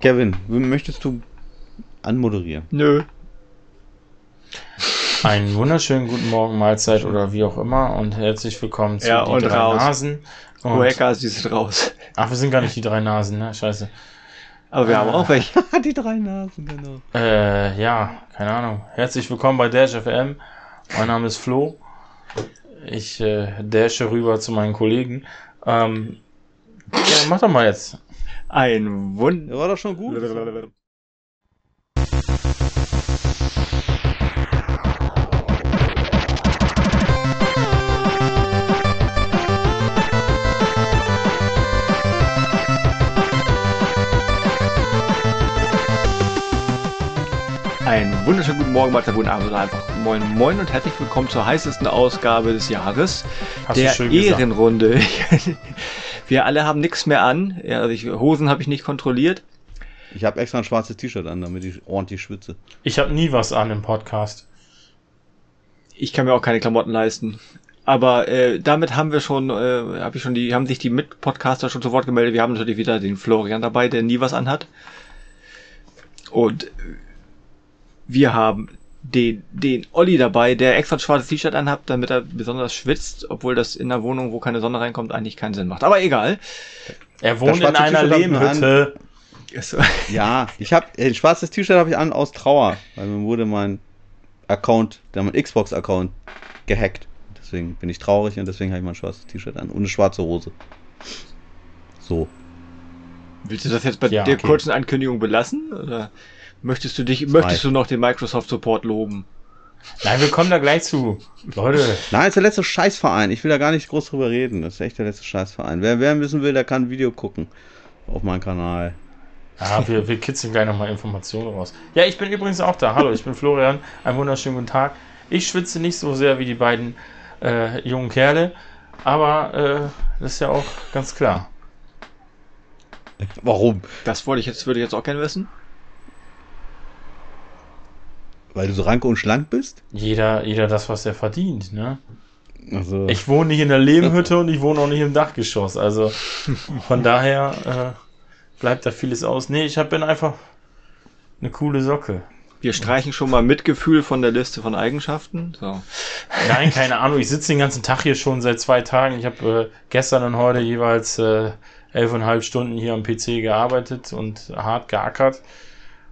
Kevin, möchtest du anmoderieren? Nö. Einen wunderschönen guten Morgen, Mahlzeit oder wie auch immer und herzlich willkommen zu Ja, die und drei raus. Nasen. Und, Woher sie sind raus. ach, wir sind gar nicht die drei Nasen, ne? Scheiße. Aber wir haben auch welche. Die drei Nasen, genau. Äh, ja, keine Ahnung. Herzlich willkommen bei Dash FM. Mein Name ist Flo. Ich äh, dashe rüber zu meinen Kollegen. Ähm, ja, mach doch mal jetzt. Ein Wund. Der war doch schon gut. Einen wunderschönen guten Morgen, Mahlzeit, guten Abend oder einfach moin moin und herzlich willkommen zur heißesten Ausgabe des Jahres. Hast du der. Ehrenrunde. wir alle haben nichts mehr an. Ja, also ich, Hosen habe ich nicht kontrolliert. Ich habe extra ein schwarzes T-Shirt an, damit ich ordentlich schwitze. Ich habe nie was an im Podcast. Ich kann mir auch keine Klamotten leisten. Aber äh, damit haben wir schon, äh, habe ich schon die, haben sich die Mitpodcaster schon zu Wort gemeldet. Wir haben natürlich wieder den Florian dabei, der nie was anhat. Und wir haben den, den Olli dabei, der extra ein schwarzes T-Shirt anhat, damit er besonders schwitzt, obwohl das in einer Wohnung, wo keine Sonne reinkommt, eigentlich keinen Sinn macht. Aber egal. Er wohnt in einer Lehmhütte. Ja, ich habe ein schwarzes T-Shirt habe ich an aus Trauer, weil mir wurde mein Account, der mein Xbox-Account gehackt. Deswegen bin ich traurig und deswegen habe ich mein schwarzes T-Shirt an und eine schwarze Hose. So. Willst du das jetzt bei Ja, der okay. kurzen Ankündigung belassen? Oder möchtest du dich, möchtest du noch den Microsoft Support loben? Nein, wir kommen da gleich zu. Leute, Nein, ist der letzte Scheißverein. Ich will da gar nicht groß drüber reden. Das ist echt der letzte Scheißverein. Wer, wer wissen will, der kann ein Video gucken. Auf meinem Kanal. Ja, wir, wir kitzeln gleich nochmal Informationen raus. Ja, ich bin übrigens auch da. Hallo, ich bin Florian. Einen wunderschönen guten Tag. Ich schwitze nicht so sehr wie die beiden äh, jungen Kerle, aber äh, das ist ja auch ganz klar. Warum? Das wollte ich jetzt, würde ich jetzt auch gerne wissen. Weil du so rank und schlank bist? Jeder, jeder das, was er verdient, ne? Also, Ich wohne nicht in der Lehmhütte und ich wohne auch nicht im Dachgeschoss. Also von daher äh, bleibt da vieles aus. Nee, ich hab, bin einfach eine coole Socke. Wir streichen schon mal Mitgefühl von der Liste von Eigenschaften. So. Nein, keine Ahnung. Ich sitze den ganzen Tag hier schon seit zwei Tagen. Ich habe äh, gestern und heute jeweils äh, elfeinhalb Stunden hier am PC gearbeitet und hart geackert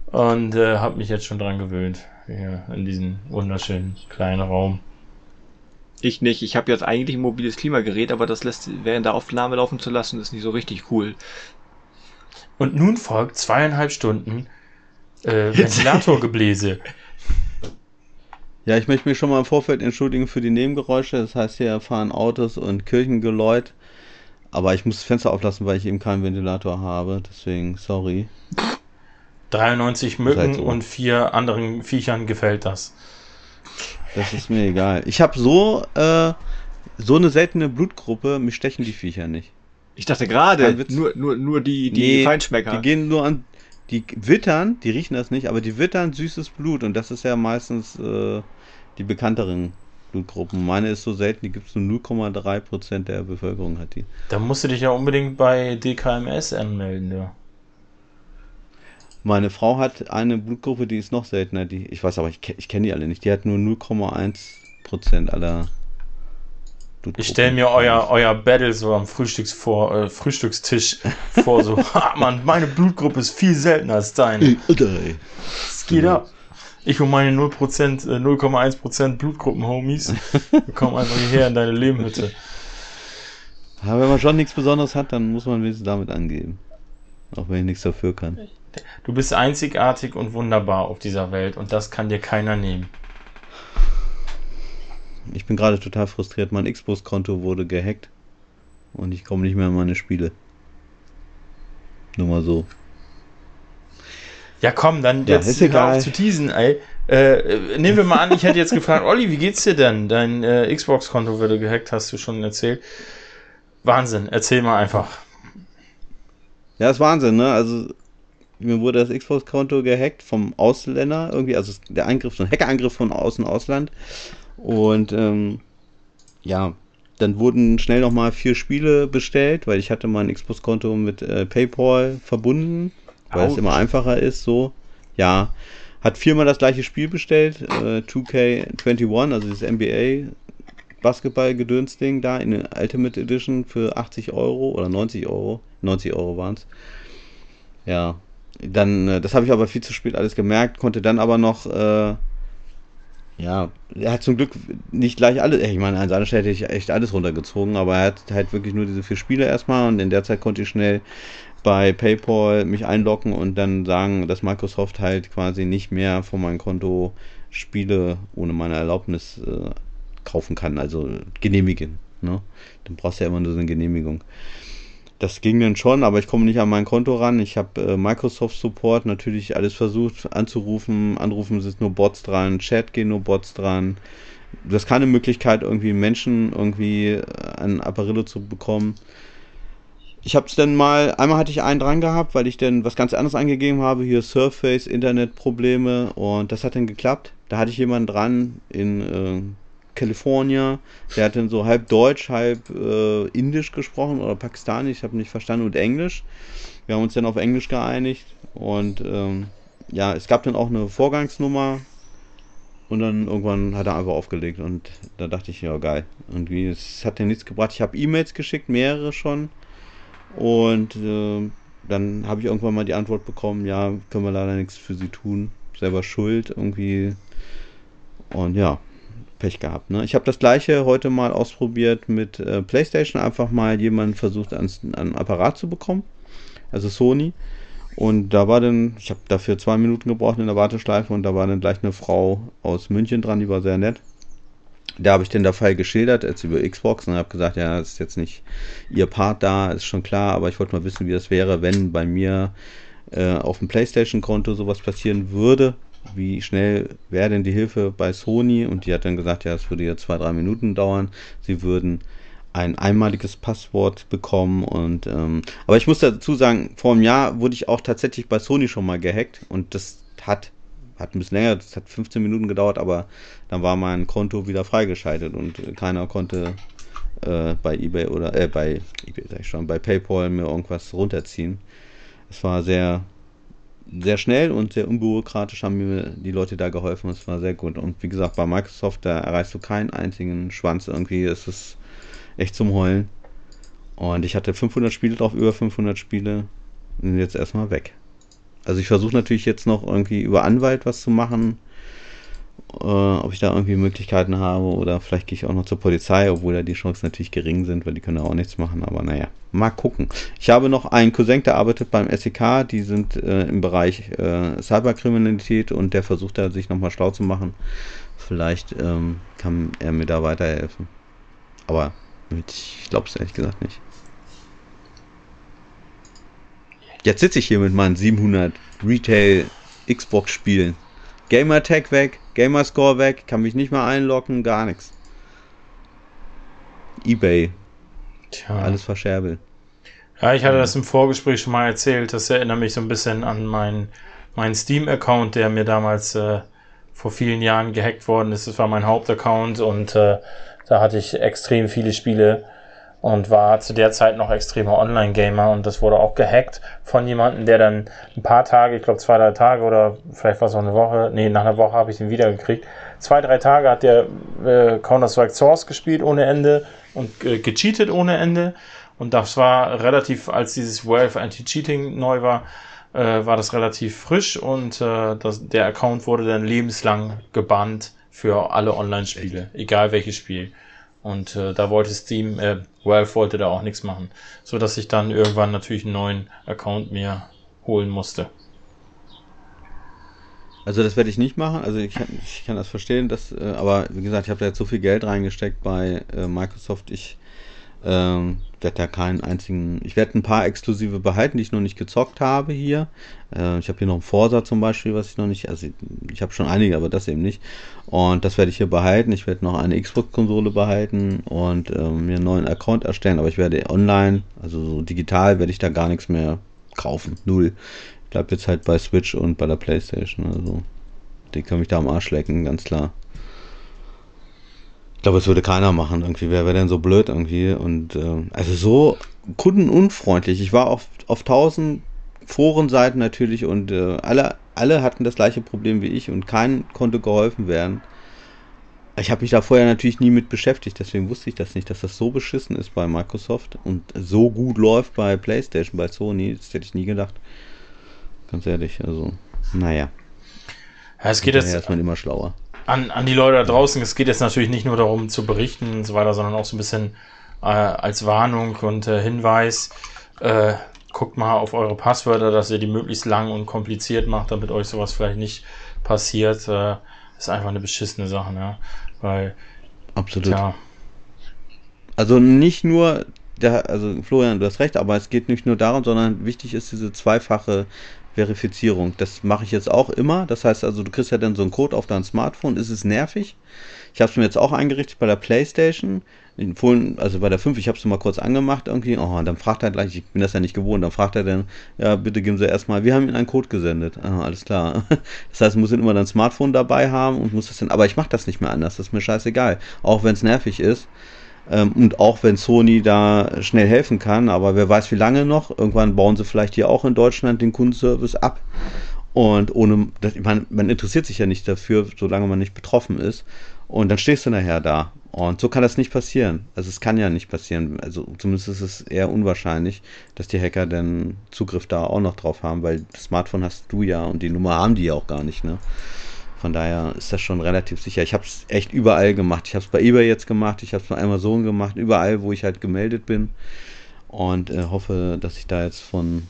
und äh, habe mich jetzt schon dran gewöhnt hier in diesem wunderschönen kleinen Raum. Ich nicht. Ich habe jetzt eigentlich ein mobiles Klimagerät, aber das lässt während der Aufnahme laufen zu lassen, ist nicht so richtig cool. Und nun folgt zweieinhalb Stunden äh, Ventilatorgebläse. ja, ich möchte mich schon mal im Vorfeld entschuldigen für die Nebengeräusche. Das heißt, hier fahren Autos und Kirchengeläut. Aber ich muss das Fenster auflassen, weil ich eben keinen Ventilator habe. Deswegen, sorry. 93 Mücken Seid so. und vier anderen Viechern gefällt das. Das ist mir egal. Ich habe so, äh, so eine seltene Blutgruppe. Mich stechen die Viecher nicht. Ich dachte gerade, nur, nur, nur die, die Nee, Feinschmecker. Die gehen nur an. Die wittern, die riechen das nicht, aber die wittern süßes Blut und das ist ja meistens äh, die bekannteren Blutgruppen. Meine ist so selten, die gibt es nur 0,3% der Bevölkerung hat die. Da musst du dich ja unbedingt bei DKMS anmelden, ja. Meine Frau hat eine Blutgruppe, die ist noch seltener. Die, ich weiß aber, ich, ich kenne die alle nicht. Die hat nur 0,1% aller Blutgruppen. Ich stelle mir euer, euer Battle so am Frühstücks vor, äh, Frühstückstisch vor, so, ha, Mann, meine Blutgruppe ist viel seltener als deine. Es geht ab. Ich und meine 0%, äh, 0,1% Blutgruppen-Homies, wir kommen einfach hierher in deine Lehmhütte. Aber wenn man schon nichts Besonderes hat, dann muss man wenigstens damit angeben. Auch wenn ich nichts dafür kann. Du bist einzigartig und wunderbar auf dieser Welt und das kann dir keiner nehmen. Ich bin gerade total frustriert. Mein Xbox-Konto wurde gehackt. Und ich komme nicht mehr an meine Spiele. Nur mal so. Ja, komm, dann Ja, jetzt hör auf zu teasen, ey. Äh, nehmen wir mal an, ich hätte jetzt gefragt, Olli, wie geht's dir denn? Dein äh, Xbox-Konto wurde gehackt, hast du schon erzählt. Wahnsinn, erzähl mal einfach. Ja, ist Wahnsinn, ne? Also, mir wurde das Xbox-Konto gehackt vom Ausländer irgendwie. Also, es- der Angriff, so ein Hackerangriff von außen Ausland. Und, ähm, ja, dann wurden schnell nochmal vier Spiele bestellt, weil ich hatte mein Xbox-Konto mit äh, PayPal verbunden. weil es Ouch. immer einfacher ist, so. Ja. Hat viermal das gleiche Spiel bestellt, äh, 2K21, also das NBA Basketball-Gedöns-Ding da in der Ultimate Edition für 80 Euro oder 90 Euro. 90 Euro waren es. Ja. Dann, äh, das habe ich aber viel zu spät alles gemerkt, konnte dann aber noch, äh, ja, er hat zum Glück nicht gleich alles, ich meine, an seiner Stelle hätte ich echt alles runtergezogen, aber er hat halt wirklich nur diese vier Spiele erstmal und in der Zeit konnte ich schnell bei PayPal mich einloggen und dann sagen, dass Microsoft halt quasi nicht mehr von meinem Konto Spiele ohne meine Erlaubnis äh, kaufen kann, also genehmigen. Ne? Dann brauchst du ja immer nur so eine Genehmigung. Das ging dann schon, aber ich komme nicht an mein Konto ran. Ich habe äh, Microsoft Support natürlich alles versucht anzurufen. Anrufen sind nur Bots dran, Chat gehen nur Bots dran. Du hast keine Möglichkeit, irgendwie Menschen irgendwie äh, an Apparillo zu bekommen. Ich habe es dann mal, einmal hatte ich einen dran gehabt, weil ich dann was ganz anderes eingegeben habe, hier Surface, Internetprobleme und das hat dann geklappt. Da hatte ich jemanden dran in äh, California, der hat dann so halb Deutsch, halb äh, Indisch gesprochen oder Pakistanisch, ich habe nicht verstanden, und Englisch. Wir haben uns dann auf Englisch geeinigt und ähm, ja, es gab dann auch eine Vorgangsnummer und dann irgendwann hat er einfach aufgelegt und da dachte ich, ja geil, irgendwie, es hat ja nichts gebracht. Ich habe E-Mails geschickt, mehrere schon und äh, dann habe ich irgendwann mal die Antwort bekommen, ja, können wir leider nichts für sie tun, selber schuld irgendwie und ja, Pech gehabt. Ne? Ich habe das gleiche heute mal ausprobiert mit äh, PlayStation, einfach mal jemanden versucht ans, an einen Apparat zu bekommen, also Sony. Und da war dann, ich habe dafür zwei Minuten gebraucht in der Warteschleife und da war dann gleich eine Frau aus München dran, die war sehr nett. Da habe ich den der Fall geschildert, jetzt über Xbox und habe gesagt, ja, das ist jetzt nicht ihr Part da, ist schon klar, aber ich wollte mal wissen, wie das wäre, wenn bei mir äh, auf dem PlayStation-Konto sowas passieren würde. Wie schnell wäre denn die Hilfe bei Sony? Und die hat dann gesagt, ja, es würde jetzt zwei, drei Minuten dauern. Sie würden ein einmaliges Passwort bekommen und ähm, aber ich muss dazu sagen, vor einem Jahr wurde ich auch tatsächlich bei Sony schon mal gehackt und das hat hat ein bisschen länger, das hat 15 Minuten gedauert, aber dann war mein Konto wieder freigeschaltet und keiner konnte äh, bei eBay oder äh, bei eBay sag ich schon, bei PayPal mir irgendwas runterziehen. Es war sehr sehr schnell und sehr unbürokratisch haben mir die Leute da geholfen. Es war sehr gut. Und wie gesagt, bei Microsoft, da erreichst du keinen einzigen Schwanz irgendwie. Es ist echt zum Heulen. Und ich hatte 500 Spiele drauf, über 500 Spiele. Und jetzt erstmal weg. Also ich versuche natürlich jetzt noch irgendwie über Anwalt was zu machen. Äh, ob ich da irgendwie Möglichkeiten habe oder vielleicht gehe ich auch noch zur Polizei, obwohl da die Chancen natürlich gering sind, weil die können ja auch nichts machen. Aber naja, mal gucken. Ich habe noch einen Cousin, der arbeitet beim SEK. Die sind äh, im Bereich äh, Cyberkriminalität und der versucht da sich nochmal schlau zu machen. Vielleicht ähm, kann er mir da weiterhelfen. Aber ich glaube es ehrlich gesagt nicht. Jetzt sitze ich hier mit meinen 700 Retail Xbox Spielen. Gamertag weg, Gamerscore weg, kann mich nicht mehr einloggen, gar nichts. Ebay, Tja. alles verscherbelt. Ja, ich hatte das im Vorgespräch schon mal erzählt. Das erinnert mich so ein bisschen an meinen mein Steam-Account, der mir damals äh, vor vielen Jahren gehackt worden ist. Das war mein Hauptaccount und äh, da hatte ich extrem viele Spiele und war zu der Zeit noch extremer Online-Gamer und das wurde auch gehackt von jemandem, der dann ein paar Tage, ich glaube zwei, drei Tage oder vielleicht war es auch eine Woche, nee, nach einer Woche habe ich ihn wiedergekriegt. Zwei, drei Tage hat der äh, Counter-Strike Source gespielt ohne Ende und äh, gecheatet ohne Ende. Und das war relativ, als dieses Valve Anti-Cheating neu war, äh, war das relativ frisch und äh, das, der Account wurde dann lebenslang gebannt für alle Online-Spiele, egal welches Spiel. Und äh, da wollte Steam, äh, Valve wollte da auch nichts machen, so dass ich dann irgendwann natürlich einen neuen Account mir holen musste. Also das werde ich nicht machen. Also ich kann, ich kann das verstehen, dass, äh, aber wie gesagt, ich habe da jetzt so viel Geld reingesteckt bei äh, Microsoft. Ich ähm, werde da keinen einzigen. Ich werde ein paar Exklusive behalten, die ich noch nicht gezockt habe hier. Äh, ich habe hier noch ein Forsa zum Beispiel, was ich noch nicht. Also ich habe schon einige, aber das eben nicht. Und das werde ich hier behalten. Ich werde noch eine Xbox-Konsole behalten und ähm, mir einen neuen Account erstellen. Aber ich werde online, also so digital, werde ich da gar nichts mehr kaufen. Null. Ich bleibe jetzt halt bei Switch und bei der Playstation. Also die können mich da am Arsch lecken, ganz klar. Ich glaube, es würde keiner machen irgendwie. Wer wäre denn so blöd irgendwie? Und äh, also so kundenunfreundlich. Ich war auf, auf 1000 Forenseiten natürlich und äh, alle, alle hatten das gleiche Problem wie ich und keinem konnte geholfen werden. Ich habe mich da vorher natürlich nie mit beschäftigt, deswegen wusste ich das nicht, dass das so beschissen ist bei Microsoft und so gut läuft bei PlayStation, bei Sony. Das hätte ich nie gedacht. Ganz ehrlich, also, naja. Ja, es geht jetzt ist man immer schlauer. An, an die Leute da draußen, es geht jetzt natürlich nicht nur darum zu berichten und so weiter, sondern auch so ein bisschen äh, als Warnung und äh, Hinweis. Äh, guckt mal auf eure Passwörter, dass ihr die möglichst lang und kompliziert macht, damit euch sowas vielleicht nicht passiert. Äh, ist einfach eine beschissene Sache, ne? Weil. Absolut. Ja. Also nicht nur, der, also Florian, du hast recht, aber es geht nicht nur darum, sondern wichtig ist diese zweifache Verifizierung. Das mache ich jetzt auch immer. Das heißt also, du kriegst ja dann so einen Code auf dein Smartphone. Ist es nervig? Ich habe es mir jetzt auch eingerichtet bei der PlayStation. Empfohlen, also bei der 5, ich habe es mal kurz angemacht irgendwie. Oh, und dann fragt er gleich, ich bin das ja nicht gewohnt, dann fragt er dann, ja, bitte geben Sie erstmal, wir haben Ihnen einen Code gesendet. Ah, alles klar. Das heißt, du musst immer dein Smartphone dabei haben und muss das dann, aber ich mache das nicht mehr anders, das ist mir scheißegal. Auch wenn es nervig ist. Ähm, und auch wenn Sony da schnell helfen kann, aber wer weiß wie lange noch. Irgendwann bauen sie vielleicht hier auch in Deutschland den Kundenservice ab. Und ohne, das, man, man interessiert sich ja nicht dafür, solange man nicht betroffen ist. Und dann stehst du nachher da. Und so kann das nicht passieren. Also es kann ja nicht passieren. Also zumindest ist es eher unwahrscheinlich, dass die Hacker dann Zugriff da auch noch drauf haben, weil das Smartphone hast du ja und die Nummer haben die ja auch gar nicht, ne? Von daher ist das schon relativ sicher. Ich habe es echt überall gemacht. Ich habe es bei eBay jetzt gemacht, ich habe es bei Amazon gemacht, überall, wo ich halt gemeldet bin. Und äh, hoffe, dass ich da jetzt von,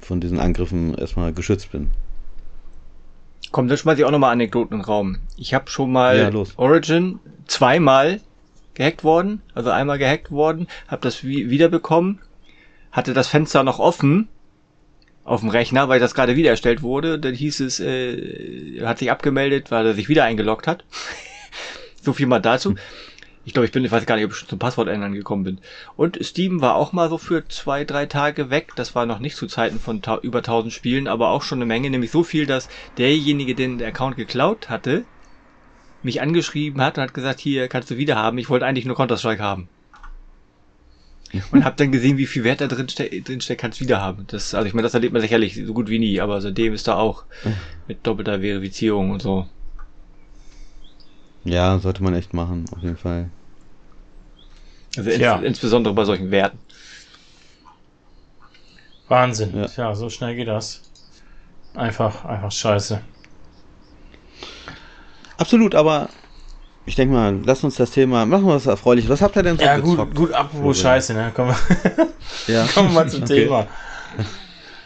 von diesen Angriffen erstmal geschützt bin. Komm, dann schmeiße ich auch nochmal Anekdoten in den Raum. Ich habe schon mal ja, Origin zweimal gehackt worden, also einmal gehackt worden, habe das wiederbekommen, hatte das Fenster noch offen auf dem Rechner, weil das gerade wieder erstellt wurde. Dann hieß es, äh, hat sich abgemeldet, weil er sich wieder eingeloggt hat. so viel mal dazu. Ich glaube, ich bin, ich weiß gar nicht, ob ich schon zum Passwort ändern gekommen bin. Und Steam war auch mal so für zwei, drei Tage weg. Das war noch nicht zu Zeiten von über 1000 Spielen, aber auch schon eine Menge, nämlich so viel, dass derjenige, den der Account geklaut hatte, mich angeschrieben hat und hat gesagt, hier kannst du wieder haben. Ich wollte eigentlich nur Counter-Strike haben und habe dann gesehen, wie viel Wert da drin, ste drin steckt, kannst wieder haben. Das, also ich meine, das erlebt man sicherlich so gut wie nie, aber seitdem ist da auch mit doppelter Verifizierung und so. Ja, sollte man echt machen, auf jeden Fall. Also ins ja. insbesondere bei solchen Werten. Wahnsinn. Ja. ja, so schnell geht das. Einfach, einfach scheiße. Absolut, aber ich denke mal, lass uns das Thema, machen wir was erfreulich. Was habt ihr denn so Ja, gezockt? gut, gut, apropos Scheiße, ne? Kommen wir, ja. kommen wir mal zum okay. Thema.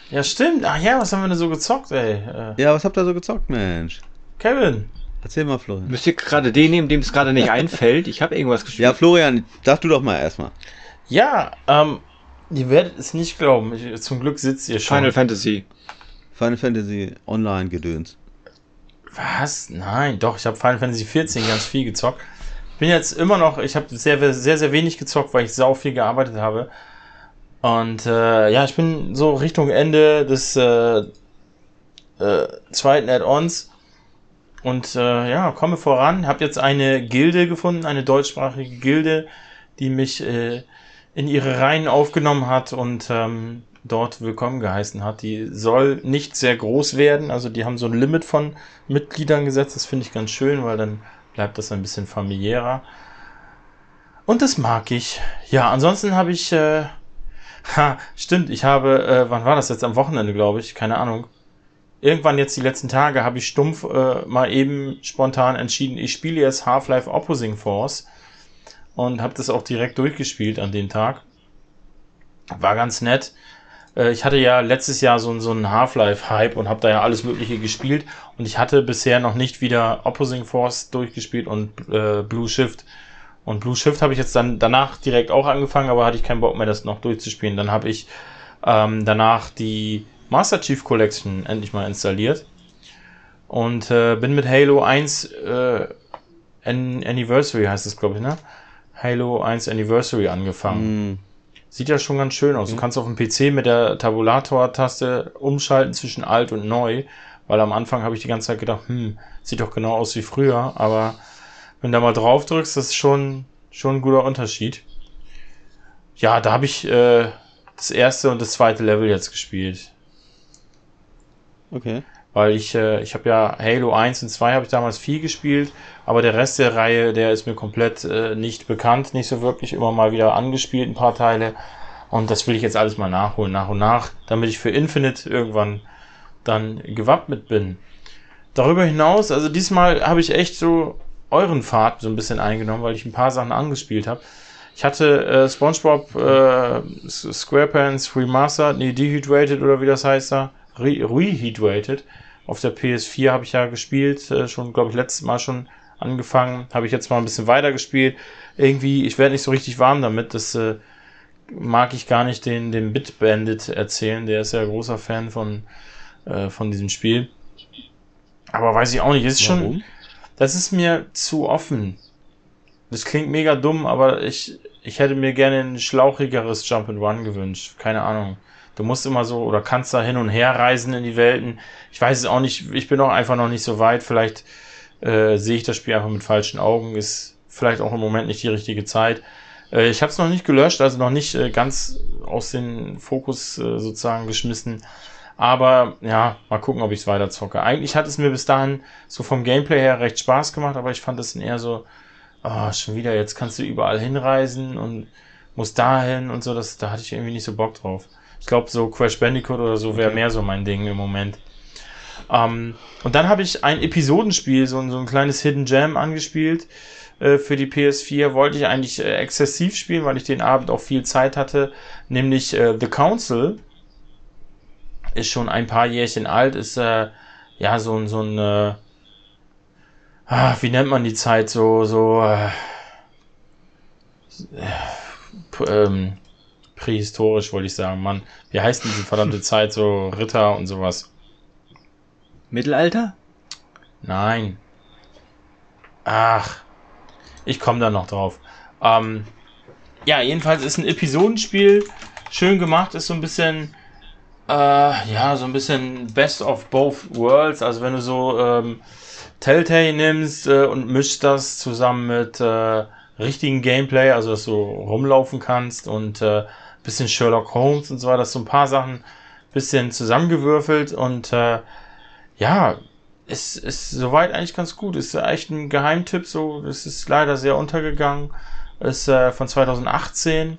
Ja, stimmt. Ach ja, was haben wir denn so gezockt, ey? Äh. Ja, was habt ihr so gezockt, Mensch? Kevin. Erzähl mal, Florian. Müsst ihr gerade den nehmen, dem es gerade nicht einfällt? Ich habe irgendwas gespielt. Ja, Florian, sag du doch mal erstmal. Ja, ähm, ihr werdet es nicht glauben. Ich, zum Glück sitzt ihr schon. Final Fantasy. Final Fantasy Online Gedöns. Was? Nein, doch, ich habe Final Fantasy 14 ganz viel gezockt. Bin jetzt immer noch, ich habe sehr, sehr, sehr wenig gezockt, weil ich sau viel gearbeitet habe. Und äh, ja, ich bin so Richtung Ende des äh, äh, zweiten Add-ons und äh, ja, komme voran. Habe jetzt eine Gilde gefunden, eine deutschsprachige Gilde, die mich äh, in ihre Reihen aufgenommen hat und ähm, dort willkommen geheißen hat. Die soll nicht sehr groß werden, also die haben so ein Limit von Mitgliedern gesetzt. Das finde ich ganz schön, weil dann bleibt das ein bisschen familiärer. Und das mag ich. Ja, ansonsten habe ich, äh, ha, stimmt, ich habe, äh, wann war das jetzt? Am Wochenende, glaube ich, keine Ahnung. Irgendwann jetzt die letzten Tage habe ich stumpf äh, mal eben spontan entschieden, ich spiele jetzt Half-Life Opposing Force und habe das auch direkt durchgespielt an dem Tag. War ganz nett. Äh, ich hatte ja letztes Jahr so, so einen Half-Life-Hype und habe da ja alles Mögliche gespielt und ich hatte bisher noch nicht wieder Opposing Force durchgespielt und äh, Blue Shift. Und Blue Shift habe ich jetzt dann danach direkt auch angefangen, aber hatte ich keinen Bock mehr, das noch durchzuspielen. Dann habe ich ähm, danach die Master Chief Collection endlich mal installiert und äh, bin mit Halo 1 äh, Anniversary heißt es, glaube ich, ne? Halo 1 Anniversary angefangen. Mm. Sieht ja schon ganz schön aus. Mhm. Du kannst auf dem PC mit der Tabulator-Taste umschalten zwischen alt und neu, weil am Anfang habe ich die ganze Zeit gedacht, hm, sieht doch genau aus wie früher, aber wenn du da mal drauf drückst, das ist schon, schon ein guter Unterschied. Ja, da habe ich äh, das erste und das zweite Level jetzt gespielt. Okay. Weil ich, äh, ich habe ja Halo 1 und 2 habe ich damals viel gespielt, aber der Rest der Reihe, der ist mir komplett äh, nicht bekannt, nicht so wirklich, immer mal wieder angespielt, ein paar Teile. Und das will ich jetzt alles mal nachholen, nach und nach, damit ich für Infinite irgendwann dann gewappnet bin. Darüber hinaus, also diesmal habe ich echt so euren Pfad so ein bisschen eingenommen, weil ich ein paar Sachen angespielt habe. Ich hatte äh, SpongeBob äh, SquarePants Remastered, nee, Dehydrated oder wie das heißt da, Rehydrated. Auf der PS4 habe ich ja gespielt, äh, schon, glaube ich, letztes Mal schon angefangen. Habe ich jetzt mal ein bisschen weiter gespielt. Irgendwie, ich werde nicht so richtig warm damit. Das äh, mag ich gar nicht den, den Bit Bandit erzählen. Der ist ja großer Fan von, äh, von diesem Spiel. Aber weiß ich auch nicht. Ist Warum? schon, das ist mir zu offen. Das klingt mega dumm, aber ich, ich hätte mir gerne ein schlauchigeres Jump and Run gewünscht. Keine Ahnung. Du musst immer so oder kannst da hin und her reisen in die Welten. Ich weiß es auch nicht. Ich bin auch einfach noch nicht so weit. Vielleicht äh, sehe ich das Spiel einfach mit falschen Augen. Ist vielleicht auch im Moment nicht die richtige Zeit. Äh, ich habe es noch nicht gelöscht, also noch nicht äh, ganz aus dem Fokus äh, sozusagen geschmissen. Aber ja, mal gucken, ob ich es weiter zocke. Eigentlich hat es mir bis dahin so vom Gameplay her recht Spaß gemacht, aber ich fand es eher so, oh, schon wieder, jetzt kannst du überall hinreisen und musst dahin und so, das, da hatte ich irgendwie nicht so Bock drauf. Ich glaube, so Crash Bandicoot oder so wäre okay. mehr so mein Ding im Moment. Ähm, und dann habe ich ein Episodenspiel, so, so ein kleines Hidden Jam angespielt äh, für die PS4. Wollte ich eigentlich äh, exzessiv spielen, weil ich den Abend auch viel Zeit hatte, nämlich äh, The Council ist schon ein paar Jährchen alt, ist äh, ja so, ein so ein, äh, ah, wie nennt man die Zeit, so, so, äh, ähm, prähistorisch wollte ich sagen, Mann. Wie heißt denn diese verdammte Zeit, so Ritter und sowas? Mittelalter? Nein. Ach, ich komme da noch drauf. Ähm, ja, jedenfalls ist ein Episodenspiel schön gemacht, ist so ein bisschen äh, ja, so ein bisschen Best of Both Worlds. Also wenn du so ähm, Telltale nimmst äh, und mischst das zusammen mit äh, richtigen Gameplay, also dass du rumlaufen kannst und äh, bisschen Sherlock Holmes und so weiter, so ein paar Sachen bisschen zusammengewürfelt und äh, ja, es ist soweit eigentlich ganz gut. Ist echt ein Geheimtipp, so, es ist leider sehr untergegangen. Ist äh, von 2018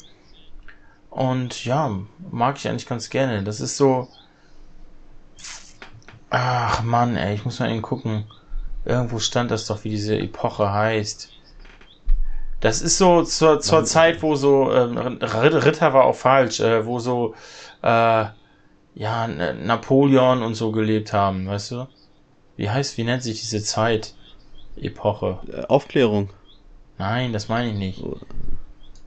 und ja, mag ich eigentlich ganz gerne. Das ist so. Ach Mann, ey, ich muss mal eben gucken. Irgendwo stand das doch, wie diese Epoche heißt. Das ist so zur, zur Zeit, wo so, ähm, Ritter war auch falsch, äh, wo so, äh, ja, Napoleon und so gelebt haben, weißt du? Wie heißt, wie nennt sich diese Zeit? Epoche. Äh, Aufklärung. Nein, das meine ich nicht. Oh.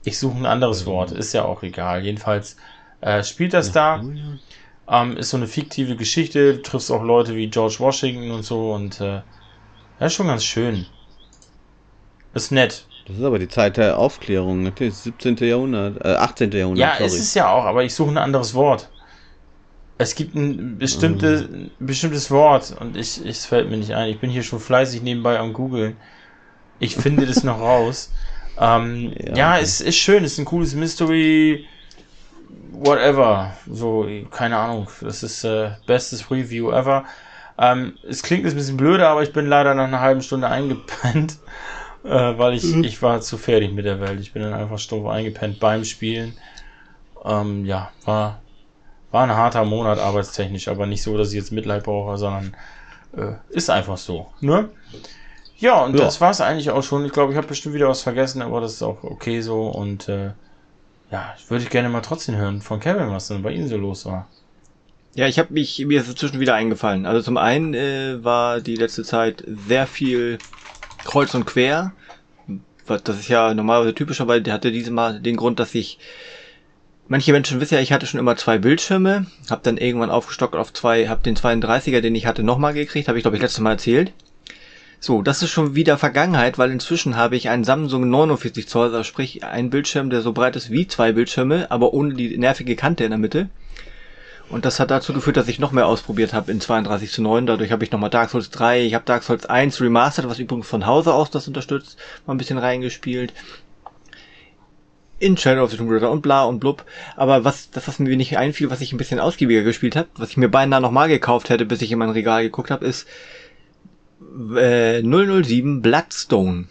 Ich suche ein anderes Wort, ist ja auch egal. Jedenfalls äh, spielt das da. Ähm, ist so eine fiktive Geschichte. Du triffst auch Leute wie George Washington und so und äh, ja, ist schon ganz schön. Ist nett. Das ist aber die Zeit der Aufklärung, natürlich. 17. Jahrhundert, äh, 18. Jahrhundert. Ja, sorry. es ist ja auch, aber ich suche ein anderes Wort. Es gibt ein bestimmte, mhm. bestimmtes Wort und ich, ich, es fällt mir nicht ein. Ich bin hier schon fleißig nebenbei am googeln. Ich finde das noch raus. Ähm, ja, ja okay. es ist schön, es ist ein cooles Mystery, whatever. So, keine Ahnung, das ist äh, bestes Review ever. Ähm, es klingt jetzt ein bisschen blöder, aber ich bin leider nach einer halben Stunde eingepennt, äh, weil ich, mhm. ich war zu fertig mit der Welt. Ich bin dann einfach stumpf eingepennt beim Spielen. Ähm, ja, war, war ein harter Monat arbeitstechnisch, aber nicht so, dass ich jetzt Mitleid brauche, sondern äh, ist einfach so. Ne? Ja, und ja. das war's eigentlich auch schon. Ich glaube, ich habe bestimmt wieder was vergessen, aber das ist auch okay so. Und äh, ja, ich würde gerne mal trotzdem hören von Kevin, was denn bei Ihnen so los war. Ja, ich habe mich mir ist dazwischen wieder eingefallen. Also zum einen äh, war die letzte Zeit sehr viel kreuz und quer. Das ist ja normalerweise typischer, weil der hatte diese Mal den Grund, dass ich Manche Menschen wissen ja, ich hatte schon immer zwei Bildschirme, habe dann irgendwann aufgestockt auf zwei, habe den 32er, den ich hatte, nochmal gekriegt, habe ich glaube ich letztes Mal erzählt. So, das ist schon wieder Vergangenheit, weil inzwischen habe ich einen Samsung 49 Zoll, also sprich einen Bildschirm, der so breit ist wie zwei Bildschirme, aber ohne die nervige Kante in der Mitte. Und das hat dazu geführt, dass ich noch mehr ausprobiert habe in 32 zu 9. Dadurch habe ich nochmal Dark Souls 3, ich habe Dark Souls 1 Remastered, was übrigens von Hause aus das unterstützt, mal ein bisschen reingespielt. in Shadow of the Tomb Raider und bla und blub. Aber was, das, was mir nicht einfiel, was ich ein bisschen ausgiebiger gespielt habe, was ich mir beinahe nochmal gekauft hätte, bis ich in mein Regal geguckt habe, ist äh, 007 Bloodstone.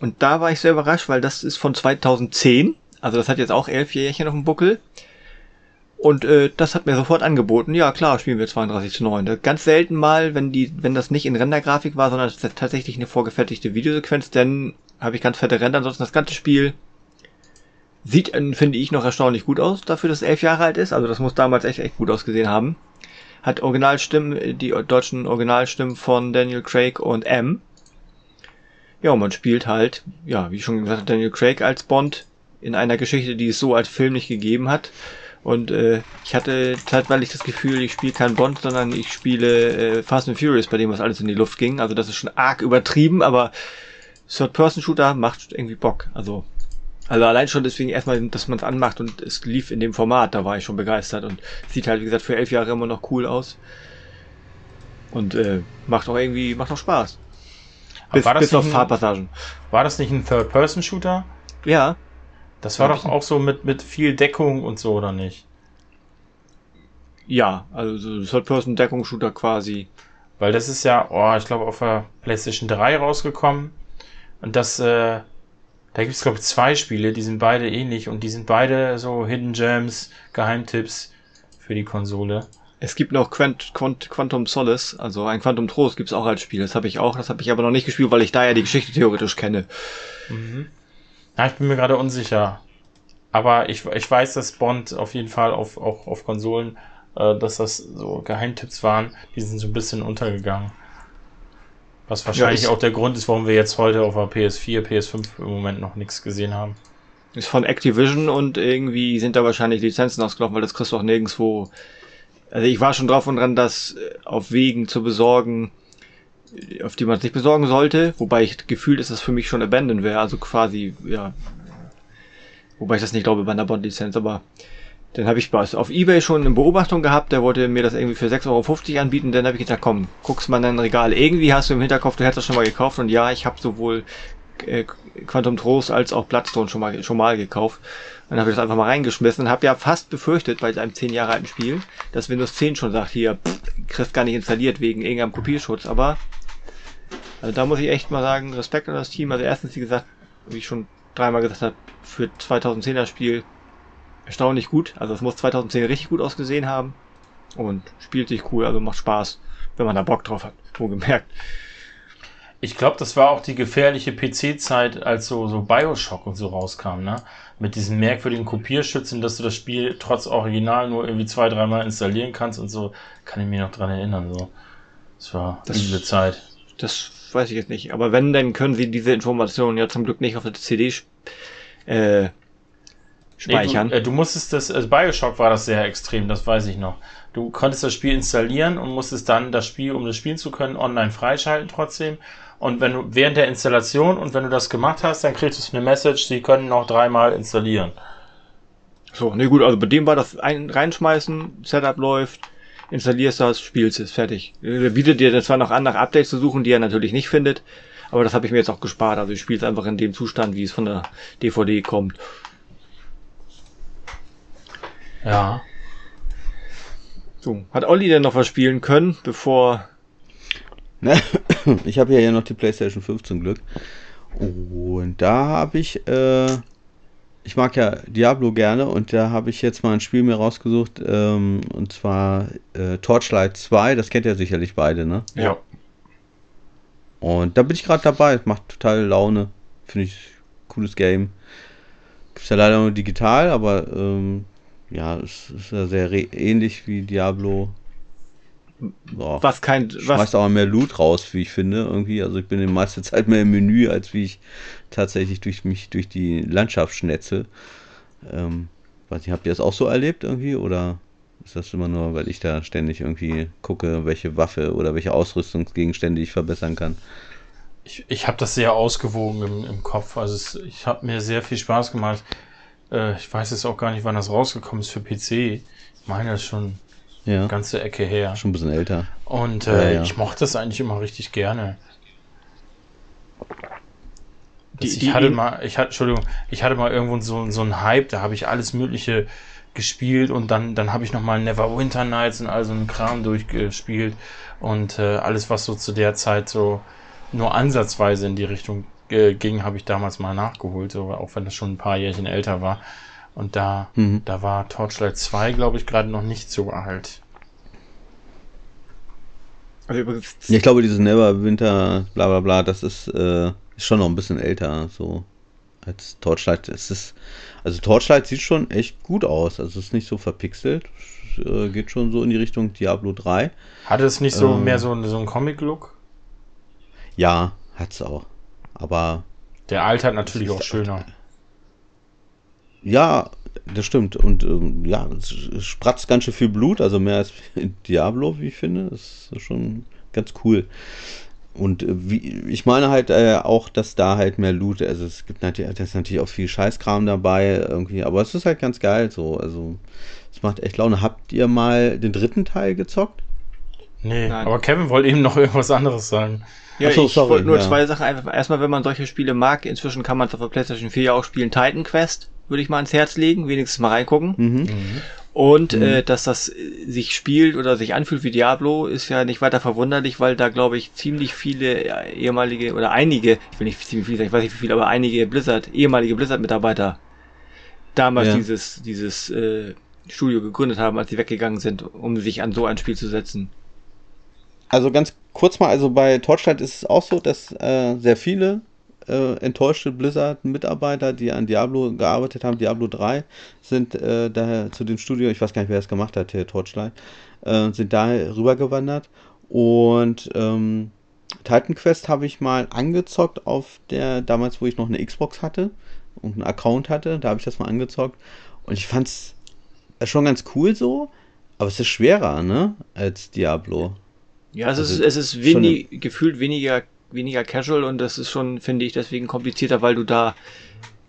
Und da war ich sehr überrascht, weil das ist von 2010. Also das hat jetzt auch elf Jährchen auf dem Buckel. Und äh, das hat mir sofort angeboten. Ja, klar, spielen wir 32 zu 9. Ganz selten mal, wenn die, wenn das nicht in Rendergrafik war, sondern tatsächlich eine vorgefertigte Videosequenz, dann habe ich ganz fette Ränder. Ansonsten das ganze Spiel sieht, äh, finde ich, noch erstaunlich gut aus, dafür, dass es elf Jahre alt ist. Also das muss damals echt, echt gut ausgesehen haben. Hat Originalstimmen, äh, die deutschen Originalstimmen von Daniel Craig und M. Ja, und man spielt halt, ja, wie schon gesagt, Daniel Craig als Bond in einer Geschichte, die es so als Film nicht gegeben hat. Und äh, ich hatte zeitweilig das Gefühl, ich spiele kein Bond, sondern ich spiele äh, Fast and Furious, bei dem was alles in die Luft ging. Also das ist schon arg übertrieben, aber Third-Person-Shooter macht irgendwie Bock. Also, also allein schon deswegen erstmal, dass man es anmacht und es lief in dem Format, da war ich schon begeistert und sieht halt, wie gesagt, für elf Jahre immer noch cool aus. Und äh, macht auch irgendwie, macht auch Spaß. Bis, bis auf Fahrpassagen. War das nicht ein Third-Person-Shooter? Ja. Das war doch auch so mit, mit viel Deckung und so, oder nicht? Ja, also Third-Person-Deckungsshooter quasi. Weil das ist ja, oh, ich glaube, auf der PlayStation 3 rausgekommen. Und das, äh, da gibt es, glaube ich, zwei Spiele, die sind beide ähnlich und die sind beide so Hidden Gems, Geheimtipps für die Konsole. Es gibt noch Quant, Quant, Quantum Solace, also ein Quantum Trost gibt's auch als Spiel. Das habe ich auch, das habe ich aber noch nicht gespielt, weil ich da ja die Geschichte theoretisch kenne. Mhm. Ja, ich bin mir gerade unsicher. Aber ich, ich weiß, dass Bond auf jeden Fall auf, auch auf Konsolen, äh, dass das so Geheimtipps waren, die sind so ein bisschen untergegangen. Was wahrscheinlich ja, auch der Grund ist, warum wir jetzt heute auf der PS4, PS5 im Moment noch nichts gesehen haben. Ist von Activision und irgendwie sind da wahrscheinlich Lizenzen ausgelaufen, weil das kriegst du auch nirgendwo. Also ich war schon drauf und dran, das äh, auf Wegen zu besorgen, auf die man es nicht besorgen sollte, wobei ich gefühlt ist das für mich schon Abandon wäre, also quasi, ja. Wobei ich das nicht glaube bei einer Bond-Lizenz, aber dann habe ich auf Ebay schon eine Beobachtung gehabt, der wollte mir das irgendwie für 6,50 Euro anbieten, dann habe ich gesagt, komm, guckst mal in dein Regal. Irgendwie hast du im Hinterkopf, du hättest das schon mal gekauft und ja, ich habe sowohl äh, Quantum Trost als auch Bloodstone schon mal, schon mal gekauft. Dann habe ich das einfach mal reingeschmissen und habe ja fast befürchtet bei einem 10 Jahre alten Spiel, dass Windows 10 schon sagt, hier, pff, kriegst gar nicht installiert wegen irgendeinem Kopierschutz, aber also da muss ich echt mal sagen, Respekt an das Team. Also erstens, wie gesagt, wie ich schon dreimal gesagt habe, für 2010er Spiel erstaunlich gut. Also es muss 2010 richtig gut ausgesehen haben und spielt sich cool, also macht Spaß, wenn man da Bock drauf hat. Wo gemerkt. Ich glaube, das war auch die gefährliche PC-Zeit, als so, so Bioshock und so rauskam, ne? Mit diesen merkwürdigen Kopierschützen, dass du das Spiel trotz Original nur irgendwie zwei, dreimal installieren kannst und so, kann ich mich noch dran erinnern, so. Das war das, diese Zeit. Das weiß ich jetzt nicht. Aber wenn, dann können sie diese Informationen ja zum Glück nicht auf der CD äh, speichern. Nee, du, äh, du, musstest das, also Bioshock war das sehr extrem, das weiß ich noch. Du konntest das Spiel installieren und musstest dann das Spiel, um das spielen zu können, online freischalten trotzdem. Und wenn du während der Installation und wenn du das gemacht hast, dann kriegst du eine Message, sie können noch dreimal installieren. So, ne gut, also bei dem war das ein, reinschmeißen, Setup läuft, installierst das, spielst es, fertig. Er bietet dir zwar noch an, nach Updates zu suchen, die er natürlich nicht findet, aber das habe ich mir jetzt auch gespart. Also ich spiele es einfach in dem Zustand, wie es von der DVD kommt. Ja. So, hat Olli denn noch was spielen können, bevor... ich habe ja hier noch die PlayStation 5 zum Glück. Und da habe ich äh, ich mag ja Diablo gerne und da habe ich jetzt mal ein Spiel mir rausgesucht ähm, und zwar äh, Torchlight 2, das kennt ihr sicherlich beide, ne? Ja. Und da bin ich gerade dabei, macht total Laune, finde ich cooles Game. Gibt es ja leider nur digital, aber ähm, ja, es ist ja sehr ähnlich wie Diablo Boah, was kein. Was schmeißt auch mehr Loot raus, wie ich finde, irgendwie. Also ich bin die meiste Zeit mehr im Menü, als wie ich tatsächlich durch mich durch die Landschaft schnetze. Ähm, weiß nicht, habt ihr das auch so erlebt irgendwie? Oder ist das immer nur, weil ich da ständig irgendwie gucke, welche Waffe oder welche Ausrüstungsgegenstände ich verbessern kann? Ich, ich habe das sehr ausgewogen im, im Kopf. Also es, ich habe mir sehr viel Spaß gemacht. Äh, ich weiß jetzt auch gar nicht, wann das rausgekommen ist für PC. Ich meine das schon ja. ganze Ecke her. Schon ein bisschen älter. Und äh, ja, ja. ich mochte das eigentlich immer richtig gerne. Die, ich die, hatte mal, ich hatte, Entschuldigung, ich hatte mal irgendwo so, so einen Hype, da habe ich alles Mögliche gespielt und dann, dann habe ich nochmal Neverwinter Nights und all so einen Kram durchgespielt und äh, alles, was so zu der Zeit so nur ansatzweise in die Richtung äh, ging, habe ich damals mal nachgeholt, so, auch wenn das schon ein paar Jährchen älter war. Und da, mhm. da war Torchlight 2, glaube ich, gerade noch nicht so alt. Also übrigens. Ich glaube, dieses Neverwinter, bla bla bla, das ist, äh, ist schon noch ein bisschen älter, so als Torchlight. Es ist, also Torchlight sieht schon echt gut aus. Also es ist nicht so verpixelt. Äh, geht schon so in die Richtung Diablo 3. Hatte es nicht so ähm, mehr so, so einen Comic-Look? Ja, hat es auch. Aber. Der altert natürlich auch schöner. Ja, das stimmt. Und ähm, ja, es spratzt ganz schön viel Blut, also mehr als Diablo, wie ich finde. Das ist schon ganz cool. Und äh, wie, ich meine halt äh, auch, dass da halt mehr Loot, also es gibt natürlich, das ist natürlich auch viel Scheißkram dabei irgendwie, aber es ist halt ganz geil so. Also es macht echt Laune. Habt ihr mal den dritten Teil gezockt? Nee, Nein. aber Kevin wollte eben noch irgendwas anderes sagen. Ja, so, ich wollte nur ja. zwei Sachen einfach. Erstmal, wenn man solche Spiele mag, inzwischen kann man es auf der PlayStation 4 auch spielen. Titan Quest würde ich mal ans Herz legen, wenigstens mal reingucken. Mhm. Mhm. Und mhm. Äh, dass das sich spielt oder sich anfühlt wie Diablo, ist ja nicht weiter verwunderlich, weil da glaube ich ziemlich viele ehemalige oder einige, ich will nicht ziemlich viele sagen, ich weiß nicht wie viele, aber einige Blizzard, ehemalige Blizzard-Mitarbeiter damals ja. dieses, dieses äh, Studio gegründet haben, als sie weggegangen sind, um sich an so ein Spiel zu setzen. Also ganz kurz mal, also bei Torchlight ist es auch so, dass äh, sehr viele äh, enttäuschte Blizzard-Mitarbeiter, die an Diablo gearbeitet haben, Diablo 3, sind äh, daher zu dem Studio, ich weiß gar nicht, wer das gemacht hat, hier Torchlight, äh, sind da rübergewandert. Und ähm, Titan Quest habe ich mal angezockt auf der, damals, wo ich noch eine Xbox hatte und einen Account hatte, da habe ich das mal angezockt. Und ich fand es schon ganz cool so, aber es ist schwerer, ne, als Diablo. Ja, es also ist, es ist wenig, gefühlt weniger weniger casual und das ist schon, finde ich, deswegen komplizierter, weil du da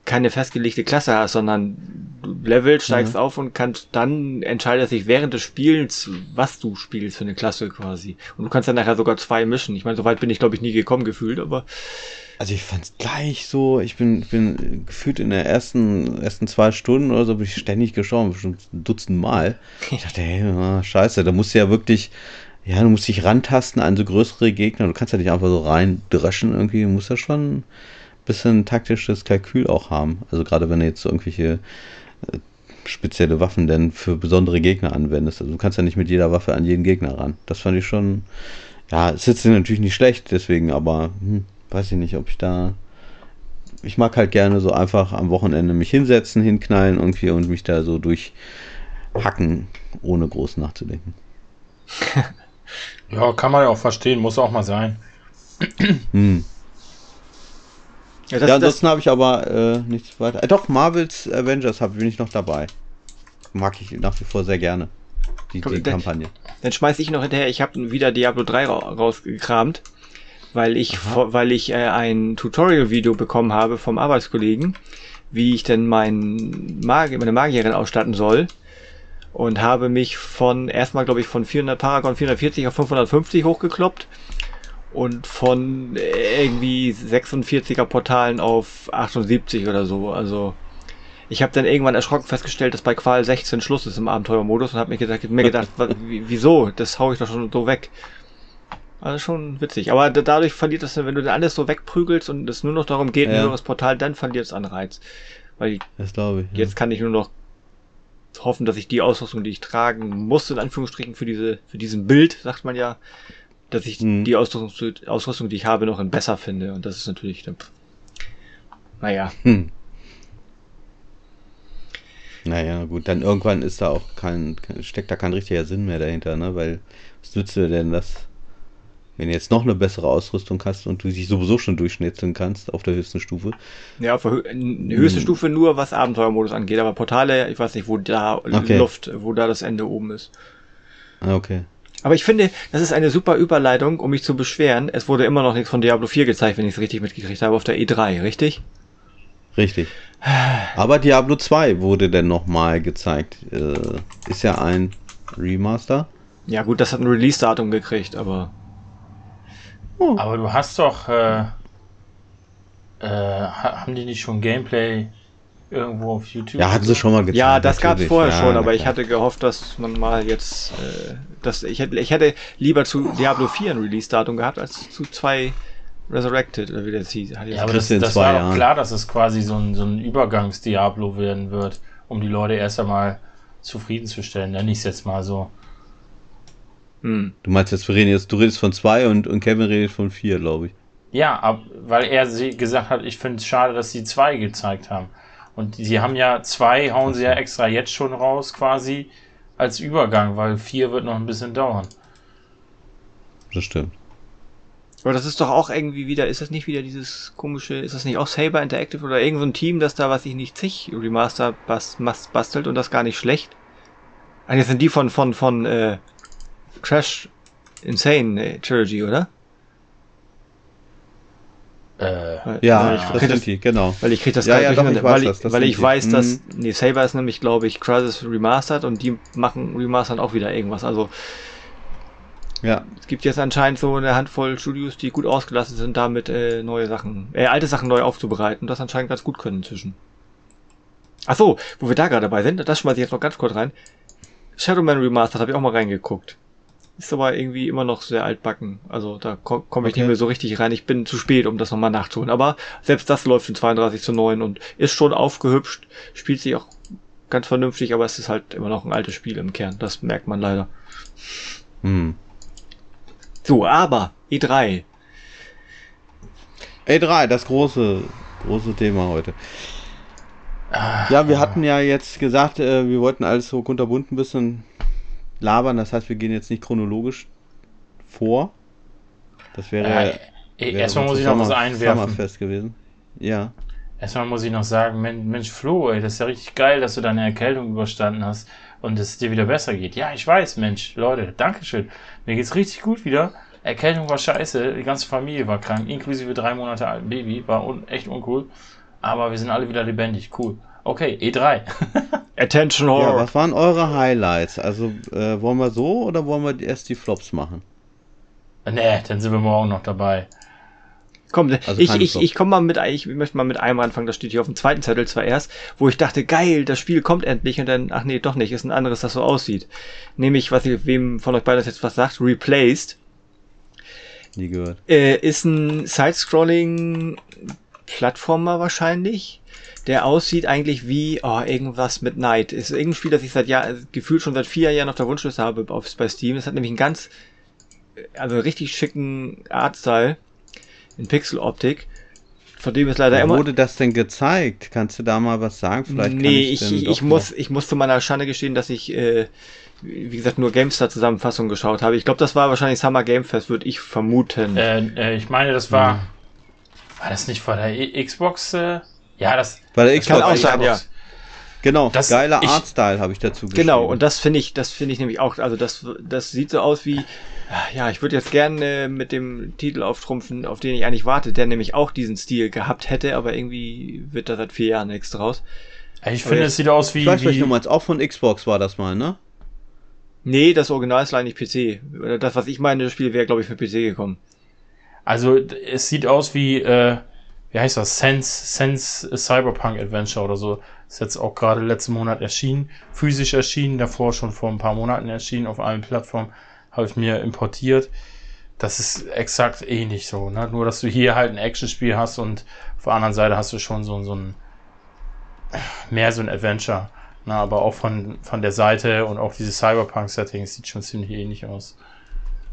keine festgelegte Klasse hast, sondern du levelst, steigst mhm. auf und kannst dann entscheiden sich während des Spiels, was du spielst für eine Klasse quasi. Und du kannst dann nachher sogar zwei mischen. Ich meine, so weit bin ich glaube ich nie gekommen gefühlt, aber also ich fand's gleich so, ich bin, bin gefühlt in der ersten, ersten zwei Stunden oder so bin ich ständig gestorben, schon ein Dutzend Mal. Ich dachte, hey, scheiße, da musst du ja wirklich ja, du musst dich rantasten an so größere Gegner. Du kannst ja nicht einfach so reindreschen irgendwie. Du musst ja schon ein bisschen taktisches Kalkül auch haben. Also gerade wenn du jetzt so irgendwelche äh, spezielle Waffen denn für besondere Gegner anwendest. Also du kannst ja nicht mit jeder Waffe an jeden Gegner ran. Das fand ich schon, ja, es ist natürlich nicht schlecht deswegen, aber hm, weiß ich nicht, ob ich da ich mag halt gerne so einfach am Wochenende mich hinsetzen, hinknallen irgendwie und mich da so durchhacken, ohne groß nachzudenken. Ja, kann man ja auch verstehen, muss auch mal sein. Hm. Ja, das, ja ansonsten habe ich aber äh, nichts weiter. Äh, doch, Marvels Avengers hab, bin ich noch dabei. Mag ich nach wie vor sehr gerne. Die, die dann, Kampagne. Dann schmeiße ich noch hinterher, ich habe wieder Diablo 3 ra rausgekramt, weil ich, weil ich äh, ein Tutorial-Video bekommen habe vom Arbeitskollegen, wie ich denn mein Mag meine Magierin ausstatten soll und habe mich von erstmal glaube ich von 400 Paragon 440 auf 550 hochgekloppt und von irgendwie 46er Portalen auf 78 oder so. Also ich habe dann irgendwann erschrocken festgestellt, dass bei Qual 16 Schluss ist im Abenteuermodus und habe mir gedacht, mir gedacht, wieso? Das hau ich doch schon so weg. Also schon witzig. Aber dadurch verliert das, wenn du dann alles so wegprügelst und es nur noch darum geht, ja. nur das Portal, dann verliert es an Reiz. Weil das glaube ich. Jetzt ja. kann ich nur noch hoffen, dass ich die Ausrüstung, die ich tragen muss, in Anführungsstrichen für diese, für diesen Bild, sagt man ja, dass ich mhm. die Ausrüstung, Ausrüstung, die ich habe, noch in besser finde. Und das ist natürlich, dann, naja. Hm. Naja, gut, dann irgendwann ist da auch kein, steckt da kein richtiger Sinn mehr dahinter, ne? Weil was nützt dir denn das? Wenn du jetzt noch eine bessere Ausrüstung hast und du dich sowieso schon durchschnitzeln kannst auf der höchsten Stufe. Ja, auf der höchsten hm. Stufe nur, was Abenteuermodus angeht, aber Portale, ich weiß nicht, wo da okay. Luft, wo da das Ende oben ist. Ah, okay. Aber ich finde, das ist eine super Überleitung, um mich zu beschweren. Es wurde immer noch nichts von Diablo 4 gezeigt, wenn ich es richtig mitgekriegt habe, auf der E3, richtig? Richtig. Aber Diablo 2 wurde denn nochmal gezeigt. Äh, ist ja ein Remaster. Ja gut, das hat ein Release-Datum gekriegt, aber Aber du hast doch. Äh, Äh, haben die nicht schon Gameplay irgendwo auf YouTube? Ja, hatten sie schon mal gezeigt. Ja, das gab es vorher ja, schon, aber ich hatte gehofft, dass man mal jetzt, äh, dass ich hätte, ich hätte lieber zu Diablo 4 ein Release-Datum gehabt als zu zwei Resurrected oder wie das hieß. Ja, aber das, das war doch klar, dass es quasi so ein, so ein Übergangs-Diablo werden wird, um die Leute erst einmal zufriedenzustellen. Nenne ich es jetzt mal so. Hm. Du meinst jetzt, wir reden jetzt, du redest von zwei und, und Kevin redet von vier, glaube ich. Ja, ab, weil er gesagt hat, ich finde es schade, dass sie zwei gezeigt haben. Und sie haben ja zwei, hauen sie ja extra jetzt schon raus, quasi als Übergang, weil vier wird noch ein bisschen dauern. Das stimmt. Aber das ist doch auch irgendwie wieder, ist das nicht wieder dieses komische, ist das nicht auch Saber Interactive oder irgend so ein Team, das da, was ich nicht, zig Remaster bastelt und das gar nicht schlecht? Jetzt sind die von, von, von, äh, Crash Insane äh, Trilogy, oder? Äh, ja, ich das sind die, genau. Weil ich krieg das ja, ja, doch, ich weil, das, das weil ich die. weiß, dass, hm. nee, Saber ist nämlich, glaube ich, Crisis Remastered und die machen Remastern auch wieder irgendwas. Also, ja. Es gibt jetzt anscheinend so eine Handvoll Studios, die gut ausgelassen sind, damit äh, neue Sachen, äh, alte Sachen neu aufzubereiten und das anscheinend ganz gut können inzwischen. Ach so, wo wir da gerade dabei sind, das schmeiße ich jetzt noch ganz kurz rein. Shadowman Remastered habe ich auch mal reingeguckt. Ist aber irgendwie immer noch sehr altbacken. Also da komme komm ich okay. nicht mehr so richtig rein. Ich bin zu spät, um das nochmal nachzuholen. Aber selbst das läuft in 32 zu 9 und ist schon aufgehübscht, spielt sich auch ganz vernünftig, aber es ist halt immer noch ein altes Spiel im Kern. Das merkt man leider. Hm. So, aber E3. E3, das große, große Thema heute. Ja, wir hatten ja jetzt gesagt, äh, wir wollten alles so kunterbunt ein bisschen labern. Das heißt, wir gehen jetzt nicht chronologisch vor. Das wäre. Äh, wäre erstmal muss ich noch was einwerfen. Fest gewesen. Ja. Erstmal muss ich noch sagen, Mensch, Flo, ey, das ist ja richtig geil, dass du deine Erkältung überstanden hast und es dir wieder besser geht. Ja, ich weiß, Mensch, Leute, Dankeschön. Mir geht's richtig gut wieder. Erkältung war scheiße, die ganze Familie war krank, inklusive drei Monate alten Baby, war un echt uncool. Aber wir sind alle wieder lebendig, cool. Okay, E3. Attention Horror. Ja, was waren eure Highlights? Also äh, wollen wir so oder wollen wir erst die Flops machen? Nee, dann sind wir morgen noch dabei. Komm, also ich, ich, ich komme mal mit, ich möchte mal mit einem anfangen, das steht hier auf dem zweiten Zettel zwar erst, wo ich dachte, geil, das Spiel kommt endlich und dann, ach nee, doch nicht, ist ein anderes, das so aussieht. Nämlich, was ich, wem von euch beiden das jetzt was sagt, Replaced. Nie gehört. Äh, ist ein Side-Scrolling Plattformer wahrscheinlich der aussieht eigentlich wie oh, irgendwas mit Night. Ist irgendein Spiel, das ich seit Jahr, gefühlt schon seit vier Jahren auf der Wunschliste habe auf, bei Steam. Es hat nämlich einen ganz, also richtig schicken Artstyle in Pixeloptik. Von dem ist leider Wo immer. wurde das denn gezeigt? Kannst du da mal was sagen? Vielleicht nee, ich, ich, ich muss, ich muss zu meiner Schande gestehen, dass ich, äh, wie gesagt, nur GameStar-Zusammenfassung geschaut habe. Ich glaube, das war wahrscheinlich Summer Game Fest, würde ich vermuten. Äh, äh, ich meine, das war. Hm. War das nicht vor der Xbox? Äh? Ja, das, Bei der Xbox kann auch sein, ja. Genau, das, geiler Artstyle habe ich dazu geschrieben. Genau, und das finde ich, das finde ich nämlich auch, also das, das sieht so aus wie, ja, ich würde jetzt gerne mit dem Titel auftrumpfen, auf den ich eigentlich warte, der nämlich auch diesen Stil gehabt hätte, aber irgendwie wird da seit vier Jahren nichts draus. Ich finde, es sieht aus wie. Ich weiß, wie... du meinst, auch von Xbox war das mal, ne? Nee, das Original ist leider nicht PC. Das, was ich meine, das Spiel wäre, glaube ich, für PC gekommen. Also, es sieht aus wie, äh, wie heißt das? Sense, Sense Cyberpunk Adventure oder so. Ist jetzt auch gerade letzten Monat erschienen. Physisch erschienen, davor schon vor ein paar Monaten erschienen auf allen Plattformen. Habe ich mir importiert. Das ist exakt ähnlich so, ne? Nur, dass du hier halt ein Actionspiel hast und auf der anderen Seite hast du schon so, so ein, mehr so ein Adventure. Ne? aber auch von, von der Seite und auch diese Cyberpunk-Settings sieht schon ziemlich ähnlich aus.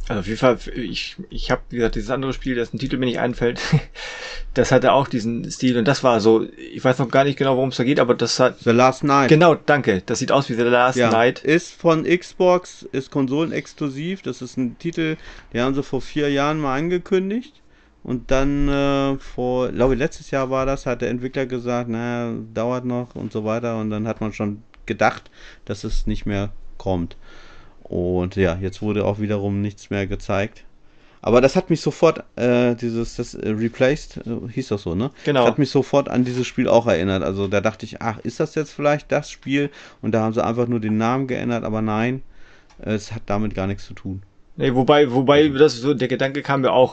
Also auf jeden Fall, ich, ich habe, wie gesagt, dieses andere Spiel, dessen Titel mir nicht einfällt, das hatte auch diesen Stil und das war so, ich weiß noch gar nicht genau, worum es da geht, aber das hat... The Last Night. Genau, danke. Das sieht aus wie The Last ja, Night. Ist von Xbox, ist konsolenexklusiv, das ist ein Titel, den haben sie vor vier Jahren mal angekündigt. Und dann äh, vor, glaube ich, letztes Jahr war das, hat der Entwickler gesagt, naja, dauert noch und so weiter. Und dann hat man schon gedacht, dass es nicht mehr kommt. Und ja, jetzt wurde auch wiederum nichts mehr gezeigt. Aber das hat mich sofort, äh, dieses, das äh, Replaced, äh, hieß das so, ne? Genau. Das hat mich sofort an dieses Spiel auch erinnert. Also da dachte ich, ach, ist das jetzt vielleicht das Spiel? Und da haben sie einfach nur den Namen geändert, aber nein, es hat damit gar nichts zu tun. Nee, wobei, wobei das so, der Gedanke kam mir auch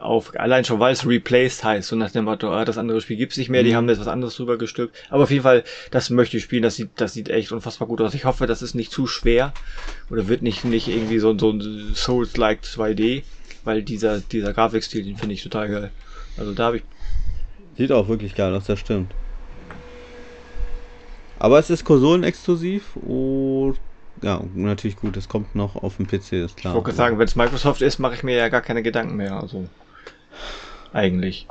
auf, allein schon, weil es replaced heißt, so nach dem Motto, ah, das andere Spiel gibt's nicht mehr, die mhm. haben jetzt was anderes drüber gestückt. Aber auf jeden Fall, das möchte ich spielen, das sieht, das sieht echt unfassbar gut aus. Ich hoffe, das ist nicht zu schwer oder wird nicht, nicht irgendwie so, so ein Souls-like 2D, weil dieser, dieser Grafikstil, den finde ich total geil. Also da habe ich. Sieht auch wirklich geil aus, das stimmt. Aber es ist konsolenexklusiv und ja, natürlich gut, es kommt noch auf dem PC, ist klar. Ich wollte sagen, wenn es Microsoft ist, mache ich mir ja gar keine Gedanken mehr. Also eigentlich.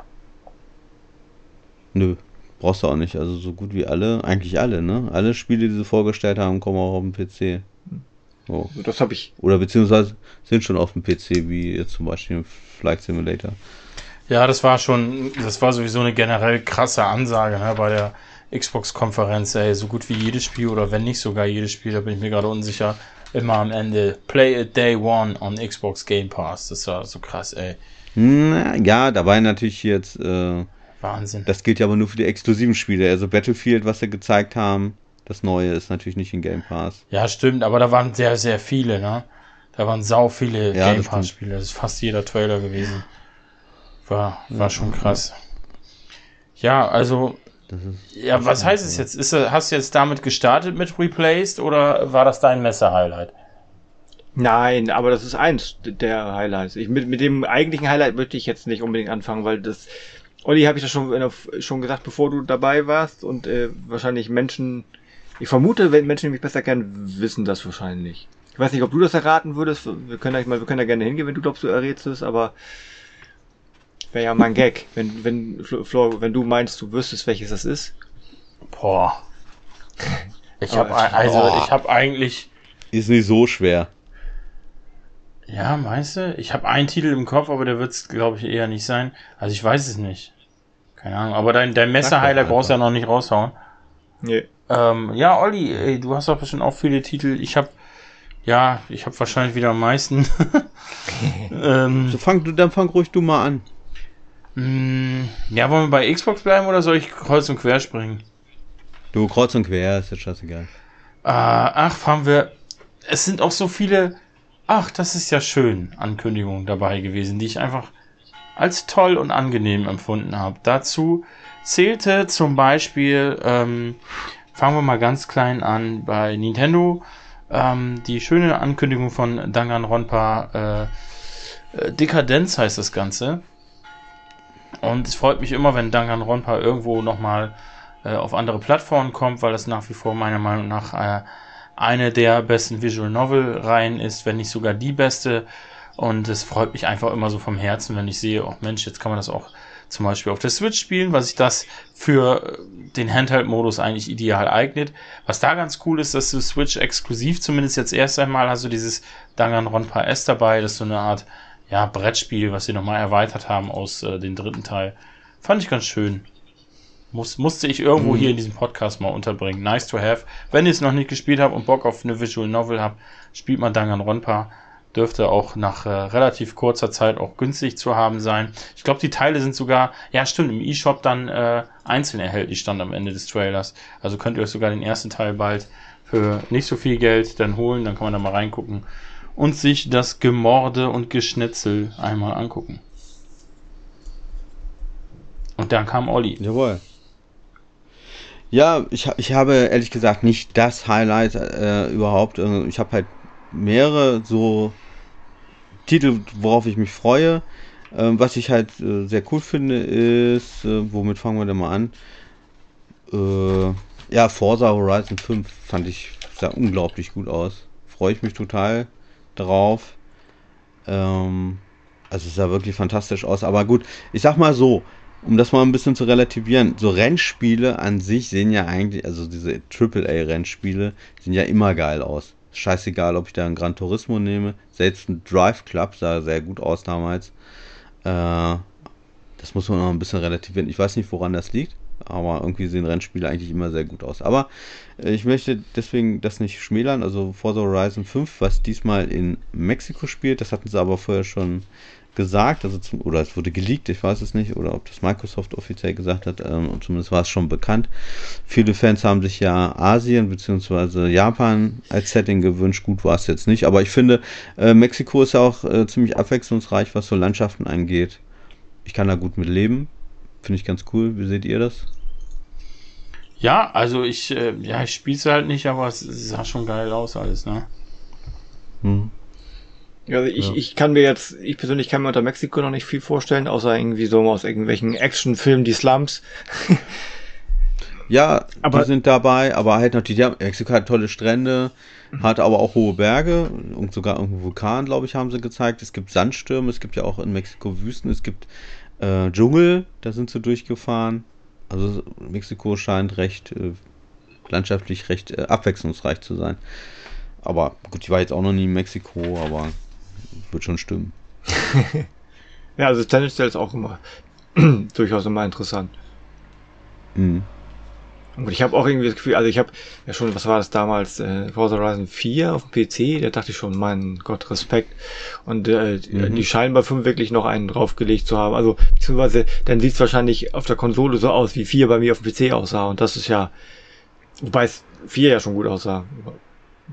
Nö, brauchst du auch nicht. Also so gut wie alle, eigentlich alle, ne? Alle Spiele, die sie vorgestellt haben, kommen auch auf dem PC. So. Also das habe ich. Oder beziehungsweise sind schon auf dem PC, wie jetzt zum Beispiel Flight Simulator. Ja, das war schon, das war sowieso eine generell krasse Ansage ne, bei der Xbox-Konferenz, ey, so gut wie jedes Spiel oder wenn nicht sogar jedes Spiel, da bin ich mir gerade unsicher, immer am Ende Play it Day One on Xbox Game Pass. Das war so krass, ey. Na, ja, dabei natürlich jetzt. Äh, Wahnsinn. Das gilt ja aber nur für die exklusiven Spiele. Also Battlefield, was sie gezeigt haben, das neue ist natürlich nicht in Game Pass. Ja, stimmt, aber da waren sehr, sehr viele, ne? Da waren sau viele ja, Game Pass-Spiele. Das ist fast jeder Trailer gewesen. War, war schon krass. Ja, also ja, was heißt es jetzt? Ist, hast du jetzt damit gestartet mit Replaced oder war das dein Messer-Highlight? Nein, aber das ist eins der Highlights. Ich, mit, mit dem eigentlichen Highlight möchte ich jetzt nicht unbedingt anfangen, weil das. Olli, habe ich das schon, schon gesagt, bevor du dabei warst und äh, wahrscheinlich Menschen. Ich vermute, wenn Menschen, die mich besser kennen, wissen das wahrscheinlich. Ich weiß nicht, ob du das erraten würdest. Wir können da mal, wir können da gerne hingehen, wenn du glaubst, du errätst es, aber Wäre ja mal ein Gag, wenn, wenn, Flo, wenn du meinst, du wüsstest, welches das ist. Boah. Ich habe also Boah. ich habe eigentlich ist nicht so schwer. Ja, meinst du? Ich habe einen Titel im Kopf, aber der wird es, glaube ich, eher nicht sein. Also ich weiß es nicht. Keine Ahnung. Aber dein, dein Messer-Highlight brauchst du ja noch nicht raushauen. Nee. Ähm, ja, Olli, ey, du hast doch bestimmt auch viele Titel. Ich habe ja, ich habe wahrscheinlich wieder am meisten. ähm, so fang du, dann fang ruhig du mal an. Mm, ja, wollen wir bei Xbox bleiben oder soll ich kreuz und quer springen? Du, kreuz und quer, ist jetzt scheißegal. Äh, ach, haben wir. Es sind auch so viele. Ach, das ist ja schön. Ankündigungen dabei gewesen, die ich einfach als toll und angenehm empfunden habe. Dazu zählte zum Beispiel, ähm, fangen wir mal ganz klein an bei Nintendo, ähm, die schöne Ankündigung von Danganronpa äh, äh, Dekadenz heißt das Ganze. Und es freut mich immer, wenn Danganronpa irgendwo nochmal äh, auf andere Plattformen kommt, weil das nach wie vor meiner Meinung nach äh, eine der besten Visual Novel Reihen ist, wenn nicht sogar die beste. Und es freut mich einfach immer so vom Herzen, wenn ich sehe, oh Mensch, jetzt kann man das auch zum Beispiel auf der Switch spielen, weil sich das für den Handheld-Modus eigentlich ideal eignet. Was da ganz cool ist, dass du Switch exklusiv, zumindest jetzt erst einmal, hast du dieses Danganronpa S dabei, das ist so eine Art ja, Brettspiel, was sie nochmal erweitert haben aus äh, dem dritten Teil. Fand ich ganz schön. Muss, musste ich irgendwo mhm. hier in diesem Podcast mal unterbringen. Nice to have. Wenn ihr es noch nicht gespielt habt und Bock auf eine Visual Novel habt, spielt mal Danganronpa. Dürfte auch nach äh, relativ kurzer Zeit auch günstig zu haben sein. Ich glaube, die Teile sind sogar, ja stimmt, im E-Shop dann äh, einzeln erhältlich, stand am Ende des Trailers. Also könnt ihr euch sogar den ersten Teil bald für nicht so viel Geld dann holen. Dann kann man da mal reingucken und sich das Gemorde und Geschnetzel einmal angucken. Und dann kam Olli. Jawohl. Ja, ich, ich habe ehrlich gesagt nicht das Highlight äh, überhaupt. Also ich habe halt mehrere so Titel, worauf ich mich freue. Ähm, was ich halt äh, sehr cool finde, ist, äh, womit fangen wir denn mal an? Äh, ja, Forza Horizon 5 fand ich sah unglaublich gut aus. Freue ich mich total drauf. Ähm, also es sah wirklich fantastisch aus. Aber gut, ich sag mal so, um das mal ein bisschen zu relativieren, so Rennspiele an sich sehen ja eigentlich, also diese AAA-Rennspiele sehen ja immer geil aus. Scheißegal, ob ich da einen Gran Turismo nehme. Selbst ein Drive Club sah sehr gut aus damals. Äh, das muss man noch ein bisschen relativieren. Ich weiß nicht, woran das liegt aber irgendwie sehen Rennspiele eigentlich immer sehr gut aus. Aber ich möchte deswegen das nicht schmälern. Also Forza Horizon 5, was diesmal in Mexiko spielt, das hatten sie aber vorher schon gesagt, also zum, oder es wurde geleakt, ich weiß es nicht, oder ob das Microsoft offiziell gesagt hat, ähm, zumindest war es schon bekannt. Viele Fans haben sich ja Asien bzw. Japan als Setting gewünscht, gut war es jetzt nicht, aber ich finde, äh, Mexiko ist ja auch äh, ziemlich abwechslungsreich, was so Landschaften angeht. Ich kann da gut mit leben, finde ich ganz cool. Wie seht ihr das? Ja, also ich, äh, ja, ich spiele es halt nicht, aber es sah schon geil aus alles, ne? Hm. Also ich, ja. ich kann mir jetzt, ich persönlich kann mir unter Mexiko noch nicht viel vorstellen, außer irgendwie so aus irgendwelchen Actionfilmen, die Slums. ja, aber, die sind dabei, aber halt natürlich, ja, Mexiko hat tolle Strände, hat aber auch hohe Berge und sogar irgendeinen Vulkan, glaube ich, haben sie gezeigt. Es gibt Sandstürme, es gibt ja auch in Mexiko Wüsten, es gibt äh, Dschungel, da sind sie durchgefahren. Also Mexiko scheint recht äh, landschaftlich recht äh, abwechslungsreich zu sein. Aber gut, ich war jetzt auch noch nie in Mexiko, aber wird schon stimmen. ja, also tendenziell ist auch immer durchaus immer interessant. Mhm. Und ich habe auch irgendwie das Gefühl, also ich habe ja schon, was war das damals, äh, Forza Horizon 4 auf dem PC, da dachte ich schon, mein Gott, Respekt. Und äh, mhm. die scheinen bei 5 wirklich noch einen draufgelegt zu haben. Also, beziehungsweise, dann sieht es wahrscheinlich auf der Konsole so aus, wie 4 bei mir auf dem PC aussah. Und das ist ja, wobei es 4 ja schon gut aussah.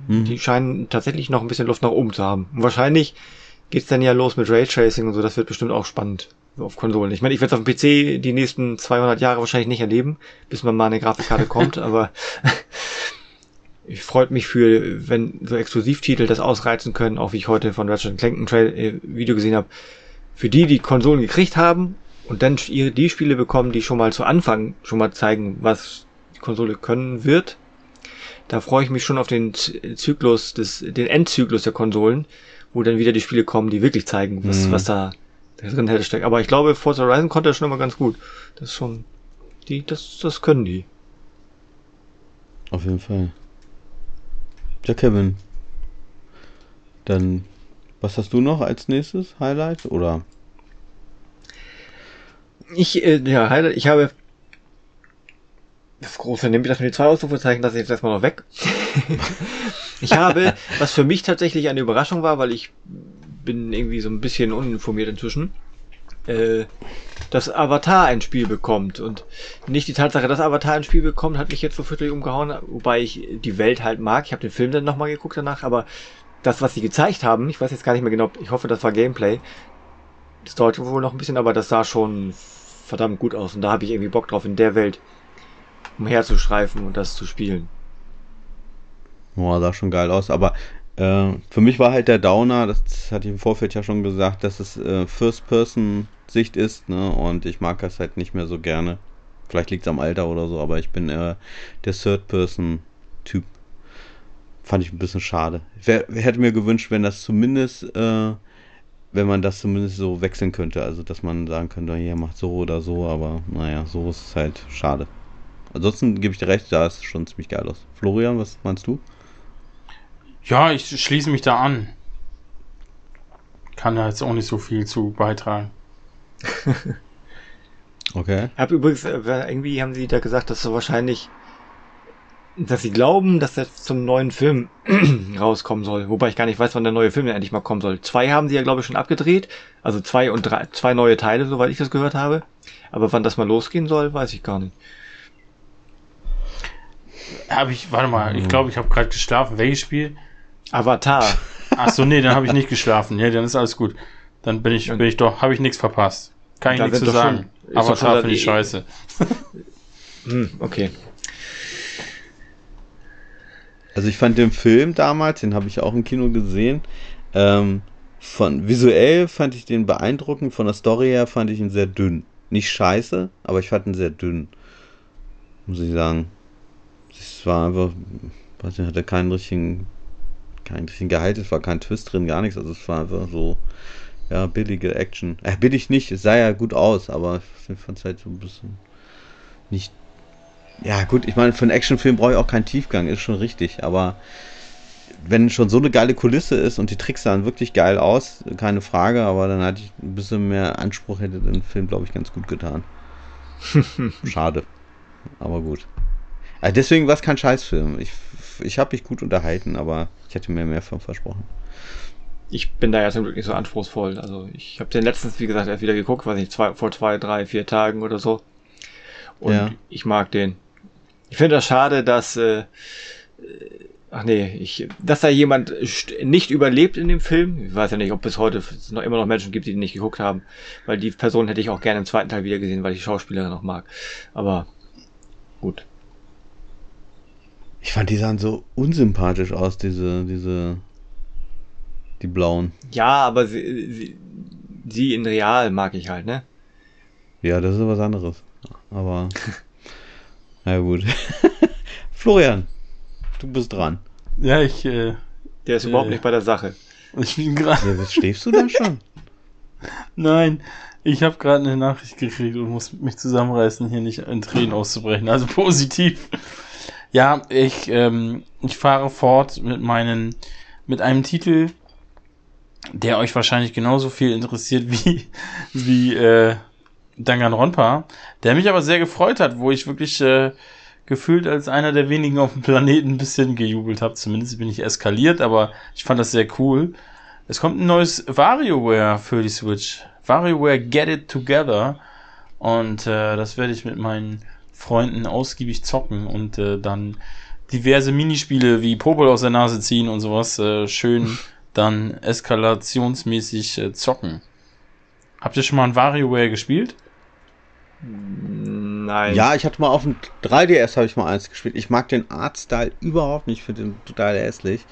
Mhm. Die scheinen tatsächlich noch ein bisschen Luft nach oben zu haben. Und wahrscheinlich geht's dann ja los mit Raytracing und so, das wird bestimmt auch spannend auf Konsolen. Ich meine, ich werde auf dem PC die nächsten 200 Jahre wahrscheinlich nicht erleben, bis man mal eine Grafikkarte kommt, aber ich freut mich für, wenn so Exklusivtitel das ausreizen können, auch wie ich heute von Ratchet Clank ein Trail äh, Video gesehen habe. Für die, die Konsolen gekriegt haben und dann die Spiele bekommen, die schon mal zu Anfang schon mal zeigen, was die Konsole können wird, da freue ich mich schon auf den Zyklus des, den Endzyklus der Konsolen, wo dann wieder die Spiele kommen, die wirklich zeigen, was, mhm. was da drin hätte steckt. Aber ich glaube, Forza Horizon konnte er schon immer ganz gut. Das ist schon, die, das, das können die. Auf jeden Fall. Ja, Kevin. Dann, was hast du noch als nächstes Highlight oder? Ich, äh, ja, Highlight, ich habe das große, nehme ich das mit den zwei Ausrufezeichen, das ist jetzt erstmal noch weg. ich habe, was für mich tatsächlich eine Überraschung war, weil ich bin irgendwie so ein bisschen uninformiert inzwischen, äh, dass Avatar ein Spiel bekommt. Und nicht die Tatsache, dass Avatar ein Spiel bekommt, hat mich jetzt so viertel umgehauen, wobei ich die Welt halt mag. Ich habe den Film dann nochmal geguckt danach, aber das, was sie gezeigt haben, ich weiß jetzt gar nicht mehr genau, ich hoffe, das war Gameplay. Das dauert wohl noch ein bisschen, aber das sah schon verdammt gut aus. Und da habe ich irgendwie Bock drauf, in der Welt umherzustreifen und das zu spielen. Boah, sah schon geil aus, aber äh, für mich war halt der Downer, das hatte ich im Vorfeld ja schon gesagt, dass es äh, First-Person-Sicht ist, ne? Und ich mag das halt nicht mehr so gerne. Vielleicht liegt es am Alter oder so, aber ich bin eher der Third-Person-Typ. Fand ich ein bisschen schade. Wer hätte mir gewünscht, wenn das zumindest, äh, wenn man das zumindest so wechseln könnte. Also, dass man sagen könnte, hier macht so oder so, aber naja, so ist es halt schade. Ansonsten gebe ich dir recht, da ist schon ziemlich geil aus. Florian, was meinst du? Ja, ich schließe mich da an. Kann da jetzt auch nicht so viel zu beitragen. okay. Hab übrigens, äh, irgendwie haben sie da gesagt, dass so wahrscheinlich, dass sie glauben, dass das zum neuen Film rauskommen soll. Wobei ich gar nicht weiß, wann der neue Film denn endlich mal kommen soll. Zwei haben sie ja, glaube ich, schon abgedreht. Also zwei und drei, zwei neue Teile, soweit ich das gehört habe. Aber wann das mal losgehen soll, weiß ich gar nicht. Habe ich, warte mal, ich glaube, ich habe gerade geschlafen. Welches Spiel? Avatar. Ach so, nee, dann habe ich nicht geschlafen. Ja, dann ist alles gut. Dann bin ich, bin ich doch, habe ich nichts verpasst. Kann ich nichts zu sagen. Schon, Avatar finde ich scheiße. hm, okay. Also ich fand den Film damals, den habe ich auch im Kino gesehen. Ähm, von visuell fand ich den beeindruckend, von der Story her fand ich ihn sehr dünn. Nicht scheiße, aber ich fand ihn sehr dünn. Muss ich sagen. Es war einfach, weiß nicht, hatte keinen richtigen kein Gehalt, es war kein Twist drin, gar nichts. Also es war einfach so, ja, billige Action. Äh, billig nicht, es sah ja gut aus, aber ich fand es halt so ein bisschen nicht. Ja, gut, ich meine, für einen Actionfilm brauche ich auch keinen Tiefgang, ist schon richtig, aber wenn schon so eine geile Kulisse ist und die Tricks sahen wirklich geil aus, keine Frage, aber dann hatte ich ein bisschen mehr Anspruch, hätte den Film, glaube ich, ganz gut getan. Schade. Aber gut. Also deswegen war es kein Scheißfilm. Ich, ich habe mich gut unterhalten, aber ich hätte mir mehr von versprochen. ich bin da ja zum Glück nicht so anspruchsvoll. Also ich habe den letztens, wie gesagt, erst wieder geguckt, weiß nicht, zwei, vor zwei, drei, vier Tagen oder so. Und Ja. ich mag den. Ich finde das schade, dass äh, ach nee, ich, dass da jemand nicht überlebt in dem Film. Ich weiß ja nicht, ob bis heute es noch immer noch Menschen gibt, die den nicht geguckt haben, weil die Person hätte ich auch gerne im zweiten Teil wieder gesehen, weil ich die Schauspielerin noch mag. Aber gut. Ich fand, die sahen so unsympathisch aus, diese, diese, die blauen. Ja, aber sie, sie, sie in real mag ich halt, ne? Ja, das ist was anderes. Aber, na gut. Florian, du bist dran. Ja, ich, äh, Der ist überhaupt Äh. nicht bei der Sache. ich bin gerade. Ja, was schläfst du da schon? Nein, ich habe gerade eine Nachricht gekriegt und muss mich zusammenreißen, hier nicht in Tränen auszubrechen. Also positiv. Ja, ich, ähm, ich fahre fort mit meinen, mit einem Titel, der euch wahrscheinlich genauso viel interessiert wie, wie äh, Danganronpa, der mich aber sehr gefreut hat, wo ich wirklich äh, gefühlt als einer der wenigen auf dem Planeten ein bisschen gejubelt habe. Zumindest bin ich eskaliert, aber ich fand das sehr cool. Es kommt ein neues WarioWare für die Switch. WarioWare Get It Together. Und äh, das werde ich mit meinen Freunden ausgiebig zocken und äh, dann diverse Minispiele wie Popel aus der Nase ziehen und sowas äh, schön dann eskalationsmäßig äh, zocken. Habt ihr schon mal ein WarioWare gespielt? Nein. Ja, ich hatte mal auf dem 3DS habe ich mal eins gespielt. Ich mag den Artstyle überhaupt nicht, ich finde den total hässlich.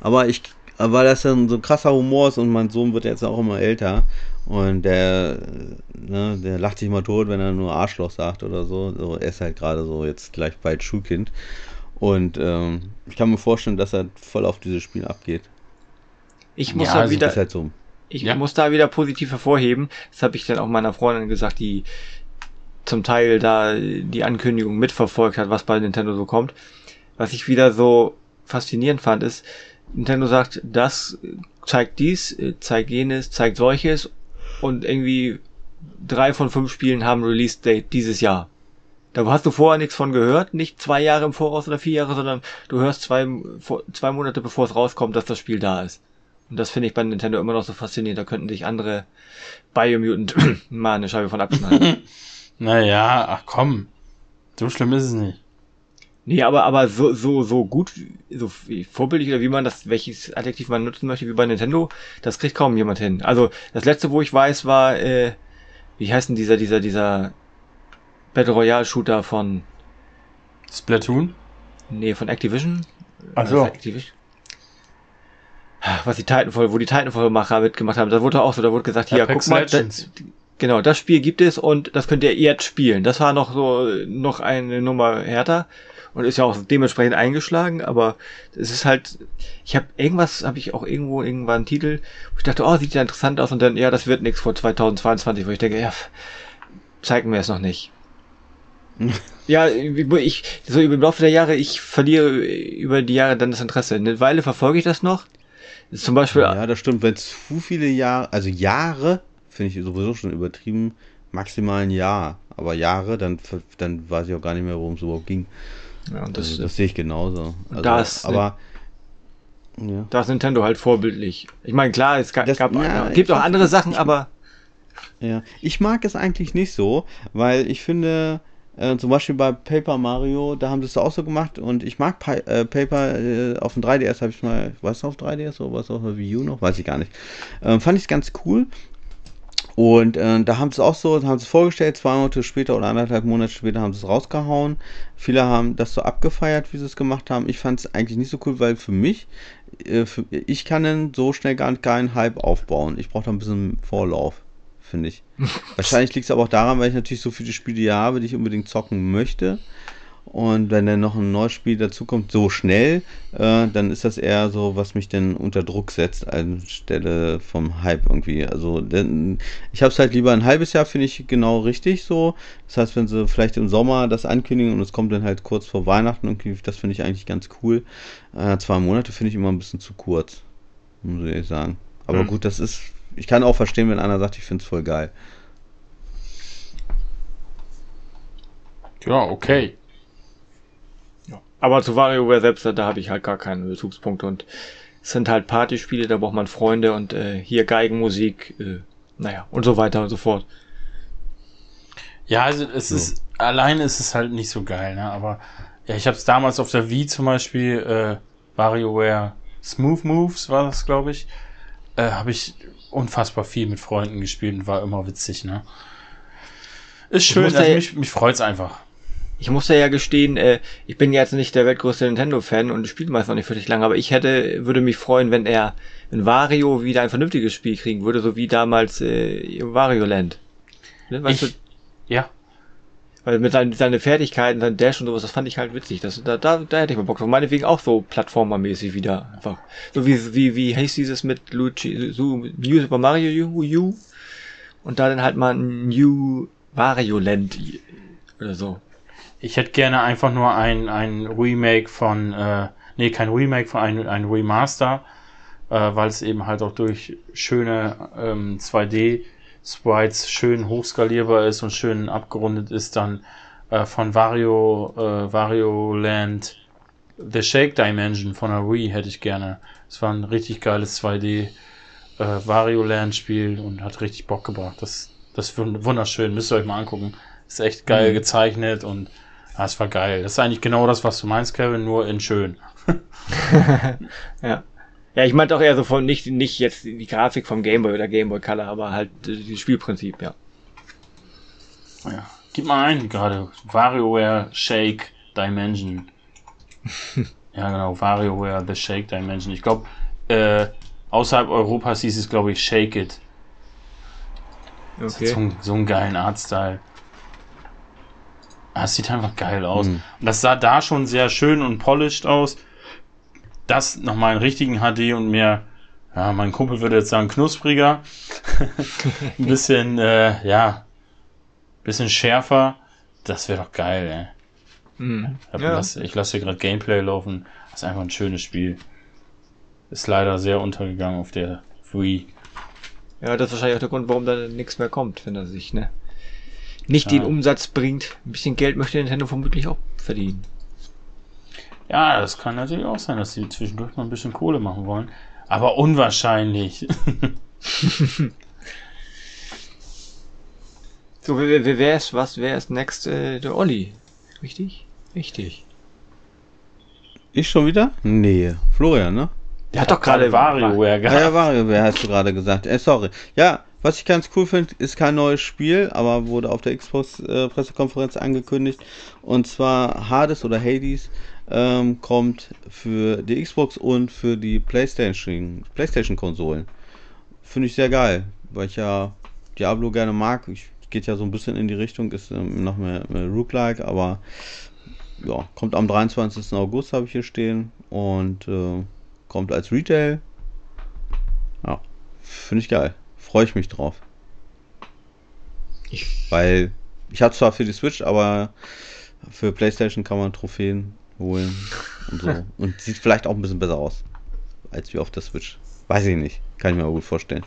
Aber ich, weil das dann so ein krasser Humor ist und mein Sohn wird jetzt auch immer älter und der, ne, der lacht sich mal tot, wenn er nur Arschloch sagt oder so. so er ist halt gerade so jetzt gleich bald Schulkind. Und ähm, ich kann mir vorstellen, dass er voll auf dieses Spiel abgeht. Ich muss Ja, da also wieder, halt so. ich Ja. muss da wieder positiv hervorheben. Das habe ich dann auch meiner Freundin gesagt, die zum Teil da die Ankündigung mitverfolgt hat, was bei Nintendo so kommt. Was ich wieder so faszinierend fand, ist, Nintendo sagt, das zeigt dies, zeigt jenes, zeigt solches und irgendwie drei von fünf Spielen haben Release Date dieses Jahr. Da hast du vorher nichts von gehört, nicht zwei Jahre im Voraus oder vier Jahre, sondern du hörst zwei, zwei Monate bevor es rauskommt, dass das Spiel da ist. Und das finde ich bei Nintendo immer noch so faszinierend. Da könnten sich andere Biomutant mal eine Scheibe von abschneiden. Naja, ach komm. So schlimm ist es nicht. Nee, aber, aber so, so, so gut, so vorbildlich oder wie man das, welches Adjektiv man nutzen möchte, wie bei Nintendo, das kriegt kaum jemand hin. Also, das letzte, wo ich weiß, war, äh, wie heißt denn dieser, dieser, dieser Battle Royale Shooter von, Splatoon? nee, von Activision? Ach so. Was ist Activision? Was die Titanfall, wo die Titanfall-Macher mitgemacht haben, da wurde auch so, da wurde gesagt, hier, Apex guck mal, Legends. da, genau, das Spiel gibt es und das könnt ihr jetzt spielen. Das war noch so, noch eine Nummer härter und ist ja auch dementsprechend eingeschlagen, aber es ist halt, ich habe irgendwas, habe ich auch irgendwo irgendwann einen Titel, wo ich dachte, oh, sieht ja interessant aus und dann, ja, das wird nichts vor 2022, wo ich denke, ja, zeig mir es noch nicht. Ja, ich, so im Laufe der Jahre, ich verliere über die Jahre dann das Interesse. Eine Weile verfolge ich das noch. Zum Beispiel, Ja, das stimmt. Wenn es zu viele Jahre, also Jahre, finde ich sowieso schon übertrieben, maximal ein Jahr. Aber Jahre, dann, dann weiß ich auch gar nicht mehr, worum es überhaupt ging. Ja, und Das, das, das sehe ich genauso. Also, Das- aber ja. da ist Nintendo halt vorbildlich. Ich meine, klar, es gab, Das- gab ja, gibt auch weiß andere Sachen, ich- aber Ja, ich mag es eigentlich nicht so, weil ich finde, äh, zum Beispiel bei Paper Mario, da haben sie es auch so gemacht und ich mag Pi äh, Paper äh, auf dem 3DS, habe ich mal, was auf 3DS oder was auf der Wii U noch, weiß ich gar nicht. Ähm, fand ich ganz cool. Und äh, da haben sie es auch so, haben sie es vorgestellt, zwei Monate später oder anderthalb Monate später haben sie es rausgehauen. Viele haben das so abgefeiert, wie sie es gemacht haben. Ich fand es eigentlich nicht so cool, weil für mich, äh, für, ich kann dann so schnell gar keinen Hype aufbauen. Ich brauche da ein bisschen Vorlauf, finde ich. Wahrscheinlich liegt es aber auch daran, weil ich natürlich so viele Spiele habe, die ich unbedingt zocken möchte. Und wenn dann noch ein neues Spiel dazukommt, so schnell, äh, dann ist das eher so, was mich dann unter Druck setzt, anstelle vom Hype irgendwie. Also, denn ich habe es halt lieber ein halbes Jahr, finde ich genau richtig so. Das heißt, wenn sie vielleicht im Sommer das ankündigen und es kommt dann halt kurz vor Weihnachten, irgendwie, das finde ich eigentlich ganz cool. Äh, zwei Monate finde ich immer ein bisschen zu kurz, muss ich sagen. Aber Mhm. gut, das ist, ich kann auch verstehen, wenn einer sagt, ich finde es voll geil. Ja, okay. Aber zu WarioWare selbst, da, habe ich halt gar keine Bezugspunkte und Es sind halt Partyspiele, da braucht man Freunde und äh, hier Geigenmusik, äh, naja, und so weiter und so fort. Ja, also es so. ist, alleine ist es halt nicht so geil, ne? Aber ja, ich habe es damals auf der Wii zum Beispiel, äh, WarioWare Smooth Moves war das, glaube ich, äh, habe ich unfassbar viel mit Freunden gespielt und war immer witzig, ne? Ist schön, also mich, mich freut's einfach. Ich muss ja gestehen, äh, ich bin jetzt nicht der weltgrößte Nintendo-Fan und spiele meist noch nicht wirklich lange, aber ich hätte, würde mich freuen, wenn er, wenn Wario wieder ein vernünftiges Spiel kriegen würde, so wie damals äh, Wario Land. Ne, weißt ich, du? Ja. Weil mit seinen, seine Fertigkeiten, sein Dash und sowas, das fand ich halt witzig. Das, da, da, da hätte ich mal Bock drauf. Meinetwegen auch so plattformermäßig wieder. Einfach. So wie, wie, wie heißt dieses mit Luigi, so New Super Mario U, U? Und da dann halt mal ein New Wario Land oder so. Ich hätte gerne einfach nur ein, ein Remake von, äh, nee, kein Remake, von ein, ein Remaster, äh, weil es eben halt auch durch schöne ähm, 2D Sprites schön hochskalierbar ist und schön abgerundet ist, dann äh, von Wario, äh, Wario Land The Shake Dimension von der Wii hätte ich gerne. Es war ein richtig geiles 2D äh, Wario Land Spiel und hat richtig Bock gebracht. Das, das ist wunderschön. Müsst ihr euch mal angucken. Ist echt geil mhm. gezeichnet und das war geil. Das ist eigentlich genau das, was du meinst, Kevin, nur in schön. ja. Ja, ich meinte auch eher so von nicht, nicht jetzt die Grafik vom Gameboy oder Gameboy Color, aber halt das Spielprinzip, ja. Ja. Gib mal ein, gerade. WarioWare Shake Dimension. ja, genau. WarioWare The Shake Dimension. Ich glaube, äh, außerhalb Europas hieß es, glaube ich, Shake It. Okay. So, so einen geilen Artstyle. Das sieht einfach geil aus. Mhm. Und das sah da schon sehr schön und polished aus. Das nochmal in richtigen HD und mehr, ja, mein Kumpel würde jetzt sagen, knuspriger. ein bisschen, äh, ja, bisschen schärfer. Das wäre doch geil, ey. Mhm. Ich, ja. lasse, ich lasse hier gerade Gameplay laufen. Das ist einfach ein schönes Spiel. Ist leider sehr untergegangen auf der Wii. Ja, das ist wahrscheinlich auch der Grund, warum da nichts mehr kommt, wenn er sich, ne? Nicht ja. den Umsatz bringt. Ein bisschen Geld möchte Nintendo vermutlich auch verdienen. Ja, das kann natürlich auch sein, dass sie zwischendurch mal ein bisschen Kohle machen wollen. Aber unwahrscheinlich. so, wer, wer, wer ist was? Wer ist next? Äh, der Olli. Richtig? Richtig. Ich schon wieder? Nee, Florian, ne? Der hat doch gerade WarioWare gehabt. Ja, WarioWare hast du gerade gesagt. Äh, sorry. Ja, was ich ganz cool finde, ist kein neues Spiel, aber wurde auf der Xbox-Pressekonferenz äh, angekündigt. Und zwar Hades oder Hades ähm, kommt für die Xbox und für die PlayStation, PlayStation-Konsolen. Finde ich sehr geil, weil ich ja Diablo gerne mag. Ich, geht ja so ein bisschen in die Richtung, ist ähm, noch mehr, mehr Rook-like, aber ja, kommt am 23. August, habe ich hier stehen. Und äh, kommt als Retail. Ja, finde ich geil freue ich mich drauf. Ich Weil ich habe zwar für die Switch, aber für PlayStation kann man Trophäen holen und so. und sieht vielleicht auch ein bisschen besser aus als wie auf der Switch. Weiß ich nicht. Kann ich mir aber gut vorstellen.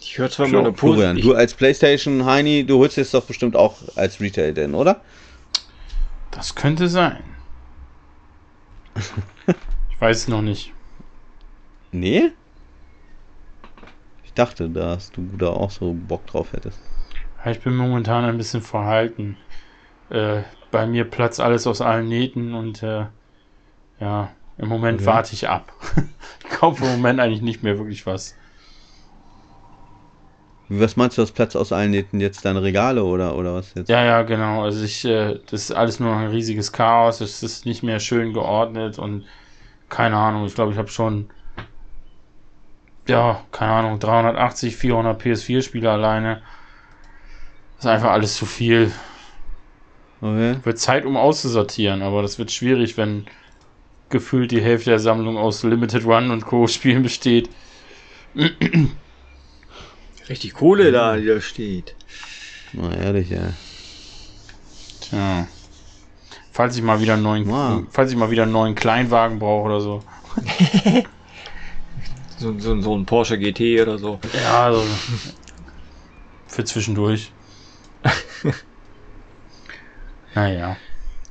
Ich höre zwar mal eine Florian, du als PlayStation Heini, du holst jetzt doch bestimmt auch als Retail denn, oder? Das könnte sein. ich weiß es noch nicht. Nee? Ich dachte, dass du da auch so Bock drauf hättest. Ich bin momentan ein bisschen verhalten. Äh, bei mir platzt alles aus allen Nähten und äh, ja, im Moment okay. warte ich ab. ich kaufe im Moment eigentlich nicht mehr wirklich was. Was meinst du, das Platz aus allen Nähten jetzt deine Regale oder, oder was jetzt? Ja, ja, genau. Also ich, äh, das ist alles nur ein riesiges Chaos. Es ist nicht mehr schön geordnet und keine Ahnung. Ich glaube, ich habe schon ja, keine Ahnung, 380, 400 PS4-Spiele alleine. Das ist einfach alles zu viel. Okay. Wird Zeit, um auszusortieren, aber das wird schwierig, wenn gefühlt die Hälfte der Sammlung aus Limited Run und Co. Spielen besteht. Richtig Kohle da, die da steht. Na ehrlich, ja. Tja. Falls ich mal wieder einen neuen, wow. falls ich mal wieder einen neuen Kleinwagen brauche oder so. So, so, so ein Porsche GT oder so. Ja, also für zwischendurch. naja.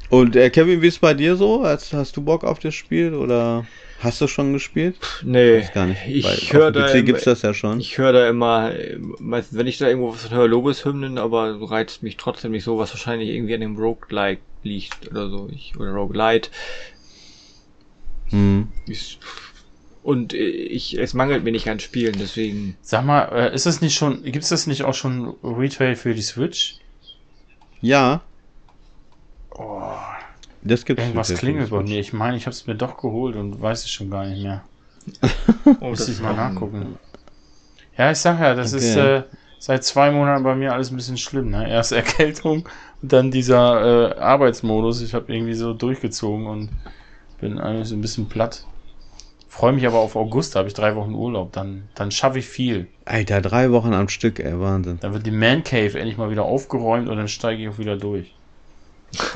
Und äh, Kevin, wie ist bei dir so? Hast, hast du Bock auf das Spiel oder? Hast du schon gespielt? Nee, Weiß gar nicht. ich höre da PC im- gibt's das ja schon. Ich höre da immer, äh, meistens, wenn ich da irgendwo was höre, Lobeshymnen, aber reizt mich trotzdem nicht so, was wahrscheinlich irgendwie an dem Roguelike liegt oder so. Ich, oder Roguelite. Hm. Ich, und äh, ich, es mangelt mir nicht an Spielen, deswegen. Sag mal, äh, ist das nicht schon, gibt es das nicht auch schon Retail für die Switch? Ja, Oh, das gibt's. irgendwas klingelt bei mir. Ich meine, ich habe es mir doch geholt und weiß es schon gar nicht mehr. Oh, Muss ich mal nachgucken. Ja, ich sag ja, das Okay. ist äh, seit zwei Monaten bei mir alles ein bisschen schlimm. Ne? Erst Erkältung und dann dieser äh, Arbeitsmodus. Ich habe irgendwie so durchgezogen und bin eigentlich so ein bisschen platt. Freue mich aber auf August, da habe ich drei Wochen Urlaub. Dann, dann schaffe ich viel. Alter, drei Wochen am Stück, ey, Wahnsinn. Dann wird die Man Cave endlich mal wieder aufgeräumt und dann steige ich auch wieder durch.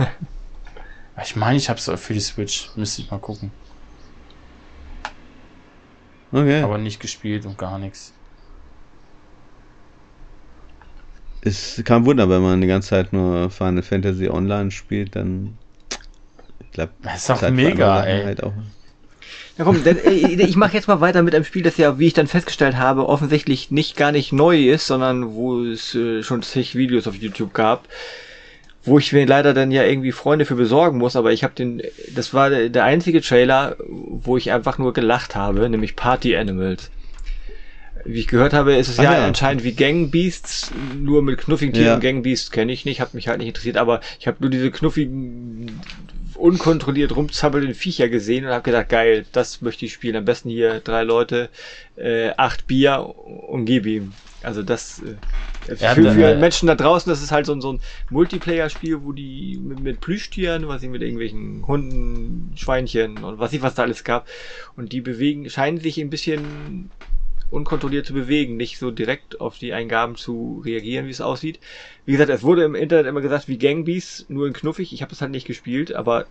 ich meine, ich habe es für die Switch. Müsste ich mal gucken. Okay. Aber nicht gespielt und gar nichts. Ist kein Wunder, wenn man die ganze Zeit nur Final Fantasy Online spielt, dann. Ich glaube, Das ist doch mega, ey. Halt auch. Na komm, denn, äh, ich mache jetzt mal weiter mit einem Spiel, das ja, wie ich dann festgestellt habe, offensichtlich nicht gar nicht neu ist, sondern wo es äh, schon zig Videos auf YouTube gab, wo ich mir leider dann ja irgendwie Freunde für besorgen muss, aber ich habe den, das war der, einzige Trailer, wo ich einfach nur gelacht habe, nämlich Party Animals. Wie ich gehört habe, ist es Ah, ja, ja. anscheinend wie Gang Beasts, nur mit knuffigen Tieren. Ja. Gang Beasts kenne ich nicht, hat mich halt nicht interessiert, aber ich habe nur diese knuffigen, unkontrolliert rumzappelnden Viecher gesehen und habe gedacht, geil, das möchte ich spielen. Am besten hier drei Leute, äh, acht Bier und gib ihm. Also das äh, Ja, für, für äh, Menschen da draußen, das ist halt so, ein- so ein Multiplayer-Spiel, wo die mit, mit Plüschtieren, was ich mit irgendwelchen Hunden, Schweinchen und was ich was da alles gab. Und die bewegen, scheinen sich ein bisschen unkontrolliert zu bewegen, nicht so direkt auf die Eingaben zu reagieren, wie es aussieht. Wie gesagt, es wurde im Internet immer gesagt, wie Gangbeasts, nur in knuffig. Ich habe das halt nicht gespielt, aber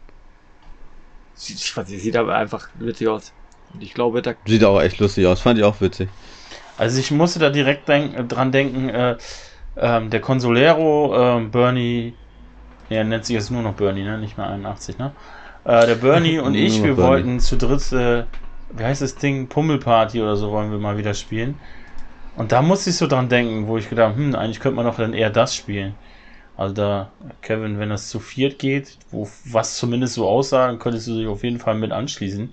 sieht, ich weiß nicht, sieht aber einfach witzig aus. Und ich glaube, da Sieht auch echt lustig aus, fand ich auch witzig. Also ich musste da direkt denk, äh, dran denken, äh, ähm, der Consolero, ähm, Bernie, ja, er nennt sich jetzt nur noch Bernie, ne? Nicht mehr 81, ne? Äh, der Bernie und ich, wir Bernie. wollten zu dritt, äh, wie heißt das Ding, Pummelparty oder so wollen wir mal wieder spielen. Und da musste ich so dran denken, wo ich gedacht, hm, eigentlich könnte man doch dann eher das spielen. Also da, Kevin, wenn das zu viert geht, wo was zumindest so aussah, dann könntest du dich auf jeden Fall mit anschließen.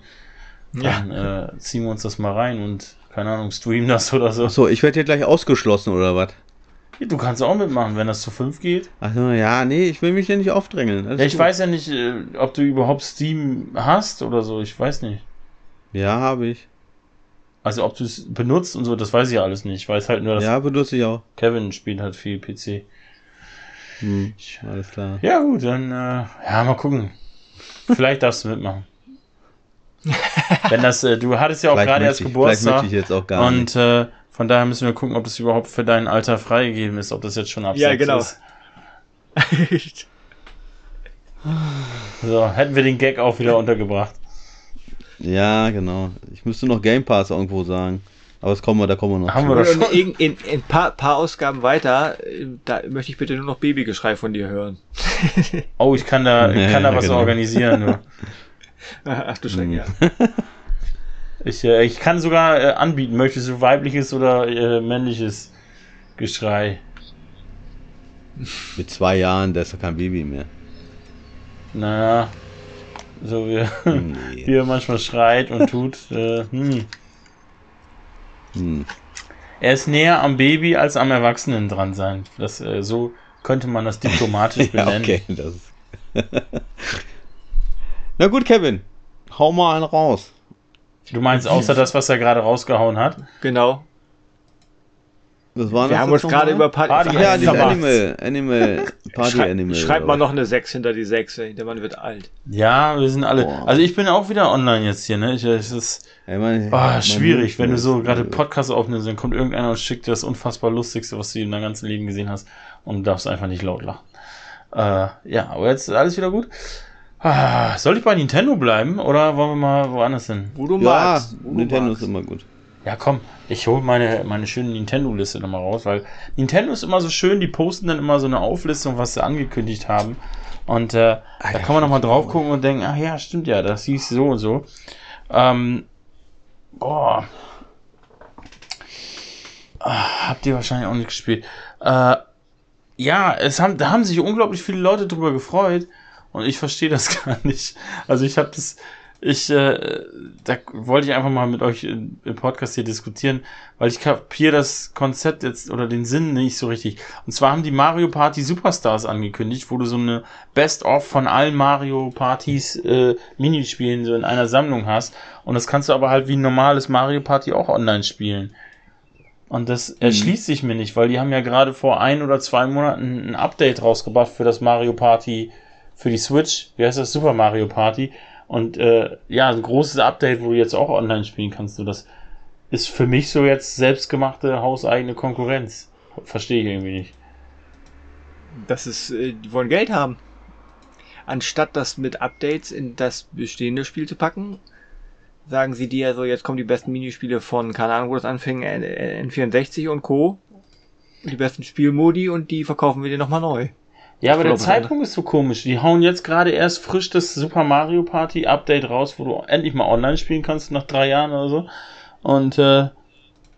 Ja. Dann äh, ziehen wir uns das mal rein und, keine Ahnung, streamen das oder so. Achso, ich werde hier gleich ausgeschlossen oder was? Du kannst auch mitmachen, wenn das zu fünf geht. Achso, ja, nee, ich will mich hier nicht aufdrängeln. Ja, ich gut. weiß ja nicht, äh, ob du überhaupt Steam hast oder so. Ich weiß nicht. Ja, habe ich. Also ob du es benutzt und so, das weiß ich ja alles nicht. Ich weiß halt nur, dass Ja, benutze ich auch. Kevin spielt halt viel PC. Hm, alles klar. Ja gut, dann äh, ja mal gucken. Vielleicht darfst du mitmachen. Wenn das, äh, du hattest ja auch gerade erst ich, vielleicht Geburtstag möchte ich jetzt auch gar nicht. und äh, von daher müssen wir gucken, ob das überhaupt für dein Alter freigegeben ist, ob das jetzt schon ab Ja, sechs genau. ist. So, hätten wir den Gag auch wieder untergebracht. Ja, genau. Ich müsste noch Game Pass irgendwo sagen. Aber das kommen wir, da kommen wir noch. Haben zu. wir Und schon. in, in, in paar, paar Ausgaben weiter, da möchte ich bitte nur noch Babygeschrei von dir hören. Oh, ich kann da, ich kann da Ja, was genau. organisieren. Nur. Ach du Schreck, Hm. ja. Ich, äh, ich kann sogar äh, anbieten, möchtest du weibliches oder äh, männliches Geschrei? Mit zwei Jahren, der ist doch kein Baby mehr. Naja, so wie, Nee. wie er manchmal schreit und tut. Äh, hm. Hm. Er ist näher am Baby als am Erwachsenen dran sein. Das, äh, so könnte man das diplomatisch Ja, benennen. okay. Das Na gut, Kevin. Hau mal einen raus. Du meinst außer das, was er gerade rausgehauen hat? Genau. Was war Wir das haben uns gerade über Party, Party ja, Vermacht. Animal. Animal. Party Schrei, Animal. Schreibt mal noch eine 6 hinter die 6, ey. der Mann wird alt. Ja, wir sind alle. Boah. Also ich bin auch wieder online jetzt hier, ne? Ich, es ist Ey, mein- oh, schwierig, wenn du so gerade Podcast aufnimmst, dann kommt irgendeiner und schickt dir das unfassbar Lustigste, was du in deinem ganzen Leben gesehen hast und du darfst einfach nicht laut lachen. Äh, ja, aber jetzt ist alles wieder gut. Ah, soll ich bei Nintendo bleiben oder wollen wir mal woanders hin? Wo du Ja, magst. Wo du Nintendo magst. ist immer gut. Ja, komm, ich hole meine, meine schöne Nintendo-Liste nochmal raus, weil Nintendo ist immer so schön, die posten dann immer so eine Auflistung, was sie angekündigt haben. Und äh, da kann man nochmal drauf gucken und denken, ach ja, stimmt ja, das hieß so und so. Ähm, boah. Ah, habt ihr wahrscheinlich auch nicht gespielt. Äh, ja, es haben, da haben sich unglaublich viele Leute drüber gefreut und ich verstehe das gar nicht. Also ich habe das, ich, äh, da wollte ich einfach mal mit euch im Podcast hier diskutieren, weil ich kapiere das Konzept jetzt oder den Sinn nicht so richtig. Und zwar haben die Mario Party Superstars angekündigt, wo du so eine Best-of von allen Mario Partys äh, Minispielen so in einer Sammlung hast. Und das kannst du aber halt wie ein normales Mario Party auch online spielen. Und das erschließt sich mir nicht, weil die haben ja gerade vor ein oder zwei Monaten ein Update rausgebracht für das Mario Party für die Switch. Wie heißt das? Super Mario Party. Und äh, ja, ein großes Update, wo du jetzt auch online spielen kannst. So, das ist für mich so jetzt selbstgemachte hauseigene Konkurrenz. Verstehe ich irgendwie nicht. Das ist, äh, die wollen Geld haben. Anstatt das mit Updates in das bestehende Spiel zu packen, sagen sie dir so, jetzt kommen die besten Minispiele von, keine Ahnung, wo das anfing, N- N64 und Co. Die besten Spielmodi und die verkaufen wir dir nochmal neu. Ja, aber der Zeitpunkt ist so komisch. Die hauen jetzt gerade erst frisch das Super Mario Party Update raus, wo du endlich mal online spielen kannst nach drei Jahren oder so. Und äh,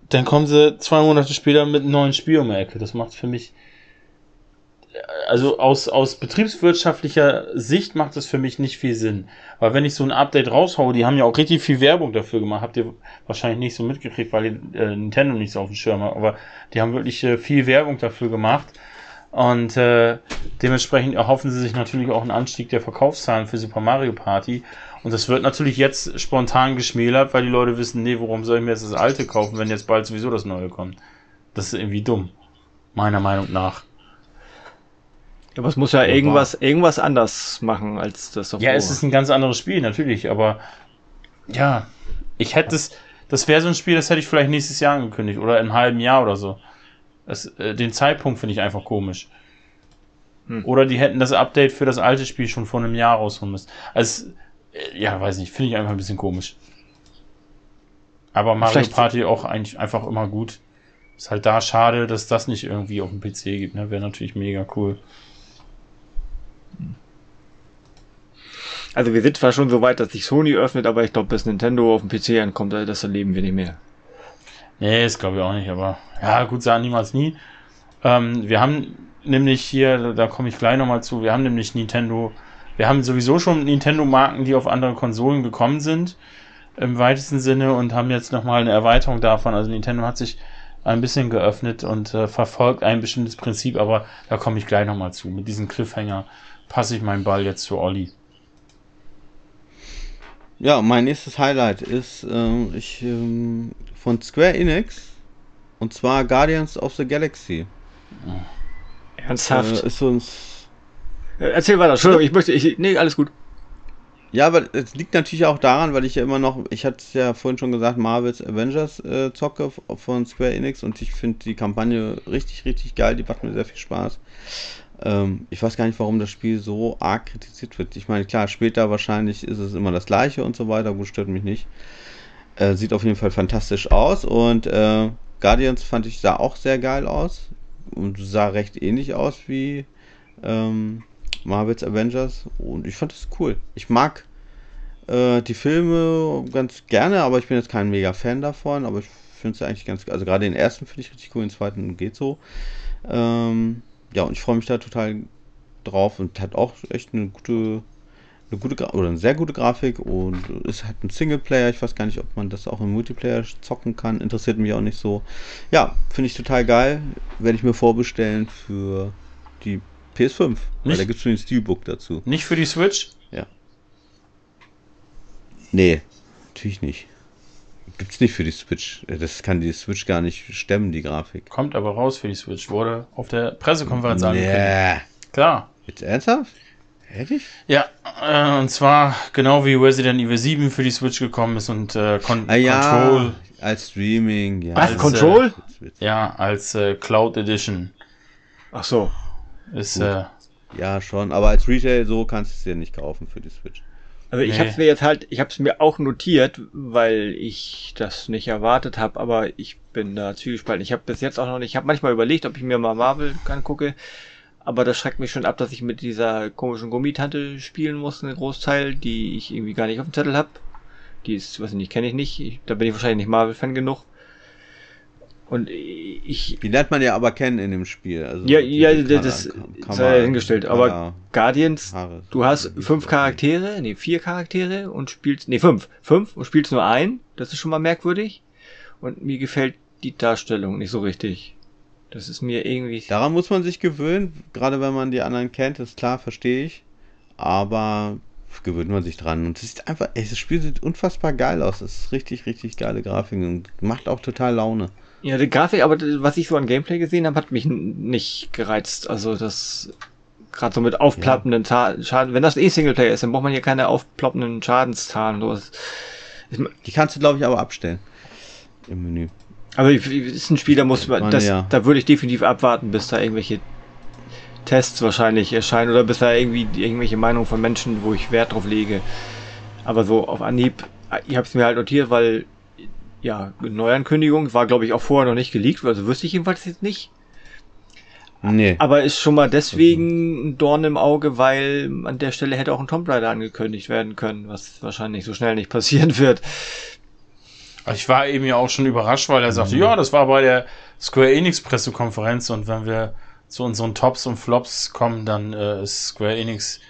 dann kommen sie zwei Monate später mit einem neuen Spiel um die Ecke. Das macht für mich, also aus, aus betriebswirtschaftlicher Sicht macht das für mich nicht viel Sinn. Weil wenn ich so ein Update raushaue, die haben ja auch richtig viel Werbung dafür gemacht, habt ihr wahrscheinlich nicht so mitgekriegt, weil die, äh, Nintendo nicht so auf dem Schirm hat, aber die haben wirklich äh, viel Werbung dafür gemacht. Und äh, dementsprechend erhoffen sie sich natürlich auch einen Anstieg der Verkaufszahlen für Super Mario Party. Und das wird natürlich jetzt spontan geschmälert, weil die Leute wissen, nee, warum soll ich mir jetzt das alte kaufen, wenn jetzt bald sowieso das neue kommt. Das ist irgendwie dumm. Meiner Meinung nach. Aber es muss ja irgendwas, irgendwas anders machen als das davor. Ja, es ist ein ganz anderes Spiel, natürlich, aber ja, ich hätte es, das wäre so ein Spiel, das hätte ich vielleicht nächstes Jahr angekündigt oder in einem halben Jahr oder so. Das, äh, den Zeitpunkt finde ich einfach komisch. Hm. Oder die hätten das Update für das alte Spiel schon vor einem Jahr rausholen müssen. Also, äh, ja, weiß nicht, finde ich einfach ein bisschen komisch. Aber Mario Vielleicht- Party auch eigentlich einfach immer gut. Ist halt da schade, dass das nicht irgendwie auf dem PC gibt, ne? Wäre natürlich mega cool. Also wir sind zwar schon so weit, dass sich Sony öffnet, aber ich glaube, bis Nintendo auf dem PC ankommt, das erleben wir nicht mehr. Nee, das glaube ich auch nicht, aber ja, gut, sagen niemals nie. Ähm, wir haben nämlich hier, da komme ich gleich nochmal zu, wir haben nämlich Nintendo, wir haben sowieso schon Nintendo-Marken, die auf andere Konsolen gekommen sind, im weitesten Sinne, und haben jetzt nochmal eine Erweiterung davon. Also Nintendo hat sich ein bisschen geöffnet und äh, verfolgt ein bestimmtes Prinzip, aber da komme ich gleich nochmal zu. Mit diesem Cliffhanger passe ich meinen Ball jetzt zu Olli. Ja, mein nächstes Highlight ist ähm, ich, ähm, von Square Enix und zwar Guardians of the Galaxy. Ernsthaft? Äh, ist Äh, Erzähl weiter, Entschuldigung, ich möchte, ich, nee, alles gut. Ja, aber es liegt natürlich auch daran, weil ich ja immer noch, ich hatte es ja vorhin schon gesagt, Marvel's Avengers äh, zocke von Square Enix und ich finde die Kampagne richtig, richtig geil, die macht mir sehr viel Spaß. Ähm, ich weiß gar nicht, warum das Spiel so arg kritisiert wird. Ich meine, klar, später wahrscheinlich ist es immer das gleiche und so weiter, gut, stört mich nicht. Äh, sieht auf jeden Fall fantastisch aus und äh, Guardians fand ich sah auch sehr geil aus und sah recht ähnlich aus wie ähm, Marvel's Avengers und ich fand das cool. Ich mag äh, die Filme ganz gerne, aber ich bin jetzt kein mega Fan davon, aber ich finde es eigentlich ganz, also gerade den ersten finde ich richtig cool, den zweiten geht so. Ähm, ja, und ich freue mich da total drauf und hat auch echt eine gute, eine gute Gra oder eine sehr gute Grafik und es hat einen Singleplayer. Ich weiß gar nicht, ob man das auch im Multiplayer zocken kann. Interessiert mich auch nicht so. Ja, finde ich total geil. Werde ich mir vorbestellen für die PS5. Weil Nicht- da gibt es schon ein Steelbook dazu. Nicht für die Switch? Nee, natürlich nicht. Gibt's nicht für die Switch. Das kann die Switch gar nicht stemmen, die Grafik. Kommt aber raus für die Switch. Wurde auf der Pressekonferenz angekündigt. Nee. Klar. Jetzt ernsthaft? Ehrlich? Ja, äh, und zwar genau wie Resident Evil 7 für die Switch gekommen ist und äh, Con Ah ja, Control als Streaming, ja. Was, Als, Control? ja als äh, Cloud Edition Ach so. ist äh, Ja, schon. Aber als Retail so kannst du es dir nicht kaufen für die Switch. Also ich Nee. habe es mir jetzt halt, ich habe es mir auch notiert, weil ich das nicht erwartet habe, aber ich bin da zwiegespalten. Ich habe bis jetzt auch noch nicht, ich habe manchmal überlegt, ob ich mir mal Marvel angucke, aber das schreckt mich schon ab, dass ich mit dieser komischen Gummitante spielen muss, einen Großteil, die ich irgendwie gar nicht auf dem Zettel habe. Die ist, weiß ich nicht, kenne ich nicht. Ich, da bin ich wahrscheinlich nicht Marvel-Fan genug. Und ich. Die lernt man ja aber kennen in dem Spiel. Also ja, ja, das sei ja hingestellt. Aber Guardians, Haare, du hast fünf Charaktere, nee, vier Charaktere und spielst, nee, fünf, fünf und spielst nur ein. Das ist schon mal merkwürdig. Und mir gefällt die Darstellung nicht so richtig. Das ist mir irgendwie. Daran muss man sich gewöhnen, gerade wenn man die anderen kennt, ist klar, verstehe ich. Aber gewöhnt man sich dran. Und es ist einfach, ey, das Spiel sieht unfassbar geil aus. Es ist richtig, richtig geile Grafik und macht auch total Laune. Ja, die Grafik, aber was ich so an Gameplay gesehen habe, hat mich nicht gereizt. Also das gerade so mit aufploppenden ja. Schaden. Wenn das eh Singleplayer ist, dann braucht man hier keine aufploppenden Schadenszahlen sowas. Die kannst du, glaube ich, aber abstellen. Im Menü. Aber ist ein Spiel, da muss man, das, ja. da würde ich definitiv abwarten, bis da irgendwelche Tests wahrscheinlich erscheinen oder bis da irgendwie irgendwelche Meinungen von Menschen, wo ich Wert drauf lege. Aber so auf Anhieb, ich habe es mir halt notiert, weil ja, Neuankündigung war, glaube ich, auch vorher noch nicht geleakt, also wüsste ich jedenfalls jetzt nicht. Nee. Aber ist schon mal deswegen ein Dorn im Auge, weil an der Stelle hätte auch ein Tomb Raider angekündigt werden können, was wahrscheinlich so schnell nicht passieren wird. Ich war eben ja auch schon überrascht, weil er sagte, mhm. ja, das war bei der Square Enix Pressekonferenz und wenn wir zu unseren Tops und Flops kommen, dann äh, ist Square Enix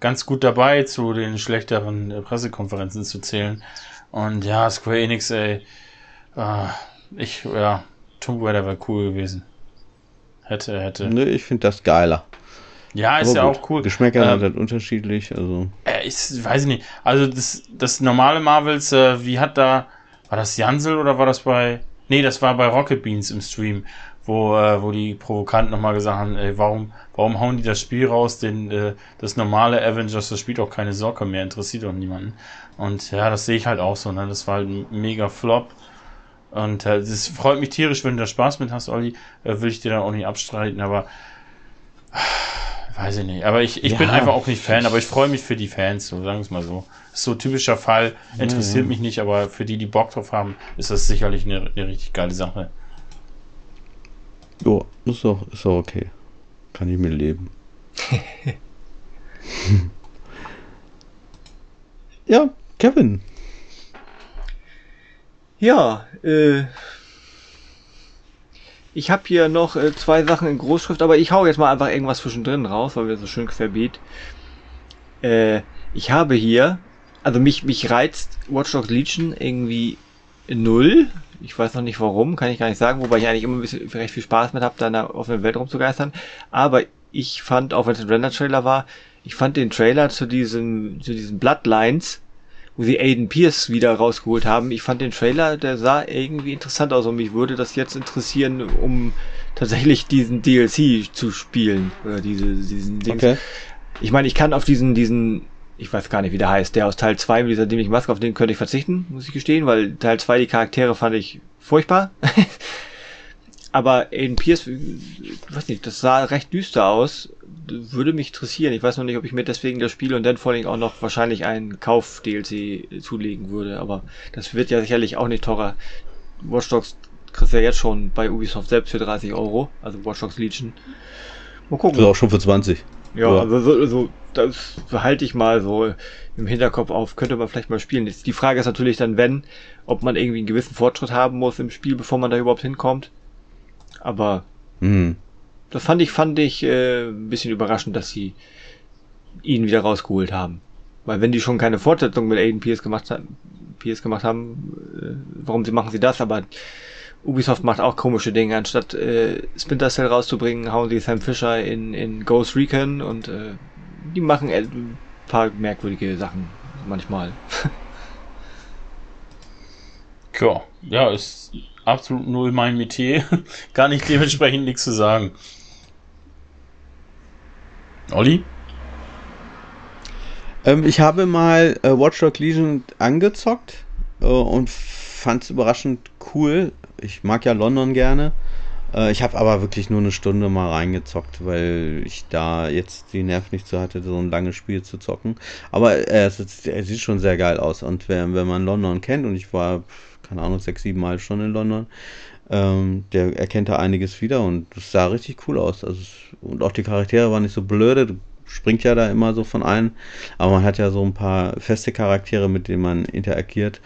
ganz gut dabei, zu den schlechteren äh, Pressekonferenzen zu zählen. Und ja, Square Enix, ey, äh, ich, ja, Tomb Raider wäre cool gewesen. Hätte, hätte. Nö, ich finde das geiler. Ja, ist Aber ja gut. auch cool. Geschmäcker ähm, halt unterschiedlich, also. Äh, ich weiß ich nicht. Also das, das normale Marvels, äh, wie hat da, war das Jansel oder war das bei, nee, das war bei Rocket Beans im Stream, wo, äh, wo die Provokanten nochmal gesagt haben, ey, warum, warum hauen die das Spiel raus, denn äh, das normale Avengers, das spielt auch keine Socke mehr, interessiert auch niemanden. Und ja, das sehe ich halt auch so, ne? Das war halt ein mega Flop. Und äh, das freut mich tierisch, wenn du da Spaß mit hast, Olli. Äh, will ich dir dann auch nicht abstreiten, aber äh, weiß ich nicht. Aber ich, ich ja. bin einfach auch nicht Fan, aber ich freue mich für die Fans, so sagen wir es mal so. So typischer Fall, interessiert ja, ja. mich nicht, aber für die, die Bock drauf haben, ist das sicherlich eine, eine richtig geile Sache. Jo, ist doch, ist doch okay. Kann ich mir leben. ja, Kevin. Ja, äh, ich habe hier noch äh, zwei Sachen in Großschrift, aber ich hau jetzt mal einfach irgendwas zwischendrin raus, weil wir so schön querbeet. Äh, ich habe hier, also mich, mich reizt Watch Dogs Legion irgendwie null. Ich weiß noch nicht warum, kann ich gar nicht sagen, wobei ich eigentlich immer ein bisschen recht viel Spaß mit habe, da in der offenen Welt rumzugeistern. Aber ich fand, auch wenn es ein Render-Trailer war, ich fand den Trailer zu diesem, zu diesen Bloodlines wo sie Aiden Pierce wieder rausgeholt haben. Ich fand den Trailer, der sah irgendwie interessant aus und mich würde das jetzt interessieren, um tatsächlich diesen DLC zu spielen. Oder diese, diesen Dings. Okay. Ich meine, ich kann auf diesen, diesen, ich weiß gar nicht, wie der heißt, der aus Teil 2 mit dieser dämlichen Maske, auf den könnte ich verzichten, muss ich gestehen, weil Teil 2 die Charaktere fand ich furchtbar. Aber Aiden Pierce, weiß nicht, das sah recht düster aus würde mich interessieren. Ich weiß noch nicht, ob ich mir deswegen das Spiel und dann vor allem auch noch wahrscheinlich einen Kauf-DLC zulegen würde, aber das wird ja sicherlich auch nicht teurer. Watch Dogs kriegst ja jetzt schon bei Ubisoft selbst für 30 Euro, also Watch Dogs Legion. Mal gucken. Das auch schon für 20. Ja, ja. also so, so, das behalte ich mal so im Hinterkopf auf, könnte man vielleicht mal spielen. Jetzt, die Frage ist natürlich dann, wenn, ob man irgendwie einen gewissen Fortschritt haben muss im Spiel, bevor man da überhaupt hinkommt. Aber mhm. Das fand ich, fand ich äh, ein bisschen überraschend, dass sie ihn wieder rausgeholt haben. Weil wenn die schon keine Fortsetzung mit Aiden Pierce gemacht, haben, Pierce gemacht haben, äh, warum sie machen sie das? Aber Ubisoft macht auch komische Dinge. Anstatt äh, Splinter Cell rauszubringen, hauen sie Sam Fisher in, in Ghost Recon und äh, die machen ein paar merkwürdige Sachen manchmal. Tja, ja, ist absolut null mein Metier. Gar nicht dementsprechend nichts zu sagen. Olli? Ähm, ich habe mal äh, Watch Dogs Legion angezockt äh, und fand es überraschend cool. Ich mag ja London gerne. Äh, ich habe aber wirklich nur eine Stunde mal reingezockt, weil ich da jetzt die Nerven nicht so hatte, so ein langes Spiel zu zocken. Aber äh, es, es, sieht schon sehr geil aus. Und wenn, wenn man London kennt, und ich war, keine Ahnung, sechs, sieben Mal schon in London, ähm, der erkennt da einiges wieder und es sah richtig cool aus. Also, und auch die Charaktere waren nicht so blöde. Du springt ja da immer so von ein, aber man hat ja so ein paar feste Charaktere, mit denen man interagiert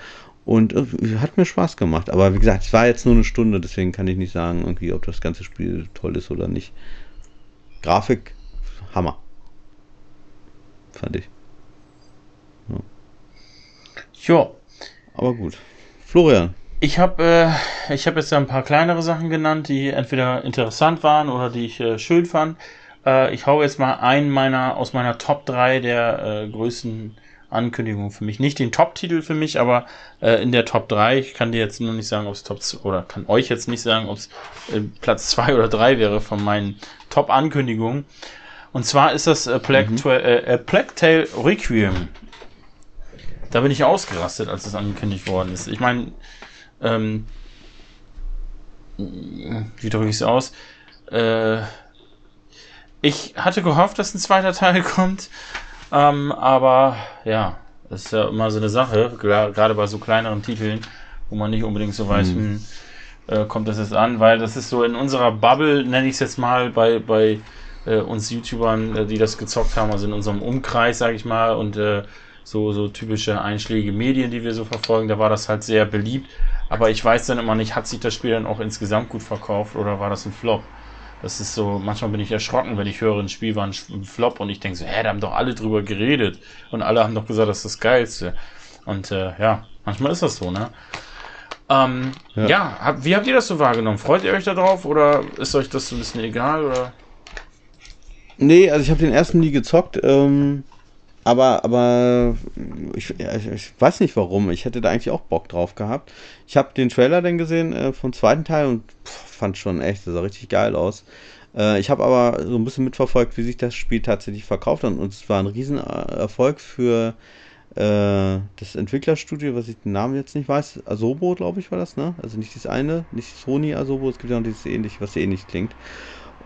und äh, hat mir Spaß gemacht. Aber wie gesagt, es war jetzt nur eine Stunde, deswegen kann ich nicht sagen, irgendwie, ob das ganze Spiel toll ist oder nicht. Grafik, Hammer. Fand ich. Ja. Jo. Aber gut. Florian. Ich habe äh, ich hab jetzt ein paar kleinere Sachen genannt, die entweder interessant waren oder die ich äh, schön fand. Äh, ich hau jetzt mal einen meiner aus meiner Top 3 der äh, größten Ankündigungen für mich. Nicht den Top-Titel für mich, aber äh, in der Top 3. Ich kann dir jetzt nur nicht sagen, ob es Top oder kann euch jetzt nicht sagen, ob es äh, Platz 2 oder 3 wäre von meinen Top-Ankündigungen. Und zwar ist das äh, Plague, mhm. äh, Plague Tale Requiem. Da bin ich ausgerastet, als das angekündigt worden ist. Ich meine, ähm, wie drücke ich es aus? Äh, ich hatte gehofft, dass ein zweiter Teil kommt, ähm, aber ja, das ist ja immer so eine Sache, gerade bei so kleineren Titeln, wo man nicht unbedingt so weiß, mhm. hm, äh, kommt das jetzt an, weil das ist so in unserer Bubble, nenne ich es jetzt mal, bei, bei äh, uns YouTubern, äh, die das gezockt haben, also in unserem Umkreis, sage ich mal, und äh, so, so typische einschlägige Medien, die wir so verfolgen, da war das halt sehr beliebt. Aber ich weiß dann immer nicht, hat sich das Spiel dann auch insgesamt gut verkauft oder war das ein Flop? Das ist so, manchmal bin ich erschrocken, wenn ich höre, ein Spiel war ein Flop und ich denke so, hä, da haben doch alle drüber geredet und alle haben doch gesagt, das ist das Geilste. Und äh, ja, manchmal ist das so, ne? Ähm, ja, ja hab, wie habt ihr das so wahrgenommen? Freut ihr euch darauf oder ist euch das so ein bisschen egal? Oder? Nee, also ich habe den ersten nie gezockt. Ähm, aber, aber ich, ich, weiß nicht warum. Ich hätte da eigentlich auch Bock drauf gehabt. Ich habe den Trailer dann gesehen äh, vom zweiten Teil und pff, fand schon echt, das sah richtig geil aus. Äh, ich habe aber so ein bisschen mitverfolgt, wie sich das Spiel tatsächlich verkauft hat. Und es war ein Riesenerfolg für äh, das Entwicklerstudio, was ich den Namen jetzt nicht weiß. Asobo, glaube ich, war das, ne? Also nicht das eine, nicht Sony Asobo, es gibt ja noch dieses ähnlich, was ähnlich klingt.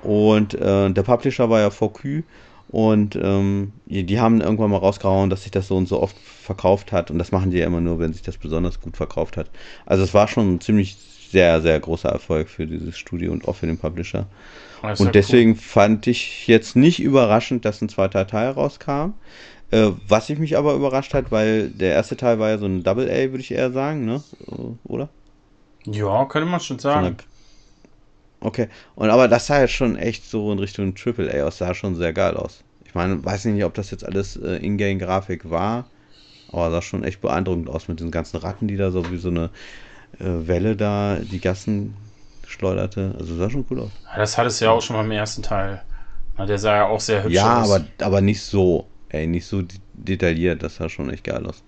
Und äh, der Publisher war ja VQ. Und ähm, die haben irgendwann mal rausgehauen, dass sich das so und so oft verkauft hat. Und das machen die ja immer nur, wenn sich das besonders gut verkauft hat. Also es war schon ein ziemlich sehr, sehr großer Erfolg für dieses Studio und auch für den Publisher. Und ja deswegen cool. fand ich jetzt nicht überraschend, dass ein zweiter Teil rauskam. Äh, was ich mich aber überrascht hat, weil der erste Teil war ja so ein Double A, würde ich eher sagen, ne? Oder? Ja, könnte man schon sagen. Okay. Und aber das sah ja schon echt so in Richtung Triple A aus, sah schon sehr geil aus. Ich meine, weiß nicht, ob das jetzt alles äh, Ingame-Grafik war, aber sah schon echt beeindruckend aus mit den ganzen Ratten, die da so wie so eine äh, Welle da die Gassen schleuderte. Also sah schon cool aus. Das hat es ja auch schon beim ersten Teil. Der sah ja auch sehr hübsch ja, aus. Ja, aber, aber nicht so, ey, nicht so detailliert. Das sah schon echt geil aus.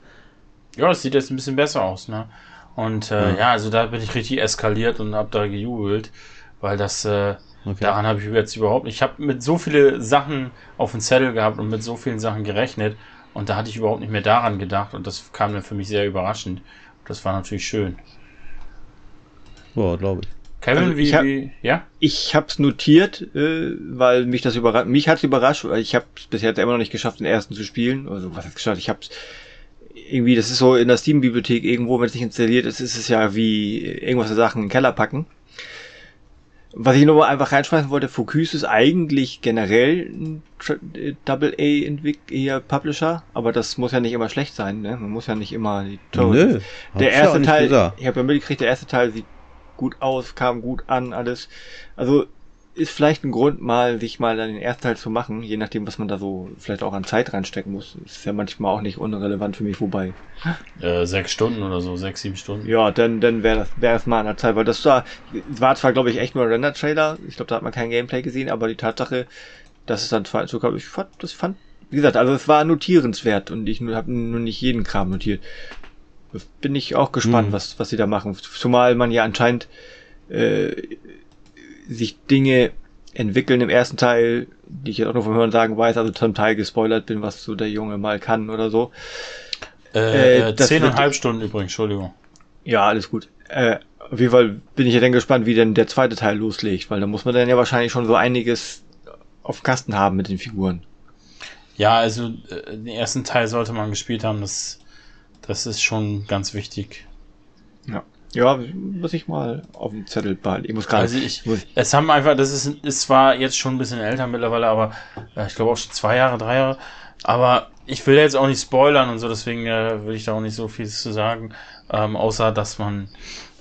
Ja, das sieht jetzt ein bisschen besser aus, ne? Und äh, ja. ja, also da bin ich richtig eskaliert und hab da gejubelt weil das äh, okay. daran habe ich jetzt überhaupt nicht. Ich habe mit so viele Sachen auf dem Zettel gehabt und mit so vielen Sachen gerechnet und da hatte ich überhaupt nicht mehr daran gedacht und das kam dann für mich sehr überraschend. Das war natürlich schön. Ja, glaube ich. Kevin, also wie, hab, wie, ja? Ich hab's notiert, äh, weil mich das überrascht, mich hat's überrascht, weil ich hab's bis jetzt immer noch nicht geschafft, den ersten zu spielen. Also, was heißt geschafft? Ich hab's irgendwie, das ist so in der Steam-Bibliothek irgendwo, wenn es nicht installiert ist, ist es ja wie irgendwas der Sachen in den Keller packen. Was ich nur einfach reinschmeißen wollte, Focus ist eigentlich generell ein Double A Entwickler Publisher, aber das muss ja nicht immer schlecht sein, ne? Man muss ja nicht immer die Nö, Der erste Teil, ich habe ja mitgekriegt, der erste Teil sieht gut aus, kam gut an, alles. Also ist vielleicht ein Grund, mal sich mal dann den ersten Teil zu machen, je nachdem, was man da so vielleicht auch an Zeit reinstecken muss. Ist ja manchmal auch nicht unrelevant für mich vorbei. Äh, sechs Stunden oder so, sechs, sieben Stunden. Ja, dann, dann wäre das, wäre es mal an der Zeit, weil das da, war zwar, glaube ich, echt nur ein Render-Trailer. Ich glaube, da hat man kein Gameplay gesehen, aber die Tatsache, dass es dann zwar so gab, ich fand, das fand, wie gesagt, also es war notierenswert und ich habe nur nicht jeden Kram notiert. Bin ich auch gespannt, hm. was, was sie da machen. Zumal man ja anscheinend, äh, sich Dinge entwickeln im ersten Teil, die ich jetzt auch nur vom Hören sagen weiß, also zum Teil gespoilert bin, was so der Junge mal kann oder so. Äh, äh zehneinhalb Stunden übrigens, Entschuldigung. Ja, alles gut. Äh, auf jeden Fall bin ich ja dann gespannt, wie denn der zweite Teil loslegt, weil da muss man dann ja wahrscheinlich schon so einiges auf Kasten haben mit den Figuren. Ja, also äh, den ersten Teil sollte man gespielt haben, das, das ist schon ganz wichtig. Ja. Ja, muss ich mal auf dem Zettel behalten. Ich muss gerade. Also ich, es haben einfach, das ist, ist zwar jetzt schon ein bisschen älter mittlerweile, aber äh, ich glaube auch schon zwei Jahre, drei Jahre. Aber ich will jetzt auch nicht spoilern und so, deswegen äh, will ich da auch nicht so viel zu sagen. Ähm, außer, dass man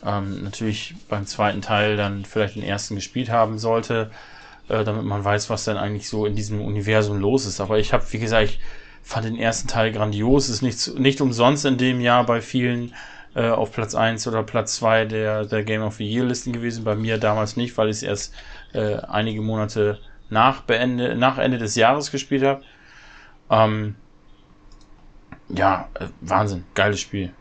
ähm, natürlich beim zweiten Teil dann vielleicht den ersten gespielt haben sollte, äh, damit man weiß, was denn eigentlich so in diesem Universum los ist. Aber ich habe, wie gesagt, ich fand den ersten Teil grandios. Ist nicht, nicht umsonst in dem Jahr bei vielen äh, auf Platz 1 oder Platz 2 der, der Game of the Year Listen gewesen. Bei mir damals nicht, weil ich es erst äh, einige Monate nach, Beende, nach Ende des Jahres gespielt habe. Ähm, ja, äh, Wahnsinn, geiles Spiel.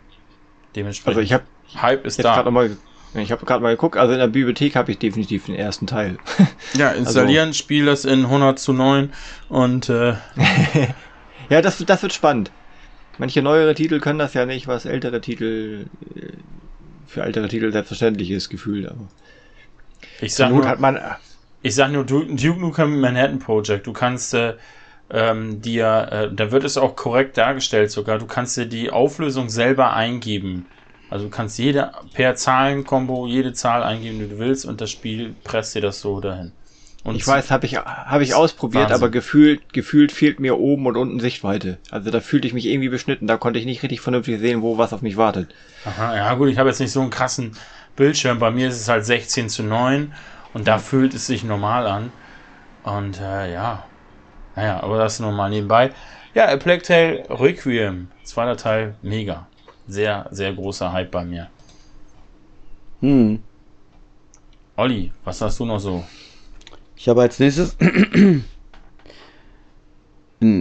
Dementsprechend. Also ich habe Hype ist da. Mal, ich habe gerade mal geguckt, also in der Bibliothek habe ich definitiv den ersten Teil. Ja, installieren, also, spiel das in 100 zu 9 und äh, Ja, das, das wird spannend. Manche neuere Titel können das ja nicht, was ältere Titel äh, für ältere Titel selbstverständlich ist, gefühlt, aber. Ich sag nur, hat man, ich sag nur Duke, Duke Nukem Manhattan Project. Du kannst äh, ähm, dir, äh, da wird es auch korrekt dargestellt sogar, du kannst dir die Auflösung selber eingeben. Also du kannst jede per Zahlenkombo jede Zahl eingeben, die du willst und das Spiel presst dir das so dahin. Und ich weiß, habe ich habe ich ausprobiert, Wahnsinn. aber gefühlt gefühlt fehlt mir oben und unten Sichtweite. Also da fühlte ich mich irgendwie beschnitten, da konnte ich nicht richtig vernünftig sehen, wo was auf mich wartet. Aha, ja gut, ich habe jetzt nicht so einen krassen Bildschirm. Bei mir ist es halt 16 zu 9 und da fühlt es sich normal an. Und äh, ja, naja, aber das nur mal nebenbei. Ja, A Plague Tale Requiem, zweiter Teil, mega. Sehr, sehr großer Hype bei mir. Hm. Olli, was hast du noch so? Ich habe als nächstes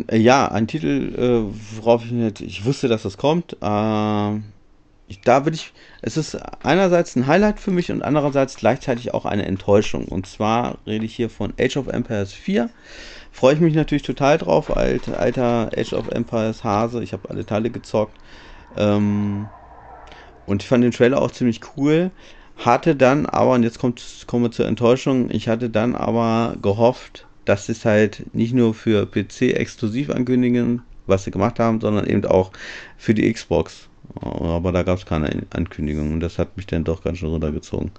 ja, ein Titel, äh, worauf ich nicht, ich wusste, dass das kommt. Äh, ich, da bin ich, es ist einerseits ein Highlight für mich und andererseits gleichzeitig auch eine Enttäuschung. Und zwar rede ich hier von Age of Empires 4. Freue ich mich natürlich total drauf, alt, alter Age of Empires Hase. Ich habe alle Teile gezockt. Ähm, und ich fand den Trailer auch ziemlich cool. Hatte dann aber, und jetzt kommen wir zur Enttäuschung, ich hatte dann aber gehofft, dass sie es halt nicht nur für PC exklusiv ankündigen, was sie gemacht haben, sondern eben auch für die Xbox. Aber da gab es keine Ankündigung und das hat mich dann doch ganz schön runtergezogen.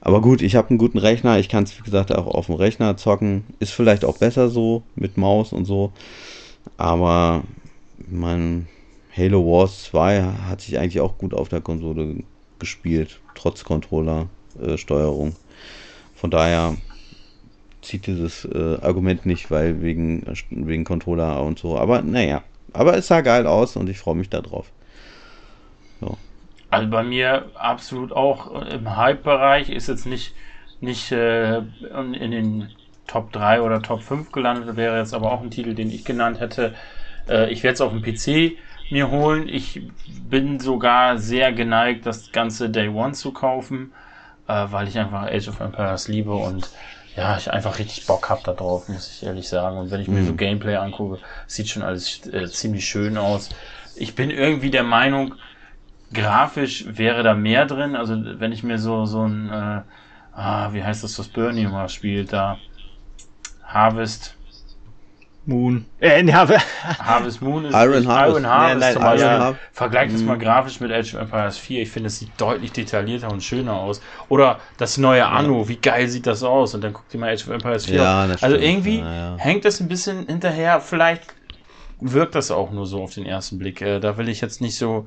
Aber gut, ich habe einen guten Rechner, ich kann es wie gesagt auch auf dem Rechner zocken. Ist vielleicht auch besser so mit Maus und so. Aber mein Halo Wars 2 hat sich eigentlich auch gut auf der Konsole gespielt, trotz Controller-Steuerung. Äh, Von daher zieht dieses äh, Argument nicht, weil wegen, wegen Controller und so. Aber naja, aber es sah geil aus und ich freue mich darauf. So. Also bei mir absolut auch im Hype-Bereich ist jetzt nicht, nicht äh, in den Top 3 oder Top 5 gelandet, wäre jetzt aber auch ein Titel, den ich genannt hätte. Äh, ich werde es auf dem PC mir holen. Ich bin sogar sehr geneigt, das ganze Day One zu kaufen, äh, weil ich einfach Age of Empires liebe und ja, ich einfach richtig Bock hab da drauf, muss ich ehrlich sagen. Und wenn ich mir mhm. so Gameplay angucke, sieht schon alles äh, ziemlich schön aus. Ich bin irgendwie der Meinung, grafisch wäre da mehr drin. Also wenn ich mir so so ein äh, ah, wie heißt das, was Bernie mal spielt da Harvest Moon. Äh, ne, Harvest Moon ist Iron Harvest. Iron Harvest nein, nein, zum Beispiel. Iron Harvest. Vergleich das mhm. mal grafisch mit Age of Empires 4. Ich finde, es sieht deutlich detaillierter und schöner aus. Oder das neue Anno, wie geil sieht das aus? Und dann guckt ihr mal Age of Empires 4 ja, das Also irgendwie ja, ja. hängt das ein bisschen hinterher. Vielleicht wirkt das auch nur so auf den ersten Blick. Äh, da will ich jetzt nicht so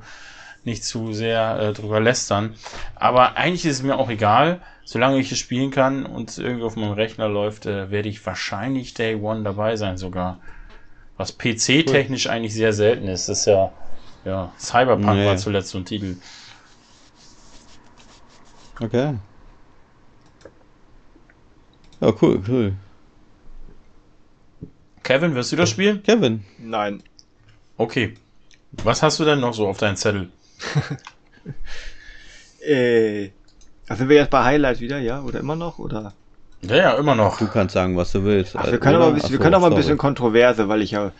nicht zu sehr äh, drüber lästern. Aber eigentlich ist es mir auch egal. Solange ich es spielen kann und es irgendwie auf meinem Rechner läuft, äh, werde ich wahrscheinlich Day One dabei sein sogar. Was PC-technisch cool. eigentlich sehr selten ist. Das ist ja, ja, Cyberpunk nee. war zuletzt so ein Titel. Okay. Ja, cool, cool. Kevin, wirst du das spielen? Kevin? Nein. Okay. Was hast du denn noch so auf deinem Zettel? äh, also sind wir jetzt bei Highlight wieder, ja? Oder immer noch? Oder? Ja, ja, immer noch. Du kannst sagen, was du willst. Ach, wir können aber, bisschen, wir können aber ein bisschen Kontroverse, weil ich ja,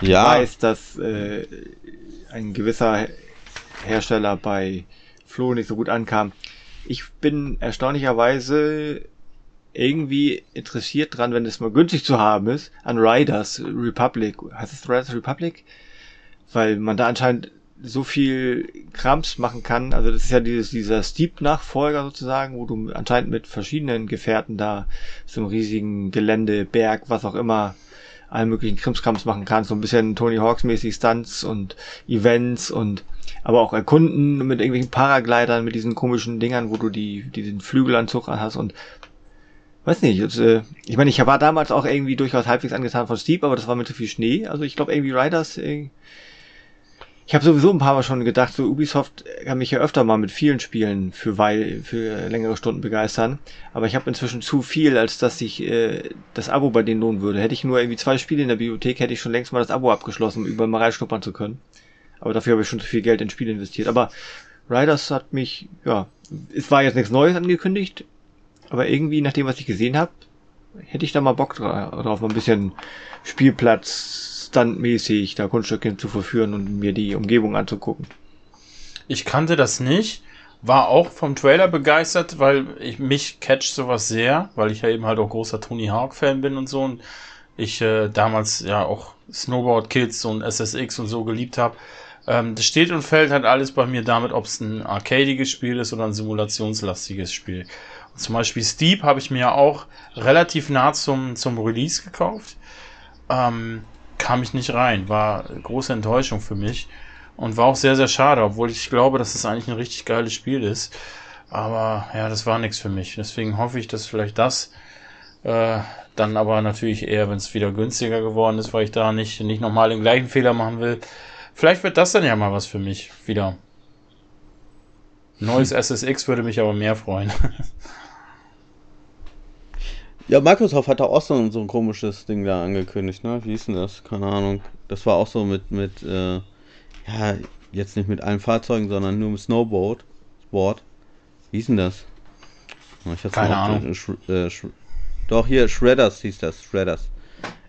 ja. weiß, dass äh, ein gewisser Hersteller bei Flo nicht so gut ankam. Ich bin erstaunlicherweise irgendwie interessiert dran, wenn es mal günstig zu haben ist, an Riders Republic. Heißt es Riders Republic? Weil man da anscheinend so viel Krams machen kann. Also das ist ja dieses, dieser Steep-Nachfolger sozusagen, wo du anscheinend mit verschiedenen Gefährten da so einem riesigen Gelände, Berg, was auch immer, allen möglichen Krimskrams machen kannst. So ein bisschen Tony Hawks mäßig Stunts und Events und aber auch erkunden mit irgendwelchen Paraglidern, mit diesen komischen Dingern, wo du die, diesen Flügelanzug hast und weiß nicht, jetzt, äh, ich meine, ich war damals auch irgendwie durchaus halbwegs angetan von Steep, aber das war mit zu viel Schnee. Also ich glaube irgendwie Riders, äh, ich habe sowieso ein paar Mal schon gedacht, so Ubisoft kann mich ja öfter mal mit vielen Spielen für weil für längere Stunden begeistern, aber ich habe inzwischen zu viel, als dass ich äh, das Abo bei denen lohnen würde. Hätte ich nur irgendwie zwei Spiele in der Bibliothek, hätte ich schon längst mal das Abo abgeschlossen, um überall mal reinschnuppern zu können. Aber dafür habe ich schon zu viel Geld in Spiele investiert. Aber Riders hat mich, ja, es war jetzt nichts Neues angekündigt, aber irgendwie, nach dem, was ich gesehen habe, hätte ich da mal Bock drauf, ein bisschen Spielplatz standmäßig da Kunststückchen zu verführen und mir die Umgebung anzugucken. Ich kannte das nicht, war auch vom Trailer begeistert, weil ich mich catcht sowas sehr, weil ich ja eben halt auch großer Tony Hawk Fan bin und so und ich äh, damals ja auch Snowboard Kids und SSX und so geliebt habe. Ähm, das steht und fällt halt alles bei mir damit, ob es ein arcadiges Spiel ist oder ein simulationslastiges Spiel. Zum Beispiel Steep habe ich mir auch relativ nah zum, zum Release gekauft. Ähm, kam ich nicht rein. War große Enttäuschung für mich. Und war auch sehr, sehr schade, obwohl ich glaube, dass es eigentlich ein richtig geiles Spiel ist. Aber ja, das war nichts für mich. Deswegen hoffe ich, dass vielleicht das äh, dann aber natürlich eher, wenn es wieder günstiger geworden ist, weil ich da nicht, nicht nochmal den gleichen Fehler machen will. Vielleicht wird das dann ja mal was für mich wieder. Neues SSX würde mich aber mehr freuen. Ja, Microsoft hat da auch so, so ein komisches Ding da angekündigt, ne? Wie hieß denn das? Keine Ahnung. Das war auch so mit, mit, äh, ja, jetzt nicht mit allen Fahrzeugen, sondern nur mit Snowboard. Sport. Wie hieß denn das? Ich Keine Ahnung. Äh, doch, hier, Shredders hieß das. Shredders.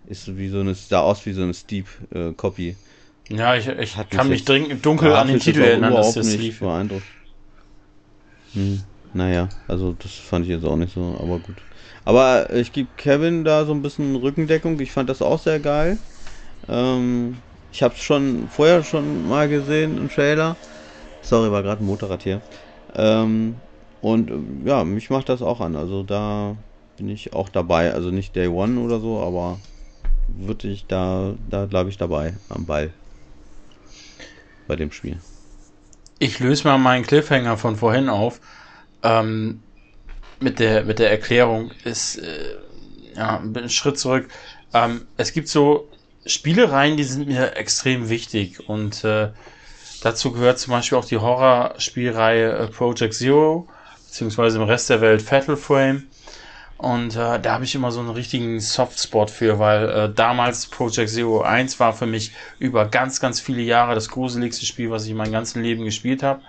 Ist wie so eine, sah aus wie so eine Steep-Copy. Äh, ja, ich, ich kann mich dringend dunkel an den Titel erinnern, dass das lief. Beeindruckt. Hm, naja, also das fand ich jetzt auch nicht so, aber gut. Aber ich gebe Kevin da so ein bisschen Rückendeckung. Ich fand das auch sehr geil. Ähm, ich habe es schon vorher schon mal gesehen im Trailer. Sorry, war gerade ein Motorrad hier. Ähm, und ja, mich macht das auch an. Also da bin ich auch dabei. Also nicht Day One oder so, aber würde ich da, da glaube ich dabei am Ball bei dem Spiel. Ich löse mal meinen Cliffhanger von vorhin auf. Ähm, mit der, mit der Erklärung ist, äh, ja, ein Schritt zurück. Ähm, es gibt so Spielereien, die sind mir extrem wichtig und äh, dazu gehört zum Beispiel auch die Horrorspielreihe äh, Project Zero, beziehungsweise im Rest der Welt Fatal Frame. Und äh, da habe ich immer so einen richtigen Softspot für, weil äh, damals Project Zero 1 war für mich über ganz, ganz viele Jahre das gruseligste Spiel, was ich in meinem ganzen Leben gespielt habe.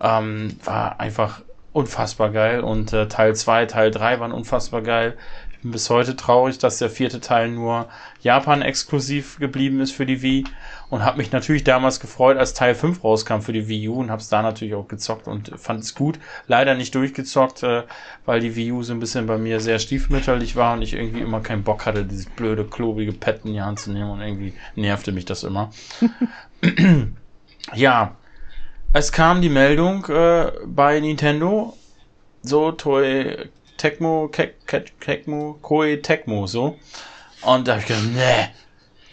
Ähm, war einfach unfassbar geil. Und äh, Teil 2, Teil 3 waren unfassbar geil. Ich bin bis heute traurig, dass der vierte Teil nur Japan exklusiv geblieben ist für die Wii. Und habe mich natürlich damals gefreut, als Teil 5 rauskam für die Wii U und habe es da natürlich auch gezockt und fand es gut. Leider nicht durchgezockt, äh, weil die Wii U so ein bisschen bei mir sehr stiefmütterlich war und ich irgendwie immer keinen Bock hatte, dieses blöde, klobige Pad in die Hand zu nehmen und irgendwie nervte mich das immer. ja, es kam die Meldung äh, bei Nintendo, so Toei Tecmo, Tecmo, Koei Tecmo, so. Und da habe ich gedacht, ne,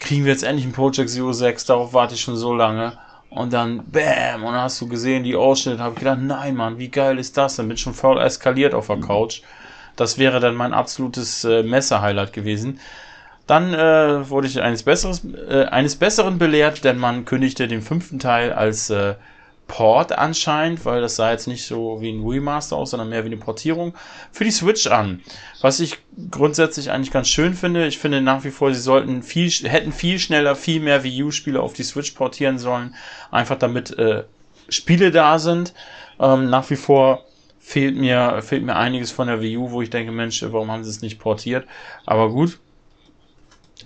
kriegen wir jetzt endlich ein Project Zero 6, darauf warte ich schon so lange. Und dann, bam, und dann hast du gesehen, die Ausschnitte, habe ich gedacht, nein, Mann, wie geil ist das? Dann bin ich schon voll eskaliert auf der Couch. Das wäre dann mein absolutes äh, Messer-Highlight gewesen. Dann äh, wurde ich eines, Besseres, äh, eines Besseren belehrt, denn man kündigte den fünften Teil als äh, Port anscheinend, weil das sah jetzt nicht so wie ein Remaster aus, sondern mehr wie eine Portierung für die Switch an. Was ich grundsätzlich eigentlich ganz schön finde. Ich finde nach wie vor, sie sollten viel, hätten viel schneller, viel mehr Wii U-Spiele auf die Switch portieren sollen. Einfach damit äh, Spiele da sind. Ähm, nach wie vor fehlt mir, fehlt mir einiges von der Wii U, wo ich denke, Mensch, warum haben sie es nicht portiert? Aber gut,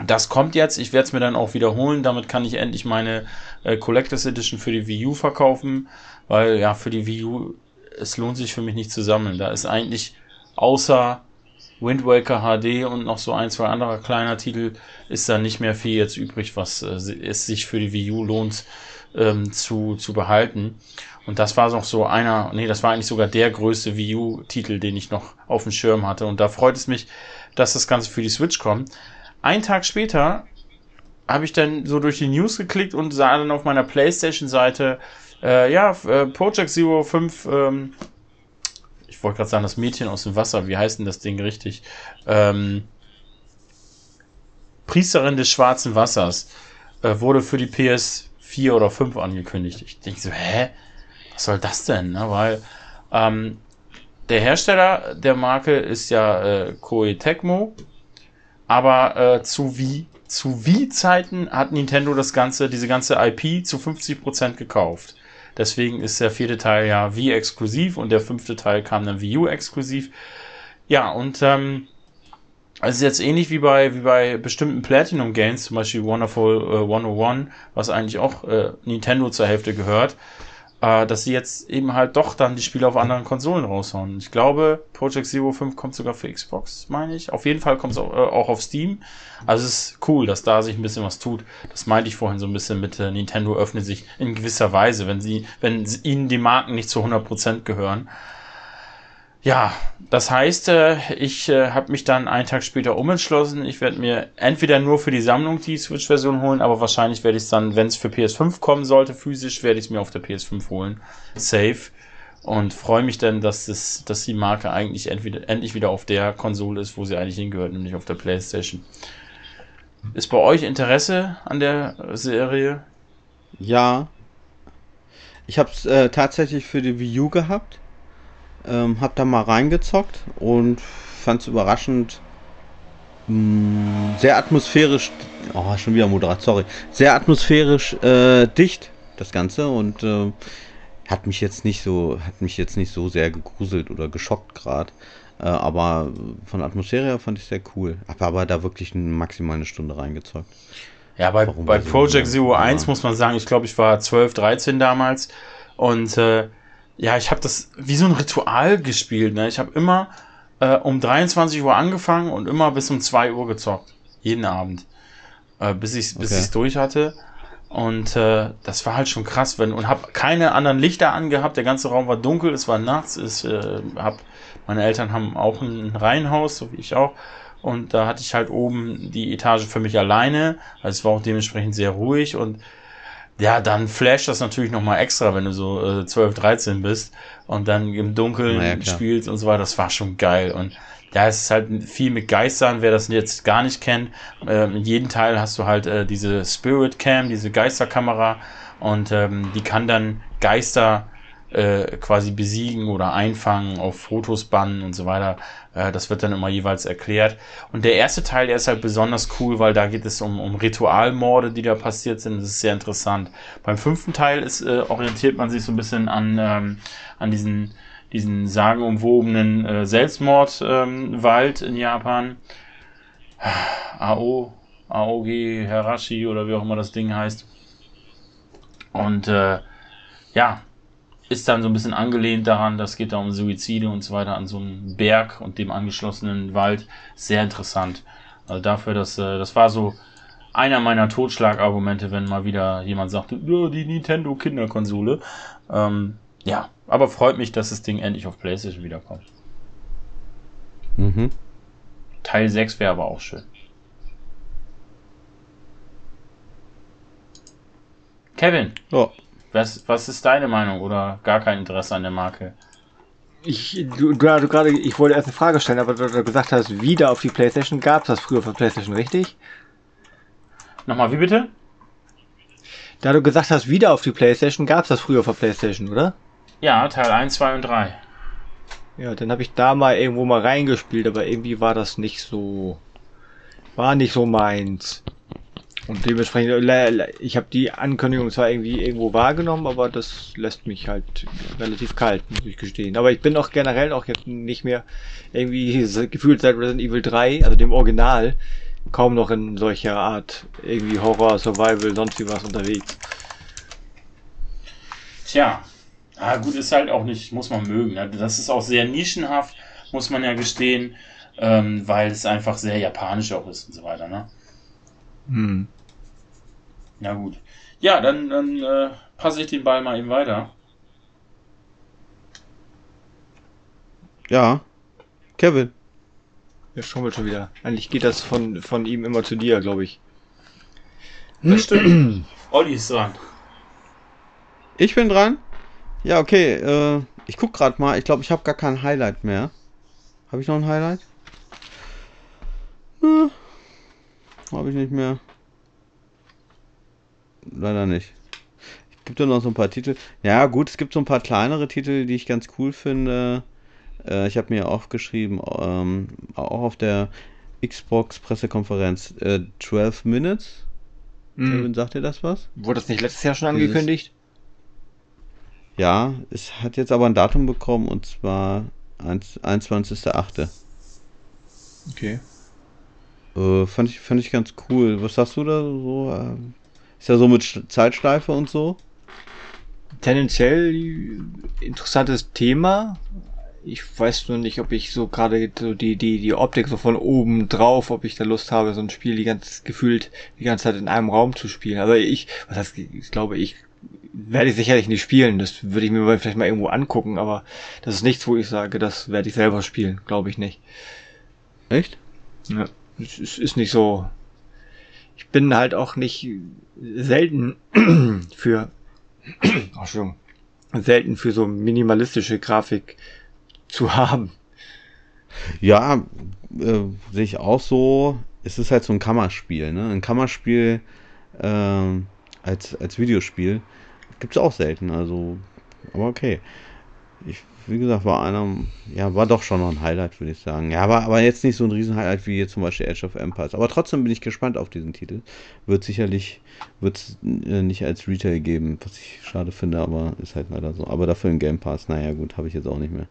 das kommt jetzt. Ich werde es mir dann auch wiederholen. Damit kann ich endlich meine äh, Collectors Edition für die Wii U verkaufen, weil ja, für die Wii U, es lohnt sich für mich nicht zu sammeln. Da ist eigentlich außer Wind Waker HD und noch so ein, zwei anderer kleiner Titel ist da nicht mehr viel jetzt übrig, was äh, es sich für die Wii U lohnt ähm, zu, zu behalten. Und das war noch so einer, nee, das war eigentlich sogar der größte Wii U-Titel, den ich noch auf dem Schirm hatte. Und da freut es mich, dass das Ganze für die Switch kommt. Ein Tag später habe ich dann so durch die News geklickt und sah dann auf meiner PlayStation-Seite, äh, ja, äh, Project Zero 5, ähm, ich wollte gerade sagen, das Mädchen aus dem Wasser, wie heißt denn das Ding richtig? Ähm, Priesterin des schwarzen Wassers äh, wurde für die PS4 oder 5 angekündigt. Ich denke so, hä? Was soll das denn? Ne? Weil ähm, der Hersteller der Marke ist ja äh, Koei Tecmo, aber äh, zu wie zu Wii-Zeiten hat Nintendo das ganze, diese ganze IP zu 50% gekauft. Deswegen ist der vierte Teil ja Wii exklusiv und der fünfte Teil kam dann Wii U exklusiv. Ja, und ähm, also jetzt ähnlich wie bei, wie bei bestimmten Platinum Games, zum Beispiel Wonderful äh, 101, was eigentlich auch äh, Nintendo zur Hälfte gehört, äh, dass sie jetzt eben halt doch dann die Spiele auf anderen Konsolen raushauen. Ich glaube, Project Zero 5 kommt sogar für Xbox, meine ich. Auf jeden Fall kommt es auch, äh, auch, auf Steam. Also es ist cool, dass da sich ein bisschen was tut. Das meinte ich vorhin so ein bisschen mit äh, Nintendo öffnet sich in gewisser Weise, wenn sie, wenn ihnen die Marken nicht zu 100% gehören. Ja, das heißt, äh, ich äh, habe mich dann einen Tag später umentschlossen. Ich werde mir entweder nur für die Sammlung die Switch-Version holen, aber wahrscheinlich werde ich es dann, wenn es für PS5 kommen sollte, physisch, werde ich es mir auf der PS5 holen. Safe. Und freue mich dann, dass, das, dass die Marke eigentlich entweder, endlich wieder auf der Konsole ist, wo sie eigentlich hingehört, nämlich auf der PlayStation. Ist bei euch Interesse an der Serie? Ja. Ich habe es äh, tatsächlich für die Wii U gehabt. Ähm, hab da mal reingezockt und fand es überraschend mh, mm, sehr atmosphärisch. Oh, schon wieder moderat, sorry. Sehr atmosphärisch äh, dicht, das Ganze. Und äh, hat mich jetzt nicht so, hat mich jetzt nicht so sehr gegruselt oder geschockt gerade. Äh, aber von Atmosphäre her fand ich sehr cool. Hab aber da wirklich maximal eine Stunde reingezockt. Ja, bei, bei Project Zero 1 muss man sagen, ich glaube, ich war 12, 13 damals. Und äh, ja, ich habe das wie so ein Ritual gespielt. Ne? Ich habe immer äh, um 23 Uhr angefangen und immer bis um 2 Uhr gezockt. Jeden Abend. Äh, bis ich bis okay. ich's durch hatte. Und äh, das war halt schon krass, wenn und habe keine anderen Lichter angehabt. Der ganze Raum war dunkel, es war nachts. Es, äh, hab, meine Eltern haben auch ein Reihenhaus, so wie ich auch. Und da hatte ich halt oben die Etage für mich alleine. Also es war auch dementsprechend sehr ruhig und ja, dann flasht das natürlich nochmal extra, wenn du so äh, 12, 13 bist und dann im Dunkeln ja, spielst und so weiter. Das war schon geil. Und es ist halt viel mit Geistern, wer das jetzt gar nicht kennt. Äh, in jedem Teil hast du halt äh, diese Spirit Cam, diese Geisterkamera und ähm, die kann dann Geister äh, quasi besiegen oder einfangen, auf Fotos bannen und so weiter. Äh, das wird dann immer jeweils erklärt. Und der erste Teil, der ist halt besonders cool, weil da geht es um, um Ritualmorde, die da passiert sind. Das ist sehr interessant. Beim fünften Teil ist, äh, orientiert man sich so ein bisschen an, ähm, an diesen, diesen sagenumwobenen äh, Selbstmordwald ähm, in Japan. Ao, Aogi Harashi oder wie auch immer das Ding heißt. Und äh, ja, ist dann so ein bisschen angelehnt daran, das geht da um Suizide und so weiter an so einem Berg und dem angeschlossenen Wald. Sehr interessant. Also dafür, dass äh, das war so einer meiner Totschlagargumente, wenn mal wieder jemand sagt, oh, die Nintendo Kinderkonsole. Ähm, ja, aber freut mich, dass das Ding endlich auf PlayStation wiederkommt. Mhm. Teil 6 wäre aber auch schön. Kevin. Ja. Was, was ist deine Meinung oder gar kein Interesse an der Marke? Ich, du, du gerade, ich wollte erst eine Frage stellen, aber du, du gesagt hast, wieder auf die Playstation, gab es das früher für Playstation, richtig? Nochmal, wie bitte? Da du gesagt hast, wieder auf die Playstation, gab es das früher für Playstation, oder? Ja, Teil 1, 2 und 3. Ja, dann habe ich da mal irgendwo mal reingespielt, aber irgendwie war das nicht so, war nicht so meins. Und dementsprechend, ich habe die Ankündigung zwar irgendwie irgendwo wahrgenommen, aber das lässt mich halt relativ kalt, muss ich gestehen. Aber ich bin auch generell auch jetzt nicht mehr irgendwie gefühlt seit Resident Evil 3, also dem Original, kaum noch in solcher Art irgendwie Horror, Survival, sonst wie was unterwegs. Tja, ah, gut, ist halt auch nicht, muss man mögen. Ne? Das ist auch sehr nischenhaft, muss man ja gestehen, ähm, weil es einfach sehr japanisch auch ist und so weiter, ne? Hm. Ja, gut. Ja, dann, dann äh, passe ich den Ball mal eben weiter. Ja. Kevin. Der schummelt schon wieder. Eigentlich geht das von, von ihm immer zu dir, glaube ich. Das stimmt. Olli ist dran. Ich bin dran. Ja, okay. Äh, ich guck gerade mal. Ich glaube, ich habe gar kein Highlight mehr. Habe ich noch ein Highlight? Hm. Habe ich nicht mehr. Leider nicht. Es gibt ja noch so ein paar Titel. Ja, gut, es gibt so ein paar kleinere Titel, die ich ganz cool finde. Äh, ich habe mir aufgeschrieben, ähm, auch auf der Xbox-Pressekonferenz, äh, 12 Minutes. Hm. Kevin, sagt dir das was? Wurde das nicht letztes Jahr schon Dieses- angekündigt? Ja, es hat jetzt aber ein Datum bekommen und zwar 1 21.8. Okay. Äh, fand, ich, fand ich ganz cool. Was sagst du da so? Ähm, Ist ja so mit Sch- Zeitschleife und so. Tendenziell interessantes Thema. Ich weiß nur nicht, ob ich so gerade so die, die, die Optik so von oben drauf, ob ich da Lust habe, so ein Spiel die ganz gefühlt die ganze Zeit in einem Raum zu spielen. Aber ich, was heißt, ich glaube, ich werde ich sicherlich nicht spielen. Das würde ich mir vielleicht mal irgendwo angucken, aber das ist nichts, wo ich sage, das werde ich selber spielen. Glaube ich nicht. Echt? Ja, es ist nicht so. Ich bin halt auch nicht selten für, Entschuldigung, selten für so minimalistische Grafik zu haben. Ja, äh, sehe ich auch so. Es ist halt so ein Kammerspiel, ne? Ein Kammerspiel ähm, als, als Videospiel gibt es auch selten, also, aber okay. Ich, wie gesagt, war einer, ja, war doch schon noch ein Highlight, würde ich sagen. Ja, aber, aber jetzt nicht so ein Riesen-Highlight wie jetzt zum Beispiel Edge of Empires. Aber trotzdem bin ich gespannt auf diesen Titel. Wird sicherlich, wird äh, nicht als Retail geben, was ich schade finde, aber ist halt leider so. Aber dafür im Game Pass, naja, gut, habe ich jetzt auch nicht mehr.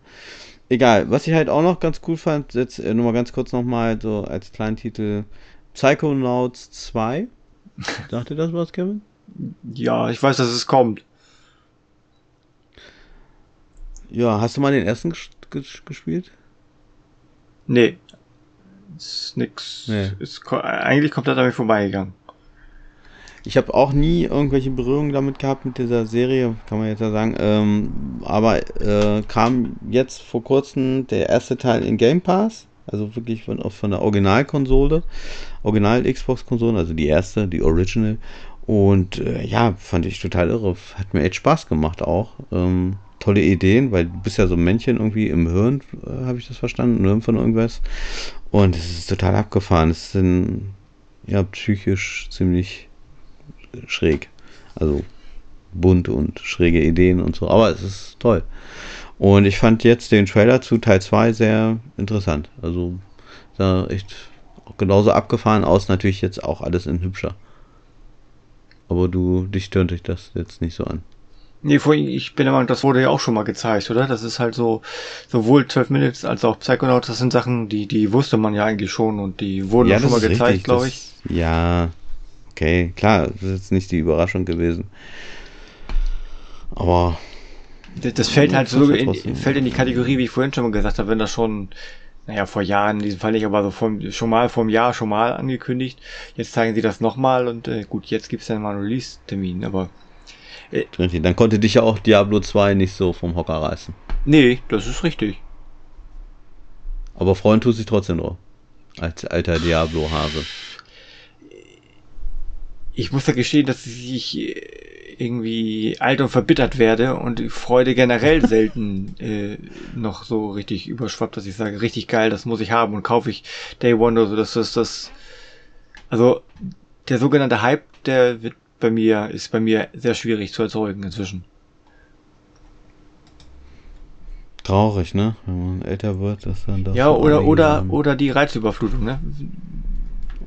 Egal, was ich halt auch noch ganz cool fand, jetzt äh, nur mal ganz kurz nochmal so als kleinen Titel Psychonauts 2. Sagt ihr das was, Kevin? Ja, ich weiß, dass es kommt. Ja, hast du mal den ersten ges ges gespielt? Nee. Ist nix. Nee. Ist, ko- eigentlich komplett an mir vorbeigegangen. Ich habe auch nie irgendwelche Berührungen damit gehabt mit dieser Serie, kann man jetzt ja sagen. Ähm, aber äh, kam jetzt vor kurzem der erste Teil in Game Pass, also wirklich von, von der Originalkonsole, Original Xbox-Konsole, also die erste, die Original. Und äh, ja, fand ich total irre. Hat mir echt Spaß gemacht auch. Ähm, tolle Ideen, weil du bist ja so ein Männchen irgendwie im Hirn, äh, habe ich das verstanden, im Hirn von irgendwas. Und es ist total abgefahren. Es sind ja psychisch ziemlich schräg. Also bunt und schräge Ideen und so. Aber es ist toll. Und ich fand jetzt den Trailer zu Teil 2 sehr interessant. Also sah echt genauso abgefahren aus. Natürlich jetzt auch alles in hübscher. Aber du, dich stört dich das jetzt nicht so an. Nee, vorhin, ich bin der Meinung, das wurde ja auch schon mal gezeigt, oder? Das ist halt so, sowohl 12 Minutes als auch Psychonauts, das sind Sachen, die, die wusste man ja eigentlich schon und die wurden auch schon mal gezeigt, glaube ich. Ja, okay, klar, das ist jetzt nicht die Überraschung gewesen. Aber Das, das fällt Ja, halt so ja in, fällt in die Kategorie, wie ich vorhin schon mal gesagt habe, wenn das schon, naja, vor Jahren, in diesem Fall nicht, aber so vom, schon mal vor einem Jahr schon mal angekündigt. Jetzt zeigen sie das nochmal und äh, gut, jetzt gibt's dann mal einen Release-Termin, aber richtig, dann konnte dich ja auch Diablo 2 nicht so vom Hocker reißen. nee, das ist richtig. Aber freuen tut sich trotzdem noch. Als alter Diablo-Hase. Ich muss ja gestehen, dass ich äh, irgendwie alt und verbittert werde und die Freude generell selten äh, noch so richtig überschwappt, dass ich sage, richtig geil, das muss ich haben und kaufe ich Day One oder so, dass das, das, also der sogenannte Hype, der wird bei mir, ist bei mir sehr schwierig zu erzeugen inzwischen. Traurig, ne? Wenn man älter wird, dass dann doch Ja, oder, oder, haben. oder die Reizüberflutung, ne?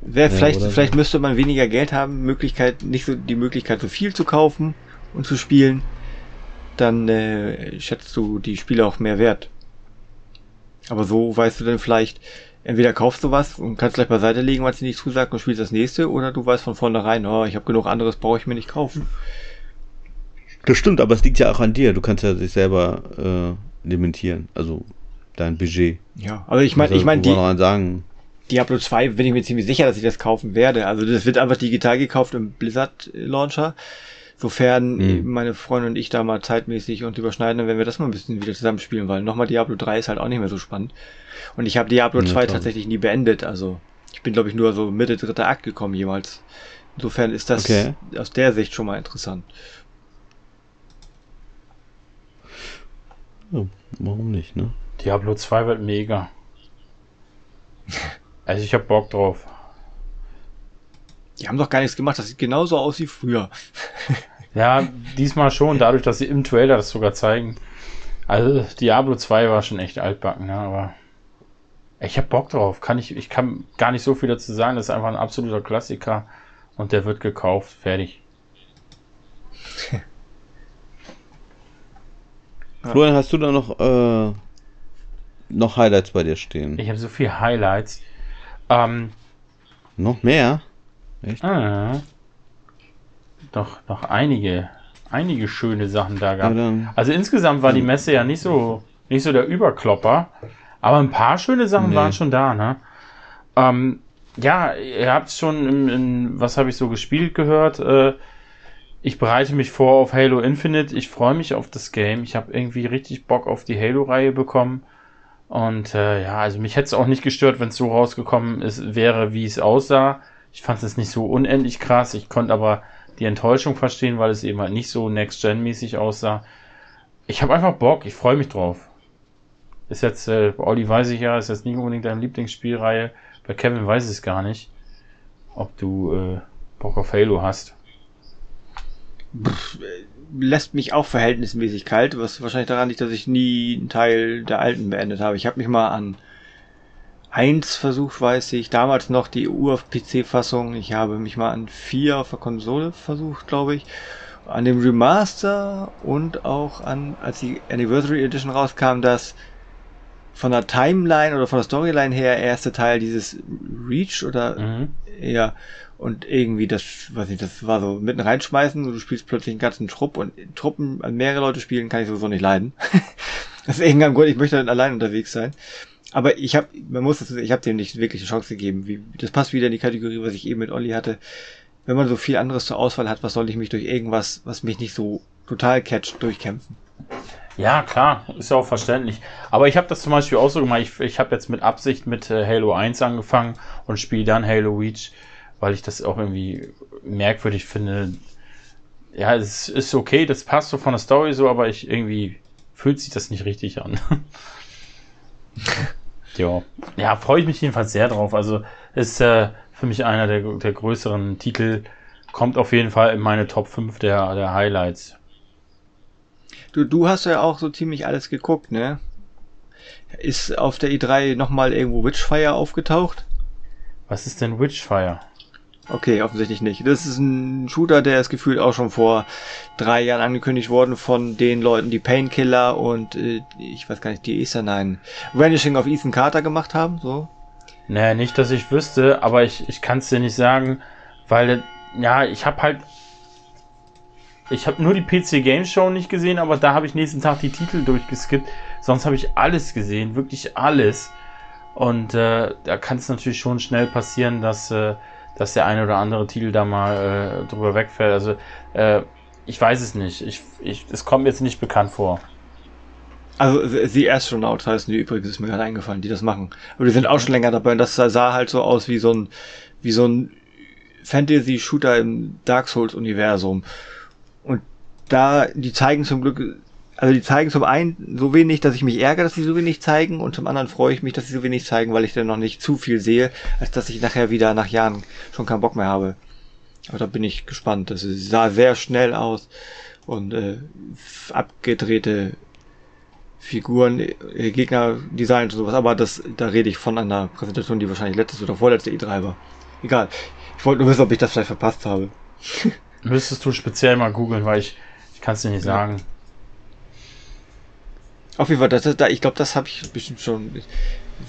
Wer, Ja, vielleicht, so. vielleicht müsste man weniger Geld haben, Möglichkeit, nicht so, die Möglichkeit, so viel zu kaufen und zu spielen, dann äh, schätzt du die Spiele auch mehr wert. Aber so weißt du dann vielleicht, entweder kaufst du was und kannst gleich beiseite legen, was dir nicht zusagt und spielst das nächste, oder du weißt von vornherein, oh, ich habe genug anderes, brauche ich mir nicht kaufen. Das stimmt, aber es liegt ja auch an dir. Du kannst ja dich selber äh, limitieren. Also dein Budget. Ja, aber ich meine, ich meine, die sagen, Diablo 2 bin ich mir ziemlich sicher, dass ich das kaufen werde. Also das wird einfach digital gekauft im Blizzard Launcher. Sofern Mhm. meine Freundin und ich da mal zeitmäßig uns überschneiden, dann werden wir das mal ein bisschen wieder zusammenspielen, weil nochmal Diablo 3 ist halt auch nicht mehr so spannend. Und ich habe Diablo Ja, 2 klar. tatsächlich nie beendet. Also ich bin, glaube ich, nur so Mitte dritter Akt gekommen jemals. Insofern ist das Okay. aus der Sicht schon mal interessant. Ja, warum nicht, ne? Diablo 2 wird mega. Also ich hab Bock drauf. Die haben doch gar nichts gemacht, das sieht genauso aus wie früher. Ja, diesmal schon, dadurch, dass sie im Trailer das sogar zeigen. Also Diablo 2 war schon echt altbacken, ne? aber ich hab Bock drauf. Kann ich, ich kann gar nicht so viel dazu sagen. Das ist einfach ein absoluter Klassiker und der wird gekauft. Fertig. Ja. Florian, hast du da noch, äh, noch Highlights bei dir stehen? Ich habe so viel Highlights. Ähm, Noch mehr? Äh, doch noch einige, einige schöne Sachen da Ja, gehabt. dann, Also insgesamt war die Messe ja nicht so, nicht so der Überklopper, aber ein paar schöne Sachen Nee. waren schon da, ne? Ähm, ja, ihr habt schon in, in was habe ich so gespielt gehört. Äh, ich bereite mich vor auf Halo Infinite. Ich freue mich auf das Game. Ich habe irgendwie richtig Bock auf die Halo-Reihe bekommen. Und äh, ja, also mich hätte es auch nicht gestört, wenn es so rausgekommen ist, wäre, wie es aussah. Ich fand es nicht so unendlich krass. Ich konnte aber die Enttäuschung verstehen, weil es eben halt nicht so Next-Gen-mäßig aussah. Ich habe einfach Bock, ich freue mich drauf. Ist jetzt, äh, bei Olli weiß ich ja, ist jetzt nicht unbedingt deine Lieblingsspielreihe. Bei Kevin weiß ich es gar nicht, ob du äh, Bock auf Halo hast. lässt mich auch verhältnismäßig kalt, was wahrscheinlich daran liegt, dass ich nie einen Teil der alten beendet habe. Ich habe mich mal an eins versucht, weiß ich, damals noch die Ur-PC-Fassung. Ich habe mich mal an vier auf der Konsole versucht, glaube ich. An dem Remaster und auch an, als die Anniversary Edition rauskam, das von der Timeline oder von der Storyline her erste Teil dieses Reach oder Mhm. ja, und irgendwie das, weiß nicht, das war so mitten reinschmeißen, du spielst plötzlich einen ganzen Trupp und Truppen, an mehrere Leute spielen, kann ich sowieso nicht leiden. das ist irgendein Grund, ich möchte dann allein unterwegs sein. Aber ich habe, man muss das, ich habe dem nicht wirklich eine Chance gegeben. Wie, das passt wieder in die Kategorie, was ich eben mit Olli hatte. Wenn man so viel anderes zur Auswahl hat, was soll ich mich durch irgendwas, was mich nicht so total catcht, durchkämpfen? Ja, klar, ist ja auch verständlich. Aber ich habe das zum Beispiel auch so gemacht. Ich, ich habe jetzt mit Absicht mit äh, Halo 1 angefangen und spiele dann Halo Reach, weil ich das auch irgendwie merkwürdig finde. Ja, es ist okay, das passt so von der Story so, aber ich irgendwie fühlt sich das nicht richtig an. ja, ja, freue ich mich jedenfalls sehr drauf. Also ist äh, für mich einer der, der größeren Titel. Kommt auf jeden Fall in meine Top 5 der, der Highlights. Du, du hast ja auch so ziemlich alles geguckt, ne? Ist auf der E3 nochmal irgendwo Witchfire aufgetaucht? Was ist denn Witchfire? Okay, offensichtlich nicht. Das ist ein Shooter, der ist gefühlt auch schon vor drei Jahren angekündigt worden von den Leuten, die Painkiller und äh, ich weiß gar nicht, die Ethan, nein, Vanishing of Ethan Carter gemacht haben, so. Nee, nicht, dass ich wüsste, aber ich, ich kann es dir nicht sagen, weil, ja, ich habe halt. Ich habe nur die PC Game Show nicht gesehen, aber da habe ich nächsten Tag die Titel durchgeskippt. Sonst habe ich alles gesehen, wirklich alles. Und äh, da kann es natürlich schon schnell passieren, dass, äh, dass der eine oder andere Titel da mal äh, drüber wegfällt. Also, äh, ich weiß es nicht. Ich, ich, es kommt mir jetzt nicht bekannt vor. Also The Astronauts heißen die übrigens, ist mir gerade eingefallen, die das machen. Aber die sind auch schon länger dabei und das sah halt so aus wie so ein, wie so ein Fantasy-Shooter im Dark Souls-Universum. Und da, die zeigen zum Glück, also die zeigen zum einen so wenig, dass ich mich ärgere, dass sie so wenig zeigen und zum anderen freue ich mich, dass sie so wenig zeigen, weil ich dann noch nicht zu viel sehe, als dass ich nachher wieder nach Jahren schon keinen Bock mehr habe. Aber da bin ich gespannt. Das sah sehr schnell aus und äh, abgedrehte Figuren, äh, Gegnerdesigns und sowas, aber das, da rede ich von einer Präsentation, die wahrscheinlich letztes oder vorletzte E3 war. Egal. Ich wollte nur wissen, ob ich das vielleicht verpasst habe. Müsstest du speziell mal googeln, weil ich, ich kann es dir nicht Ja. sagen. Auf jeden Fall, das, das, da, ich glaube, das habe ich bestimmt schon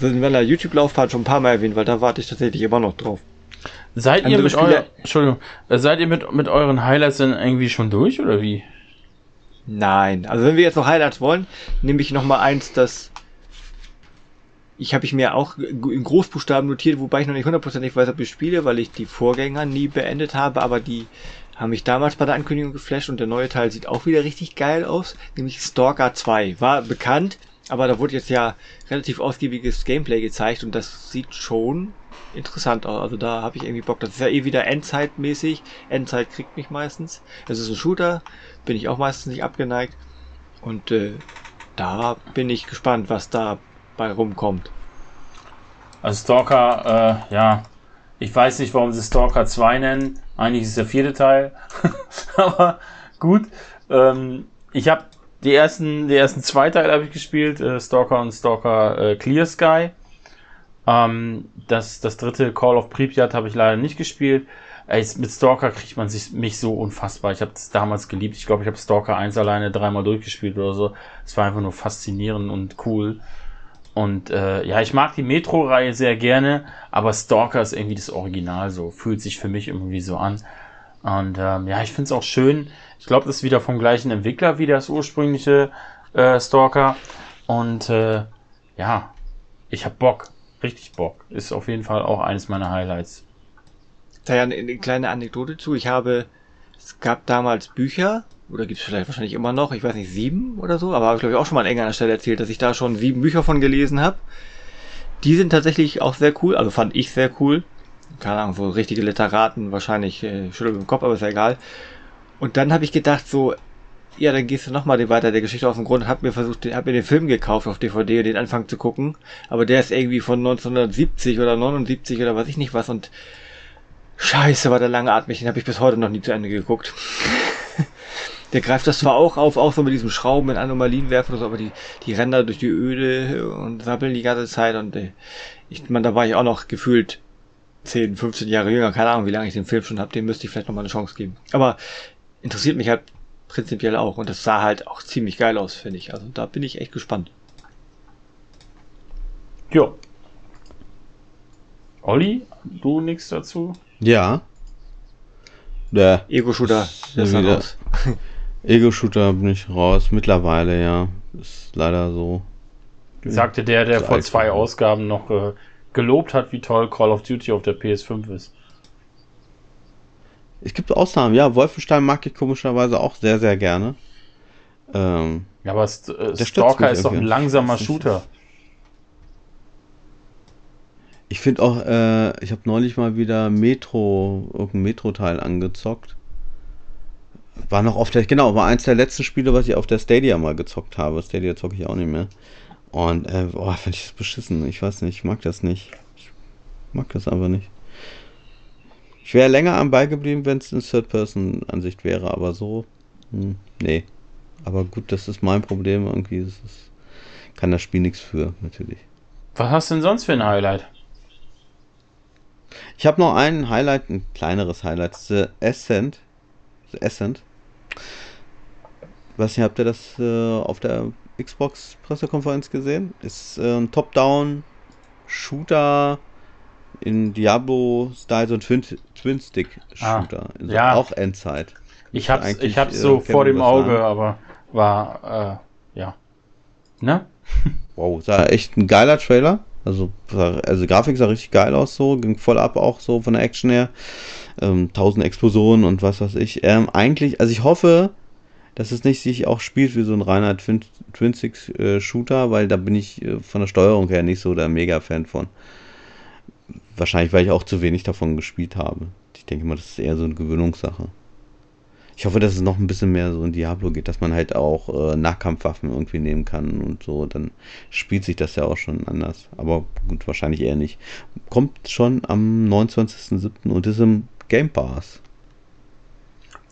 in meiner YouTube-Laufbahn schon ein paar Mal erwähnt, weil da warte ich tatsächlich immer noch drauf. Seid ihr Andere mit Spiele- euren, Entschuldigung, äh, seid ihr mit, mit euren Highlights denn irgendwie schon durch oder wie? Nein, also wenn wir jetzt noch Highlights wollen, nehme ich noch mal eins, das ich habe ich mir auch in Großbuchstaben notiert, wobei ich noch nicht hundertprozentig weiß, ob ich spiele, weil ich die Vorgänger nie beendet habe, aber die haben mich damals bei der Ankündigung geflasht und der neue Teil sieht auch wieder richtig geil aus, nämlich Stalker 2. War bekannt, aber da wurde jetzt ja relativ ausgiebiges Gameplay gezeigt und das sieht schon interessant aus. Also da habe ich irgendwie Bock. Das ist ja eh wieder Endzeitmäßig. Endzeit kriegt mich meistens. Es ist ein Shooter, bin ich auch meistens nicht abgeneigt. Und äh, da bin ich gespannt, was da bei rumkommt. Also Stalker, äh, ja, ich weiß nicht, warum sie Stalker 2 nennen. Eigentlich ist der vierte Teil. Aber gut. Ähm, ich habe die ersten, die ersten zwei Teile habe ich gespielt, äh, Stalker und Stalker äh, Clear Sky. Ähm, das, das dritte Call of Pripyat habe ich leider nicht gespielt. Ey, mit Stalker kriegt man sich mich so unfassbar. Ich habe es damals geliebt. Ich glaube, ich habe Stalker 1 alleine dreimal durchgespielt oder so. Es war einfach nur faszinierend und cool. Und äh, ja, ich mag die Metro-Reihe sehr gerne, aber Stalker ist irgendwie das Original so. Fühlt sich für mich irgendwie so an. Und ähm, ja, ich finde es auch schön. Ich glaube, das ist wieder vom gleichen Entwickler wie das ursprüngliche äh, Stalker. Und äh, ja, ich habe Bock. Richtig Bock. Ist auf jeden Fall auch eines meiner Highlights. Da ja eine, eine kleine Anekdote zu. Ich habe, es gab damals Bücher oder gibt es vielleicht wahrscheinlich immer noch, ich weiß nicht, sieben oder so, aber habe ich glaube ich auch schon mal an irgendeiner Stelle erzählt, dass ich da schon sieben Bücher von gelesen habe. Die sind tatsächlich auch sehr cool, also fand ich sehr cool. Keine Ahnung, so richtige Literaten wahrscheinlich äh, schütteln im Kopf, aber ist ja egal. Und dann habe ich gedacht, so, ja, dann gehst du nochmal weiter der Geschichte auf den Grund und hab mir versucht, hab mir den Film gekauft auf DVD den Anfang zu gucken. Aber der ist irgendwie von 1970 oder 79 oder weiß ich nicht was und scheiße war der langatmig, den habe ich bis heute noch nie zu Ende geguckt. Der greift das zwar auch auf, auch so mit diesem Schrauben in Anomalien werfen, so, aber die, die rennen da durch die Öde und sappeln die ganze Zeit und äh, ich meine, da war ich auch noch gefühlt 10, 15 Jahre jünger, keine Ahnung, wie lange ich den Film schon habe, dem müsste ich vielleicht noch mal eine Chance geben. Aber interessiert mich halt prinzipiell auch und das sah halt auch ziemlich geil aus, finde ich. Also da bin ich echt gespannt. Jo. Olli, du nichts dazu? Ja. Der Ego-Shooter, der ist wieder, raus. Ego-Shooter bin ich raus, mittlerweile, ja. Ist leider so. Sagte der, der vor zwei Ausgaben noch äh, gelobt hat, wie toll Call of Duty auf der PS5 ist. Es gibt Ausnahmen, ja. Wolfenstein mag ich komischerweise auch sehr, sehr gerne. Ähm, ja, aber St äh, Stalker ist doch ein langsamer Shooter. Ich finde auch, äh, ich habe neulich mal wieder Metro, irgendein Metro-Teil angezockt. War noch auf der, genau, war eins der letzten Spiele, was ich auf der Stadia mal gezockt habe. Stadia zocke ich auch nicht mehr. Und, äh, boah, finde ich das beschissen. Ich weiß nicht, ich mag das nicht. Ich mag das aber nicht. Ich wäre länger am Ball geblieben, wenn es in Third-Person-Ansicht wäre, aber so, hm, nee. Aber gut, das ist mein Problem. Irgendwie ist es, kann das Spiel nichts für, natürlich. Was hast du denn sonst für ein Highlight? Ich habe noch ein Highlight, ein kleineres Highlight. The Ascent. Ascent. Nicht, habt ihr das äh, auf der Xbox-Pressekonferenz gesehen? Ist äh, ein Top-Down-Shooter in Diablo-Style, so ein Twin-Stick-Shooter. Ah, ja. Auch Endzeit. Ich hab's, ich hab's so äh, vor dem Auge, an. aber war, äh, ja. Ne? wow, sah echt ein geiler Trailer. Also, also Grafik sah richtig geil aus, so, ging voll ab auch so von der Action her. Ähm, tausend Explosionen und was weiß ich. Ähm, eigentlich, also ich hoffe, dass es nicht sich auch spielt wie so ein reiner Twin, Twin Six äh, Shooter, weil da bin ich äh, von der Steuerung her nicht so der Mega-Fan von. Wahrscheinlich, weil ich auch zu wenig davon gespielt habe. Ich denke mal, das ist eher so eine Gewöhnungssache. Ich hoffe, dass es noch ein bisschen mehr so in Diablo geht, dass man halt auch äh, Nahkampfwaffen irgendwie nehmen kann und so. Dann spielt sich das ja auch schon anders. Aber gut, wahrscheinlich eher nicht. Kommt schon am 29.07. und ist im Game Pass.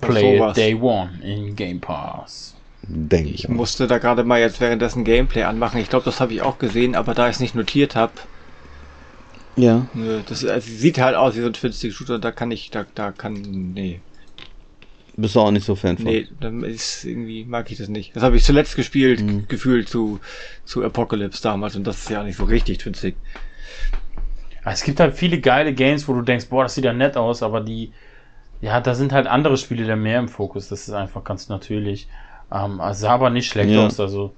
Play it Day One in Game Pass. Denk ich ja. musste da gerade mal jetzt währenddessen Gameplay anmachen. Ich glaube, das habe ich auch gesehen, aber da ich es nicht notiert habe. Ja. Das also, sieht halt aus wie so ein Twin-Stick-Shooter, da kann ich, da, da kann, nee. Bist du auch nicht so Fan von? Nee, dann ist irgendwie, mag ich das nicht. Das habe ich zuletzt gespielt, mhm. gefühlt zu, zu Apocalypse damals und das ist ja nicht so richtig Twin Stick. Es gibt halt viele geile Games, wo du denkst, boah, das sieht ja nett aus, aber die, ja, da sind halt andere Spiele da mehr im Fokus. Das ist einfach ganz natürlich. Ähm, sah aber nicht schlecht ja. aus. Also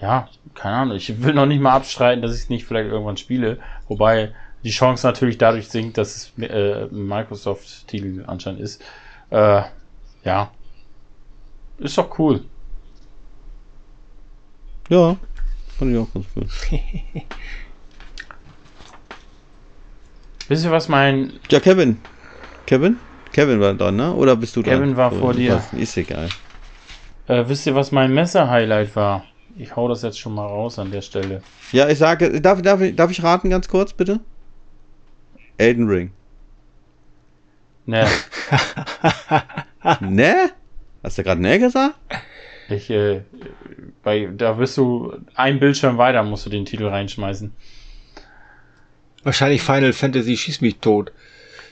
ja, keine Ahnung, ich will noch nicht mal abstreiten, dass ich es nicht vielleicht irgendwann spiele. Wobei die Chance natürlich dadurch sinkt, dass es äh, Microsoft-Titel anscheinend ist. Äh, ja. Ist doch cool. Ja, fand ich auch ganz cool. Wisst ihr, was mein. Ja, Kevin. Kevin? Kevin war dran, ne? Oder bist du dran? Kevin war vor dir. Was? Ist egal. Äh, wisst ihr, was mein Messer-Highlight war? Ich hau das jetzt schon mal raus an der Stelle. Ja, ich sage, darf, darf, darf ich raten ganz kurz, bitte? Elden Ring. Ne, Ne? Hast du gerade ne gesagt? ich, äh, bei, da wirst du ein Bildschirm weiter, musst du den Titel reinschmeißen. Wahrscheinlich Final Fantasy schieß mich tot.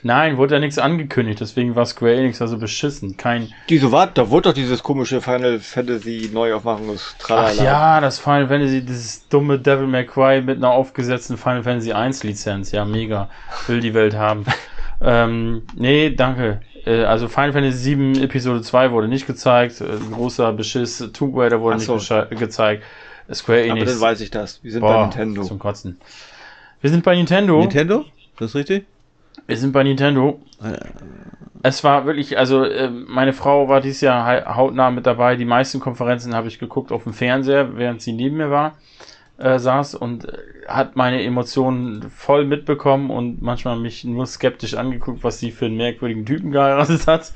Nein, wurde ja nichts angekündigt, deswegen war Square Enix also beschissen. Kein. Diese war, da wurde doch dieses komische Final Fantasy Neuaufmachungs Ach Tralala. ja, das Final Fantasy, dieses dumme Devil May Cry mit einer aufgesetzten Final Fantasy 1 Lizenz. Ja, mega. Will die Welt haben. ähm, nee, danke. Äh, also Final Fantasy 7 Episode 2 wurde nicht gezeigt. Äh, großer Beschiss. Tomb Raider wurde Ach so. nicht gezeigt. Square Aber Enix. dann weiß ich das. Wir sind Boah, bei Nintendo. Zum Kotzen. Wir sind bei Nintendo. Nintendo? Das ist richtig? Wir sind bei Nintendo. Es war wirklich, also äh, meine Frau war dieses Jahr hau- hautnah mit dabei. Die meisten Konferenzen habe ich geguckt auf dem Fernseher, während sie neben mir war, äh, saß und äh, hat meine Emotionen voll mitbekommen und manchmal mich nur skeptisch angeguckt, was sie für einen merkwürdigen Typen geheiratet hat.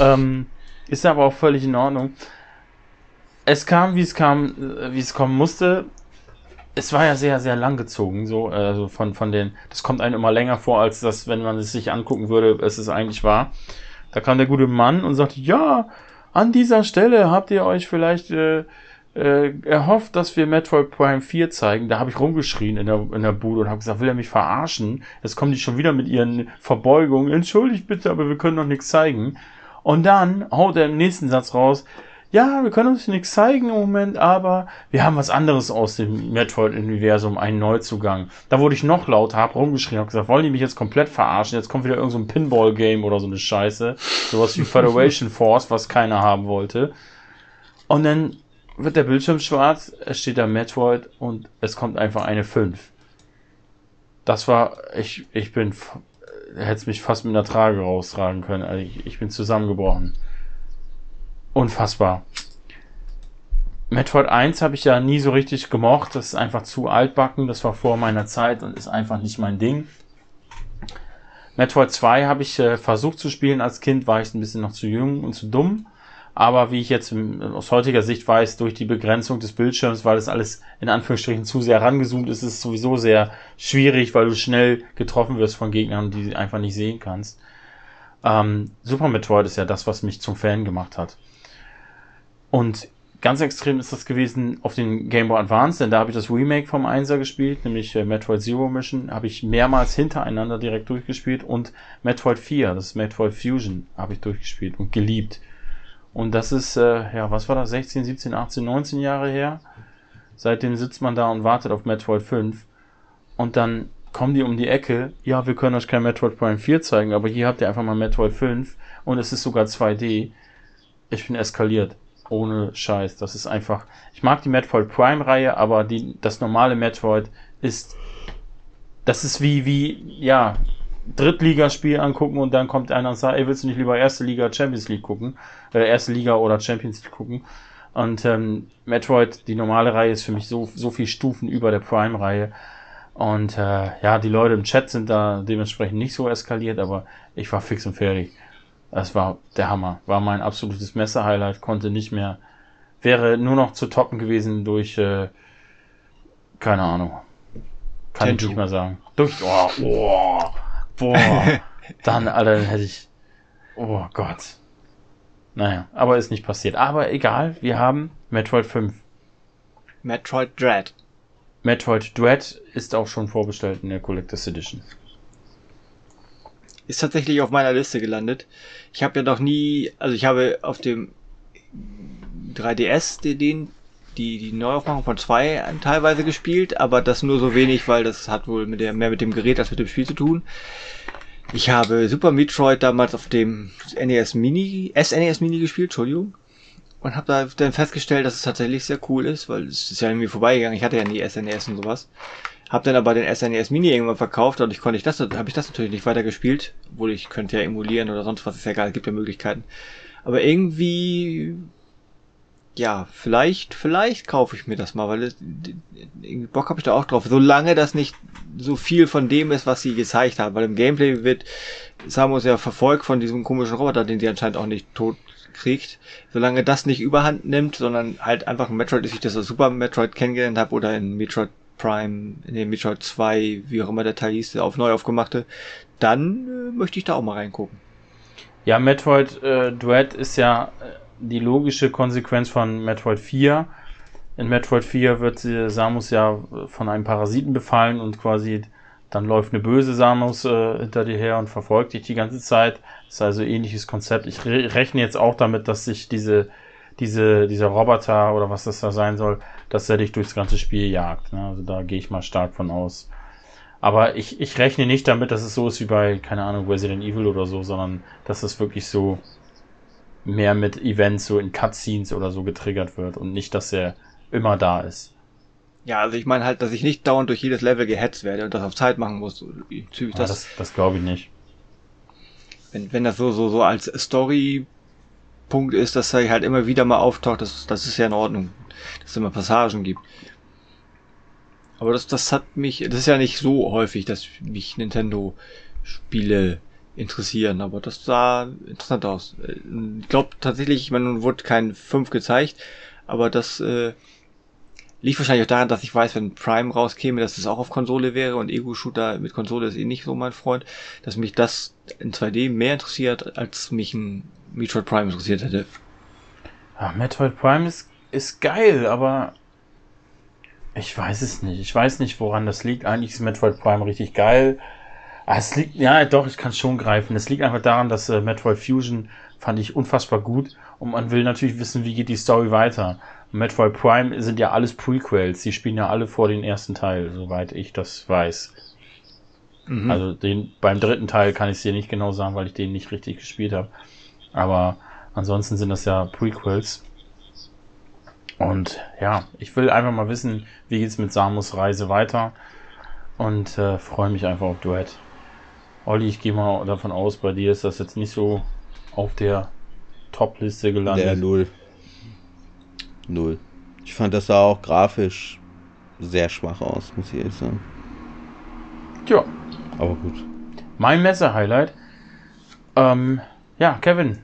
Ähm, ist aber auch völlig in Ordnung. Es kam, wie es kam, äh, wie es kommen musste es war ja sehr, sehr lang gezogen, so, also von, von den, das kommt einem immer länger vor, als das, wenn man es sich angucken würde, es ist eigentlich war. Da kam der gute Mann und sagte, ja, an dieser Stelle habt ihr euch vielleicht äh, äh, erhofft, dass wir Metroid Prime 4 zeigen. Da habe ich rumgeschrien in der, in der Bude und habe gesagt, will er mich verarschen? Jetzt kommen die schon wieder mit ihren Verbeugungen. Entschuldigt bitte, aber wir können noch nichts zeigen. Und dann haut er im nächsten Satz raus, ja, wir können uns nichts zeigen im Moment, aber wir haben was anderes aus dem Metroid-Universum, einen Neuzugang. Da wurde ich noch lauter, hab rumgeschrien, hab gesagt, wollen die mich jetzt komplett verarschen? Jetzt kommt wieder irgend so ein Pinball-Game oder so eine Scheiße. Sowas wie Federation Force, was keiner haben wollte. Und dann wird der Bildschirm schwarz, es steht da Metroid und es kommt einfach eine 5. Das war, ich, ich bin, hätte mich fast mit einer Trage raustragen können. Also ich, ich bin zusammengebrochen. Unfassbar. Metroid 1 habe ich ja nie so richtig gemocht. Das ist einfach zu altbacken. Das war vor meiner Zeit und ist einfach nicht mein Ding. Metroid 2 habe ich äh, versucht zu spielen. Als Kind war ich ein bisschen noch zu jung und zu dumm. Aber wie ich jetzt im, aus heutiger Sicht weiß, durch die Begrenzung des Bildschirms, weil das alles in Anführungsstrichen zu sehr rangezoomt ist, ist es sowieso sehr schwierig, weil du schnell getroffen wirst von Gegnern, die du einfach nicht sehen kannst. Ähm, Super Metroid ist ja das, was mich zum Fan gemacht hat. Und ganz extrem ist das gewesen auf den Game Boy Advance, denn da habe ich das Remake vom 1er gespielt, nämlich äh, Metroid Zero Mission, habe ich mehrmals hintereinander direkt durchgespielt und Metroid 4, das ist Metroid Fusion, habe ich durchgespielt und geliebt. Und das ist, äh, ja, was war das, 16, 17, 18, 19 Jahre her? Seitdem sitzt man da und wartet auf Metroid 5 und dann kommen die um die Ecke, ja, wir können euch kein Metroid Prime 4 zeigen, aber hier habt ihr einfach mal Metroid 5 und es ist sogar 2D. Ich bin eskaliert. Ohne Scheiß. Das ist einfach. Ich mag die Metroid Prime Reihe, aber die, das normale Metroid ist. Das ist wie, wie, ja, Drittligaspiel angucken und dann kommt einer und sagt, ey, willst du nicht lieber erste Liga Champions League gucken? Äh, erste Liga oder Champions League gucken? Und ähm, Metroid, die normale Reihe, ist für mich so, so viel Stufen über der Prime-Reihe. Und äh, ja, die Leute im Chat sind da dementsprechend nicht so eskaliert, aber ich war fix und fertig. Das war der Hammer. War mein absolutes Messer-Highlight. Konnte nicht mehr. Wäre nur noch zu toppen gewesen durch, äh, keine Ahnung. Kann ich Tenchu. nicht mehr sagen. Durch, oh, oh, boah. Dann, Alter, dann hätte ich, oh Gott. Naja, aber ist nicht passiert. Aber egal, wir haben Metroid 5. Metroid Dread. Metroid Dread ist auch schon vorbestellt in der Collectors Edition. Ist tatsächlich auf meiner Liste gelandet. Ich habe ja noch nie, also ich habe auf dem 3DS den, die, die Neuaufmachung von 2 teilweise gespielt, aber das nur so wenig, weil das hat wohl mit der, mehr mit dem Gerät als mit dem Spiel zu tun. Ich habe Super Metroid damals auf dem NES Mini, SNES Mini gespielt, Entschuldigung. und habe da dann festgestellt, dass es tatsächlich sehr cool ist, weil es ist ja irgendwie vorbeigegangen. Ich hatte ja nie SNES und sowas. Hab dann aber den SNES Mini irgendwann verkauft, dadurch konnte ich das, habe ich das natürlich nicht weiter gespielt, obwohl ich könnte ja emulieren oder sonst was, ist ja egal, gibt ja Möglichkeiten. Aber irgendwie, ja, vielleicht, vielleicht kaufe ich mir das mal, weil irgendwie Bock habe ich da auch drauf, solange das nicht so viel von dem ist, was sie gezeigt haben, weil im Gameplay wird Samus ja verfolgt von diesem komischen Roboter, den sie anscheinend auch nicht tot kriegt, solange das nicht überhand nimmt, sondern halt einfach ein Metroid ist, wie ich das als Super Metroid kennengelernt habe oder in Metroid Prime, in dem Metroid 2, wie auch immer der Teil hieß, auf neu aufgemachte, dann äh, möchte ich da auch mal reingucken. Ja, Metroid äh, Dread ist ja äh, die logische Konsequenz von Metroid 4. In Metroid 4 wird äh, Samus ja von einem Parasiten befallen und quasi dann läuft eine böse Samus äh, hinter dir her und verfolgt dich die ganze Zeit. Das ist also ähnliches Konzept. Ich re rechne jetzt auch damit, dass sich diese, diese, dieser Roboter oder was das da sein soll, dass er dich durchs ganze Spiel jagt. Ne? Also da gehe ich mal stark von aus. Aber ich, ich rechne nicht damit, dass es so ist wie bei, keine Ahnung, Resident Evil oder so, sondern dass es wirklich so mehr mit Events, so in Cutscenes oder so getriggert wird und nicht, dass er immer da ist. Ja, also ich meine halt, dass ich nicht dauernd durch jedes Level gehetzt werde und das auf Zeit machen muss. Das, ja, das, das glaube ich nicht. Wenn, wenn das so, so, so als Story-Punkt ist, dass er halt immer wieder mal auftaucht, das, das ist ja in Ordnung. Dass es immer Passagen gibt. Aber das, das hat mich, das ist ja nicht so häufig, dass mich Nintendo-Spiele interessieren, aber das sah interessant aus. Ich glaube tatsächlich, ich meine, nun wurde kein 5 gezeigt, aber das äh, liegt wahrscheinlich auch daran, dass ich weiß, wenn Prime rauskäme, dass es auch auf Konsole wäre und Ego-Shooter mit Konsole ist eh nicht so mein Freund, dass mich das in 2D mehr interessiert, als mich ein Metroid Prime interessiert hätte. Ja, Metroid Prime ist, ist geil, aber ich weiß es nicht. Ich weiß nicht, woran das liegt. Eigentlich ist Metroid Prime richtig geil. Ah, es liegt, ja, doch, ich kann es schon greifen. Es liegt einfach daran, dass äh, Metroid Fusion fand ich unfassbar gut und man will natürlich wissen, wie geht die Story weiter. Und Metroid Prime sind ja alles Prequels, die spielen ja alle vor den ersten Teil, soweit ich das weiß. Mhm. Also den beim dritten Teil kann ich es dir nicht genau sagen, weil ich den nicht richtig gespielt habe. Aber ansonsten sind das ja Prequels. Und ja, ich will einfach mal wissen, wie geht's mit Samus Reise weiter und äh, freue mich einfach auf Duett. Olli, ich gehe mal davon aus, bei dir ist das jetzt nicht so auf der Top-Liste gelandet. Der Null. Null. Ich fand das sah auch grafisch sehr schwach aus, muss ich ehrlich sagen. Tja. Aber gut. Mein Messe-Highlight. Ähm, ja, Kevin.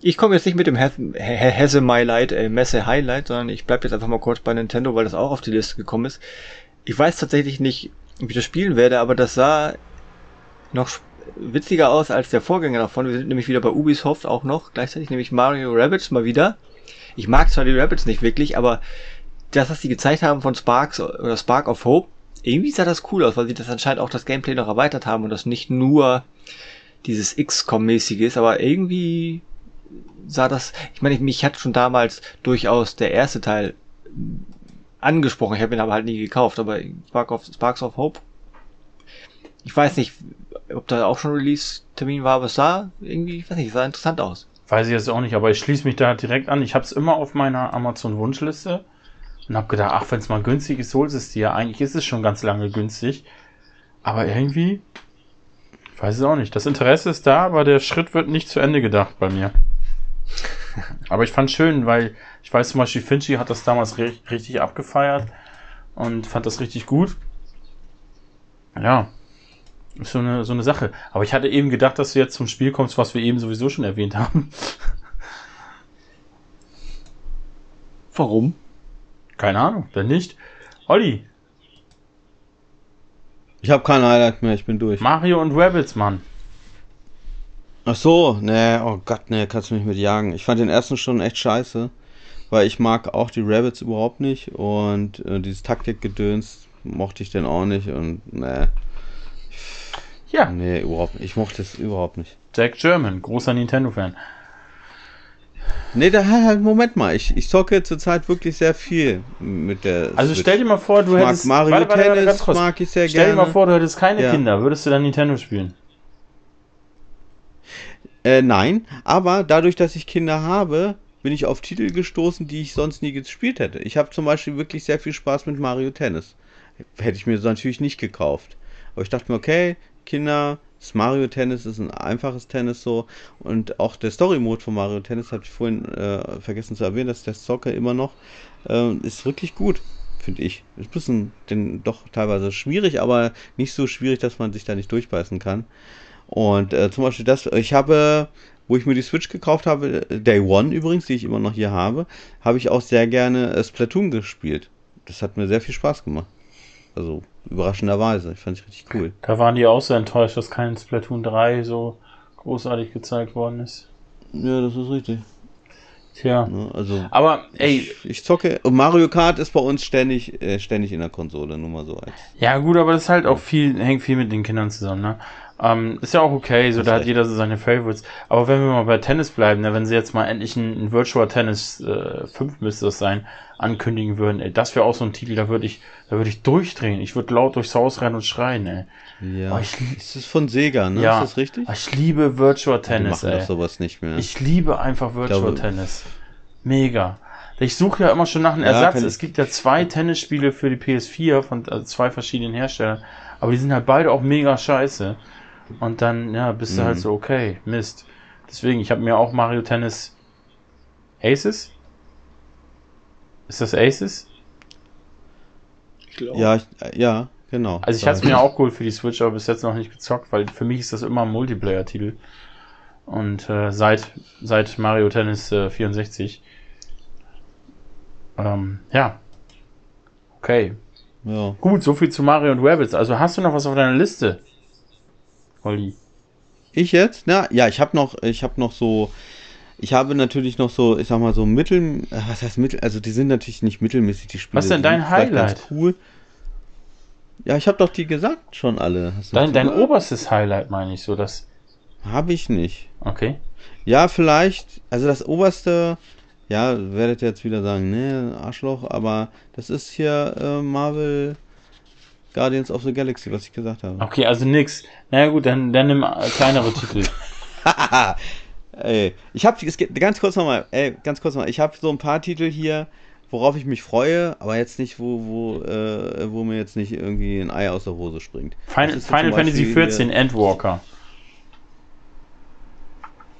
Ich komme jetzt nicht mit dem Hesse My Light, äh, Messe Highlight, sondern ich bleibe jetzt einfach mal kurz bei Nintendo, weil das auch auf die Liste gekommen ist. Ich weiß tatsächlich nicht, wie ich das spielen werde, aber das sah noch witziger aus als der Vorgänger davon. Wir sind nämlich wieder bei Ubisoft auch noch, gleichzeitig nämlich Mario Rabbits mal wieder. Ich mag zwar die Rabbits nicht wirklich, aber das, was sie gezeigt haben von Sparks oder Spark of Hope, irgendwie sah das cool aus, weil sie das anscheinend auch das Gameplay noch erweitert haben und das nicht nur dieses XCOM-mäßige ist, aber irgendwie sah das, ich meine, mich hat schon damals durchaus der erste Teil angesprochen, ich habe ihn aber halt nie gekauft, aber Spark of, Sparks of Hope, ich weiß nicht, ob da auch schon Release-Termin war, aber es sah irgendwie, ich weiß nicht, sah interessant aus. Weiß ich jetzt auch nicht, aber ich schließe mich da direkt an. Ich habe es immer auf meiner Amazon-Wunschliste und habe gedacht, ach, wenn es mal günstig ist, holst es dir. Eigentlich ist es schon ganz lange günstig. Aber irgendwie, ich weiß es auch nicht. Das Interesse ist da, aber der Schritt wird nicht zu Ende gedacht bei mir. aber ich fand schön, weil ich weiß zum Beispiel, Finchi hat das damals richtig abgefeiert und fand das richtig gut. Ja, ist so eine, so eine Sache. Aber ich hatte eben gedacht, dass du jetzt zum Spiel kommst, was wir eben sowieso schon erwähnt haben. Warum? Keine Ahnung, wenn nicht. Olli. Ich habe kein Highlight mehr, ich bin durch. Mario und Rabbits, Mann. Ach so, ne, oh Gott, ne, kannst du mich mit jagen. Ich fand den ersten schon echt scheiße, weil ich mag auch die Rabbits überhaupt nicht und äh, dieses Taktikgedöns mochte ich denn auch nicht und ne. Ja. Nee, überhaupt nicht. Ich mochte es überhaupt nicht. Jack German, großer Nintendo-Fan. Nee, da halt, Moment mal, ich, ich zocke zurzeit wirklich sehr viel mit der. Also Switch. stell dir mal vor, du ich hättest. Mario warte, warte, Tennis warte, mag ich sehr stell gerne. Stell dir mal vor, du hättest keine ja. Kinder, würdest du dann Nintendo spielen? Äh, nein, aber dadurch, dass ich Kinder habe, bin ich auf Titel gestoßen, die ich sonst nie gespielt hätte. Ich habe zum Beispiel wirklich sehr viel Spaß mit Mario Tennis. Hätte ich mir natürlich nicht gekauft. Aber ich dachte mir, okay, Kinder, das Mario Tennis ist ein einfaches Tennis so. Und auch der Story Mode von Mario Tennis, habe ich vorhin äh, vergessen zu erwähnen, dass der Soccer immer noch äh, ist wirklich gut, finde ich. Ist ein bisschen denn doch teilweise schwierig, aber nicht so schwierig, dass man sich da nicht durchbeißen kann. Und äh, zum Beispiel das, ich habe wo ich mir die Switch gekauft habe, Day One übrigens, die ich immer noch hier habe, habe ich auch sehr gerne äh, Splatoon gespielt. Das hat mir sehr viel Spaß gemacht. Also überraschenderweise. Ich fand ich richtig cool. Da waren die auch so enttäuscht, dass kein Splatoon 3 so großartig gezeigt worden ist. Ja, das ist richtig. Tja. Ne, also, Aber ey, ich, ich zocke. Und Mario Kart ist bei uns ständig, äh, ständig in der Konsole, nur mal so als. ja gut, aber das ist halt auch viel, hängt viel mit den Kindern zusammen, ne? Ähm, ist ja auch okay, so da hat jeder so seine Favorites. Aber wenn wir mal bei Tennis bleiben, ne, wenn sie jetzt mal endlich ein, ein Virtual Tennis äh, 5 müsste es sein, ankündigen würden, ey, das wäre auch so ein Titel, da würde ich, da würde ich durchdrehen. Ich würde laut durchs Haus rennen und schreien, ey. Ja. Oh, ich ist das von Sega, ne? Ja. Ist das richtig? Ich liebe Virtual Die Tennis, machen ey. doch sowas nicht mehr. Ich liebe einfach Virtual glaube- Tennis. Mega. Ich suche ja immer schon nach einem Ja, Ersatz. Es gibt ja zwei Tennisspiele für die PS4 von also zwei verschiedenen Herstellern, aber die sind halt beide auch mega scheiße. Und dann, ja, bist du Mhm. halt so, okay, Mist. Deswegen, ich habe mir auch Mario Tennis Aces? Ist das Aces? Ich glaube. ja, ich, äh, ja, genau. Also ich hatte es mir auch geholt für die Switch, aber bis jetzt noch nicht gezockt, weil für mich ist das immer ein Multiplayer-Titel. Und äh, seit, seit Mario Tennis äh, 64. Ähm, ja. Okay. Ja. Gut, so viel zu Mario und Rabbits. Also hast du noch was auf deiner Liste? Olli. Ich jetzt? Na, ja, ich habe noch, ich habe noch so, ich habe natürlich noch so, ich sag mal so Mittel, äh, was heißt Mittel, also die sind natürlich nicht mittelmäßig, die Spiele. Was denn die dein vielleicht ganz Highlight? Cool. Ja, ich habe doch die gesagt schon alle. Dein, dein oberstes Highlight meine ich so, das. Habe ich nicht. Okay. Ja, vielleicht, also das oberste, ja, werdet ihr jetzt wieder sagen, ne, Arschloch, aber das ist hier äh, Marvel Guardians of the Galaxy, was ich gesagt habe. Okay, also nix. Naja gut, dann, dann nimm äh, kleinere Titel. ey, ich habe ganz kurz nochmal, ey, ganz kurz nochmal, ich habe so ein paar Titel hier, worauf ich mich freue, aber jetzt nicht, wo, wo, äh, wo mir jetzt nicht irgendwie ein Ei aus der Hose springt. Final, Final Fantasy XIV, Endwalker.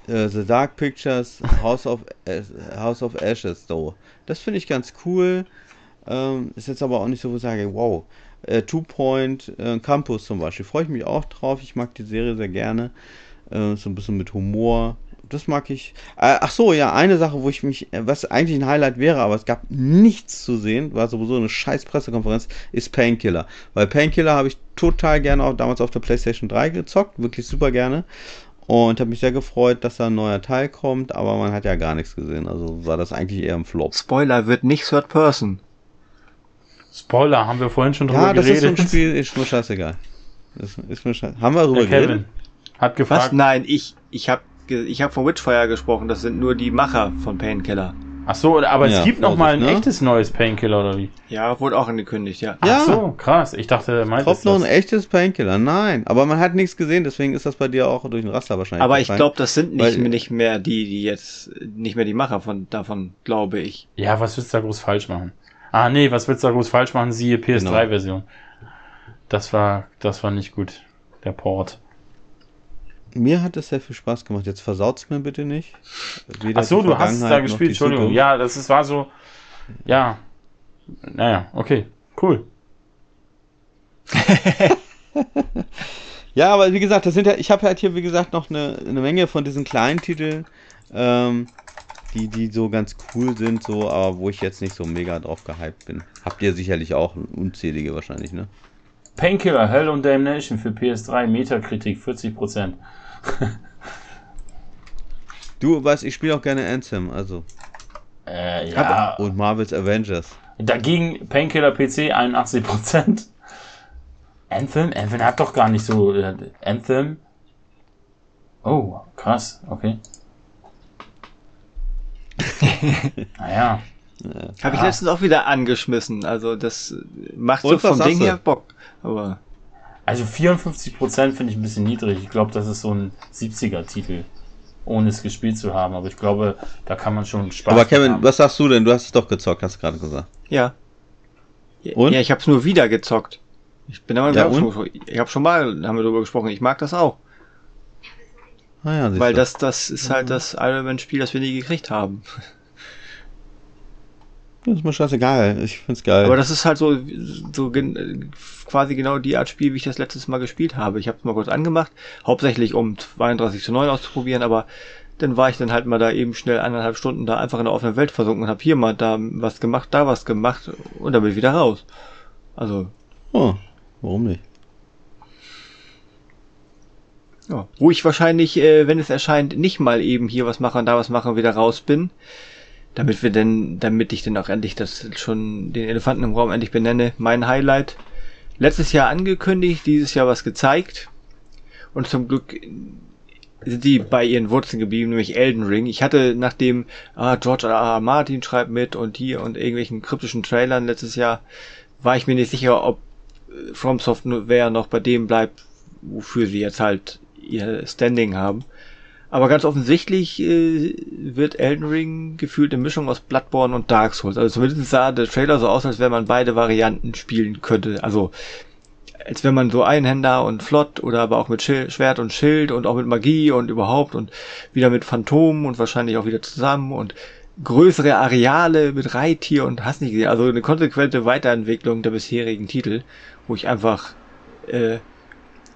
äh, The Dark Pictures, House of, äh, House of Ashes, so. Das finde ich ganz cool. Ähm, ist jetzt aber auch nicht so, wo ich sage, wow. Äh, Two Point äh, Campus zum Beispiel, freue ich mich auch drauf. Ich mag die Serie sehr gerne. Äh, so ein bisschen mit Humor. Das mag ich. Äh, ach so, ja, eine Sache, wo ich mich, äh, was eigentlich ein Highlight wäre, aber es gab nichts zu sehen, war sowieso eine scheiß Pressekonferenz, ist Painkiller. Weil Painkiller habe ich total gerne auch damals auf der PlayStation 3 gezockt, wirklich super gerne. Und habe mich sehr gefreut, dass da ein neuer Teil kommt, aber man hat ja gar nichts gesehen. Also war das eigentlich eher ein Flop. Spoiler wird nicht Third Person. Spoiler, haben wir vorhin schon drüber Ja, das ist geredet. so ein Spiel, ist mir scheißegal. Ist, ist mir scheißegal. Haben wir darüber Der Kevin geredet? hat Was? gefragt. Nein, ich, ich habe ich hab von Witchfire gesprochen. Das sind nur die Macher von Painkiller. Ach so, aber es Ja, gibt noch mal ein ne? echtes neues Painkiller oder wie? Ja, wurde auch angekündigt, ja. Ja. Ach so, krass. Ich dachte, er Kommt es noch ein das. echtes Painkiller? Nein. Aber man hat nichts gesehen, deswegen ist das bei dir auch durch den Raster wahrscheinlich. Aber ich glaube, das sind nicht, Weil- nicht mehr die, die jetzt, nicht mehr die Macher von davon, glaube ich. Ja, was willst du da groß falsch machen? Ah, nee, was willst du da groß falsch machen? Siehe Genau. PS3-Version. Das war, das war nicht gut. Der Port. Mir hat es sehr viel Spaß gemacht. Jetzt versaut's mir bitte nicht. Weder Ach so, du hast es da gespielt, Entschuldigung. Zukunft. Ja, das ist, war so, ja. Naja, okay, cool. Ja, aber wie gesagt, das sind ja, ich habe halt hier, wie gesagt, noch eine, eine Menge von diesen kleinen Titeln, ähm, die, die so ganz cool sind, so, aber wo ich jetzt nicht so mega drauf gehypt bin. Habt ihr sicherlich auch unzählige wahrscheinlich, ne? Painkiller, Hell und Damnation für PS3, Metakritik 40%. Du weißt, ich spiele auch gerne Anthem, also. Äh, ja. Und Marvel's Avengers. Dagegen Painkiller PC 81%. Anthem? Anthem hat doch gar nicht so. Äh, Anthem? Oh, krass, okay. naja. Habe ich letztens auch wieder angeschmissen. Also das macht Und so vom Ding her Bock. Aber Also 54% finde ich ein bisschen niedrig. Ich glaube, das ist so ein 70er-Titel. ohne es gespielt zu haben. Aber ich glaube, da kann man schon Spaß Aber Kevin, haben. was sagst du denn? Du hast es doch gezockt, hast du gerade gesagt. Ja. Und? Ja, ich habe es nur wieder gezockt. Ich bin aber Ja, ja, und? schon, ich habe schon mal, haben wir darüber gesprochen, ich mag das auch. Ah ja, Weil das, das ist halt das Iron Man Spiel, das wir nie gekriegt haben. Das ist mir scheißegal. Ich find's geil. Aber das ist halt so, so gen- quasi genau die Art Spiel, wie ich das letztes Mal gespielt habe. Ich habe es mal kurz angemacht, hauptsächlich um 32 zu 9 auszuprobieren, aber dann war ich dann halt mal da eben schnell eineinhalb Stunden da einfach in der offenen Welt versunken und habe hier mal da was gemacht, da was gemacht und dann bin ich wieder raus. Also, oh, warum nicht? Ja. Wo ich wahrscheinlich, äh, wenn es erscheint, nicht mal eben hier was mache und da was mache und wieder raus bin. Damit wir denn, damit ich dann auch endlich das schon den Elefanten im Raum endlich benenne. Mein Highlight. Letztes Jahr angekündigt, dieses Jahr was gezeigt. Und zum Glück sind die bei ihren Wurzeln geblieben, nämlich Elden Ring. Ich hatte nachdem ah, George R. R. Martin schreibt mit und hier und irgendwelchen kryptischen Trailern letztes Jahr, war ich mir nicht sicher, ob äh, From Software noch bei dem bleibt, wofür sie jetzt halt ihr Standing haben. Aber ganz offensichtlich äh, wird Elden Ring gefühlt eine Mischung aus Bloodborne und Dark Souls. Also zumindest sah der Trailer so aus, als wenn man beide Varianten spielen könnte. Also als wenn man so Einhänder und flott oder aber auch mit Schil Schwert und Schild und auch mit Magie und überhaupt und wieder mit Phantomen und wahrscheinlich auch wieder zusammen und größere Areale mit Reittier und hast nicht gesehen. Also eine konsequente Weiterentwicklung der bisherigen Titel, wo ich einfach äh,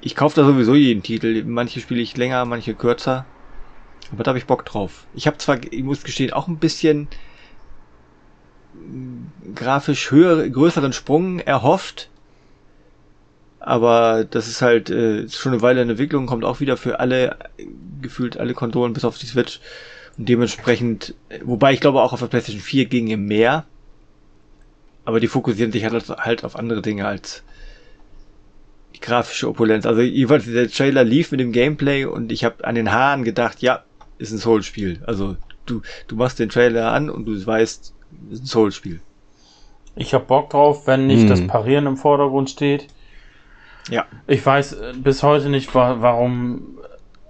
ich kaufe da sowieso jeden Titel. Manche spiele ich länger, manche kürzer. Aber da habe ich Bock drauf. Ich habe zwar, ich muss gestehen, auch ein bisschen mm, grafisch höher, größeren Sprung erhofft. Aber das ist halt äh, schon eine Weile in Entwicklung, kommt auch wieder für alle, gefühlt alle Konsolen bis auf die Switch. Und dementsprechend, wobei ich glaube auch auf der PlayStation 4 ginge mehr. Aber die fokussieren sich halt, halt auf andere Dinge als grafische Opulenz. Also jeweils der Trailer lief mit dem Gameplay und ich habe an den Haaren gedacht, ja, ist ein Soul-Spiel. Also du, du machst den Trailer an und du weißt, ist ein Soul-Spiel. Ich hab Bock drauf, wenn nicht Hm. das Parieren im Vordergrund steht. Ja. Ich weiß äh, bis heute nicht, wa warum.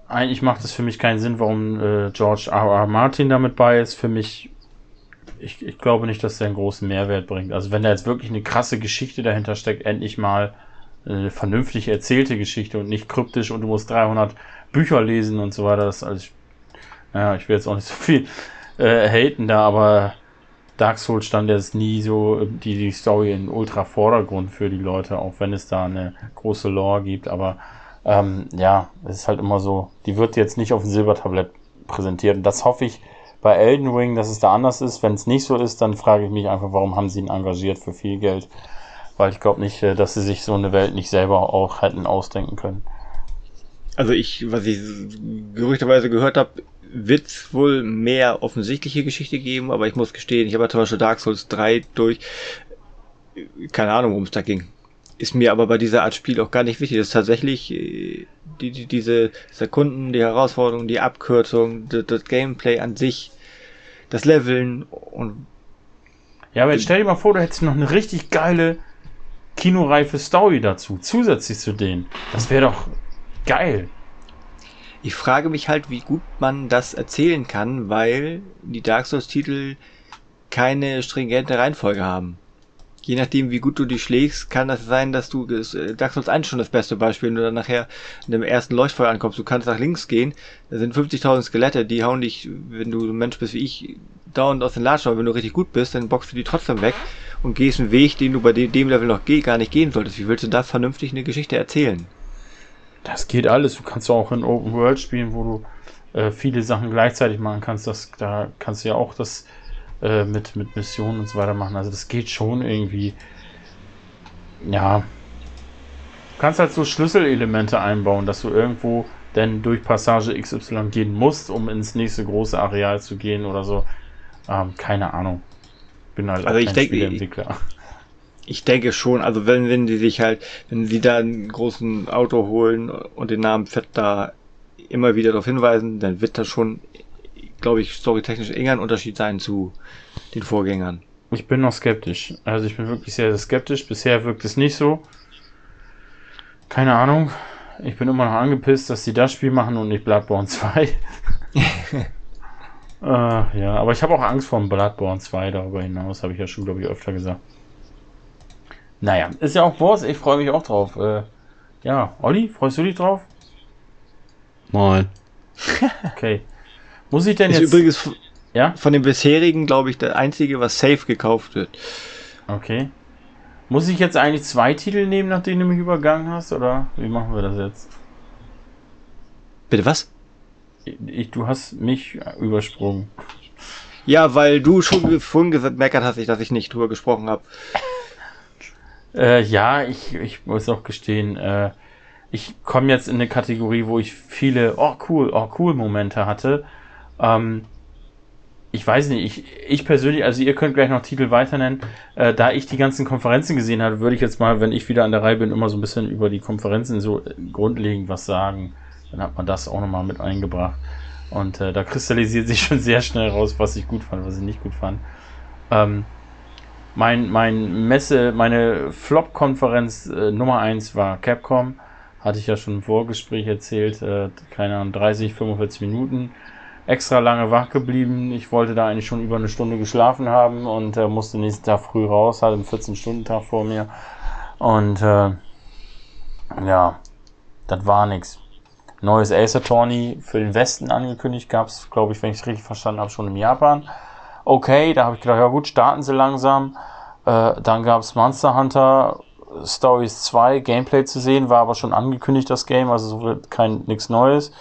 Eigentlich macht es für mich keinen Sinn, warum äh, George R. R. Martin damit bei ist. Für mich, ich, ich glaube nicht, dass der einen großen Mehrwert bringt. Also wenn da jetzt wirklich eine krasse Geschichte dahinter steckt, endlich mal eine vernünftig erzählte Geschichte und nicht kryptisch und du musst 300 Bücher lesen und so weiter. Das also, ich, naja, ich will jetzt auch nicht so viel äh, haten da, aber Dark Souls stand jetzt nie so die, die Story in ultra Vordergrund für die Leute, auch wenn es da eine große Lore gibt. Aber ähm, ja, es ist halt immer so, die wird jetzt nicht auf dem Silbertablett präsentiert. Und das hoffe ich bei Elden Ring, dass es da anders ist. Wenn es nicht so ist, dann frage ich mich einfach, warum haben sie ihn engagiert für viel Geld? Weil ich glaube nicht, äh, dass sie sich so eine Welt nicht selber auch hätten ausdenken können. Also ich, was ich gerüchteweise gehört habe, wird es wohl mehr offensichtliche Geschichte geben, aber ich muss gestehen, ich habe ja zum Beispiel Dark Souls 3 durch, keine Ahnung, worum es da ging. Ist mir aber bei dieser Art Spiel auch gar nicht wichtig. Das ist tatsächlich äh, die, die, diese das Erkunden, die Herausforderungen, die Abkürzung, das, das Gameplay an sich, das Leveln und Ja, aber jetzt stell dir mal vor, du hättest noch eine richtig geile kinoreife Story dazu, zusätzlich zu denen. Das wäre doch geil. Ich frage mich halt, wie gut man das erzählen kann, weil die Dark Souls Titel keine stringente Reihenfolge haben. Je nachdem, wie gut du die schlägst, kann das sein, dass du äh, Dark Souls 1 schon das beste Beispiel, wenn du dann nachher in dem ersten Leuchtfeuer ankommst, du kannst nach links gehen, da sind 50.000 Skelette, die hauen dich, wenn du ein Mensch bist wie ich, dauernd aus den Latschen, aber wenn du richtig gut bist, dann boxst du die trotzdem weg und gehst einen Weg, den du bei de dem Level noch gar nicht gehen solltest. Wie willst du da vernünftig eine Geschichte erzählen? Das geht alles. Du kannst auch in Open World spielen, wo du äh, viele Sachen gleichzeitig machen kannst. Das, da kannst du ja auch das äh, mit, mit Missionen und so weiter machen. Also das geht schon irgendwie. Ja. Du kannst halt so Schlüsselelemente einbauen, dass du irgendwo denn durch Passage XY gehen musst, um ins nächste große Areal zu gehen oder so. Ähm, keine Ahnung. Bin halt Also ich denke- Spieleentwickler. Ich denke schon, also wenn, wenn die sich halt, wenn sie da einen großen Auto holen und den Namen Fett da immer wieder darauf hinweisen, dann wird das schon, glaube ich, storytechnisch eher ein Unterschied sein zu den Vorgängern. Ich bin noch skeptisch. Also ich bin wirklich sehr, sehr skeptisch. Bisher wirkt es nicht so. Keine Ahnung. Ich bin immer noch angepisst, dass sie das Spiel machen und nicht Bloodborne 2. äh, ja, aber ich habe auch Angst vor dem Bloodborne 2 darüber hinaus, habe ich ja schon, glaube ich, öfter gesagt. Naja, ist ja auch Wurst, ich freue mich auch drauf. Äh, ja, Olli, freust du dich drauf? Nein. Okay. Muss ich denn Ist jetzt. übrigens Ja? von den bisherigen, glaube ich, der einzige, was safe gekauft wird. Okay. Muss ich jetzt eigentlich zwei Titel nehmen, nachdem du mich übergangen hast? Oder wie machen wir das jetzt? Bitte was? Ich, du hast mich übersprungen. Ja, weil du schon vorhin gemeckert hast, dass ich nicht drüber gesprochen habe. Äh, ja, ich, ich muss auch gestehen, äh, ich komme jetzt in eine Kategorie, wo ich viele, oh cool, oh cool Momente hatte. Ähm, ich weiß nicht, ich, ich persönlich, also ihr könnt gleich noch Titel weiter nennen. Äh, da ich die ganzen Konferenzen gesehen habe, würde ich jetzt mal, wenn ich wieder an der Reihe bin, immer so ein bisschen über die Konferenzen so grundlegend was sagen. Dann hat man das auch nochmal mit eingebracht. Und äh, da kristallisiert sich schon sehr schnell raus, was ich gut fand, was ich nicht gut fand. Ähm, mein, mein Messe, meine Flop-Konferenz äh, Nummer eins war Capcom. Hatte ich ja schon im Vorgespräch erzählt. Äh, keine Ahnung, 30, 45 Minuten. Extra lange wach geblieben. Ich wollte da eigentlich schon über eine Stunde geschlafen haben und äh, musste nächsten Tag früh raus, hatte einen 14-Stunden-Tag vor mir. Und äh, ja, das war nix. Neues Ace Attorney für den Westen angekündigt gab es, glaube ich, wenn ich es richtig verstanden habe, schon in Japan. Okay, da habe ich gedacht, ja gut, starten sie langsam. Äh, dann gab es Monster Hunter Stories 2 Gameplay zu sehen, war aber schon angekündigt, das Game, also so wird kein nichts Neues.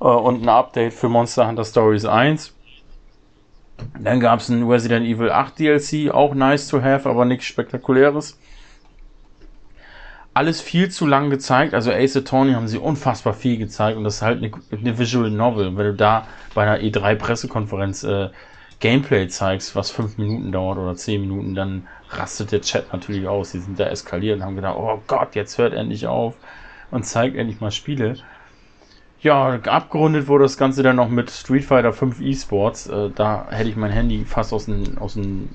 Äh, und ein Update für Monster Hunter Stories 1. Dann gab es ein Resident Evil 8 DLC, auch nice to have, aber nichts Spektakuläres. Alles viel zu lang gezeigt, also Ace Attorney haben sie unfassbar viel gezeigt und das ist halt eine, eine Visual Novel. Wenn du da bei einer E3-Pressekonferenz äh, Gameplay zeigst, was fünf Minuten dauert oder zehn Minuten, dann rastet der Chat natürlich aus. Die sind da eskaliert und haben gedacht, oh Gott, jetzt hört endlich auf und zeigt endlich mal Spiele. Ja, abgerundet wurde das Ganze dann noch mit Street Fighter 5 eSports. Äh, da hätte ich mein Handy fast aus dem, aus dem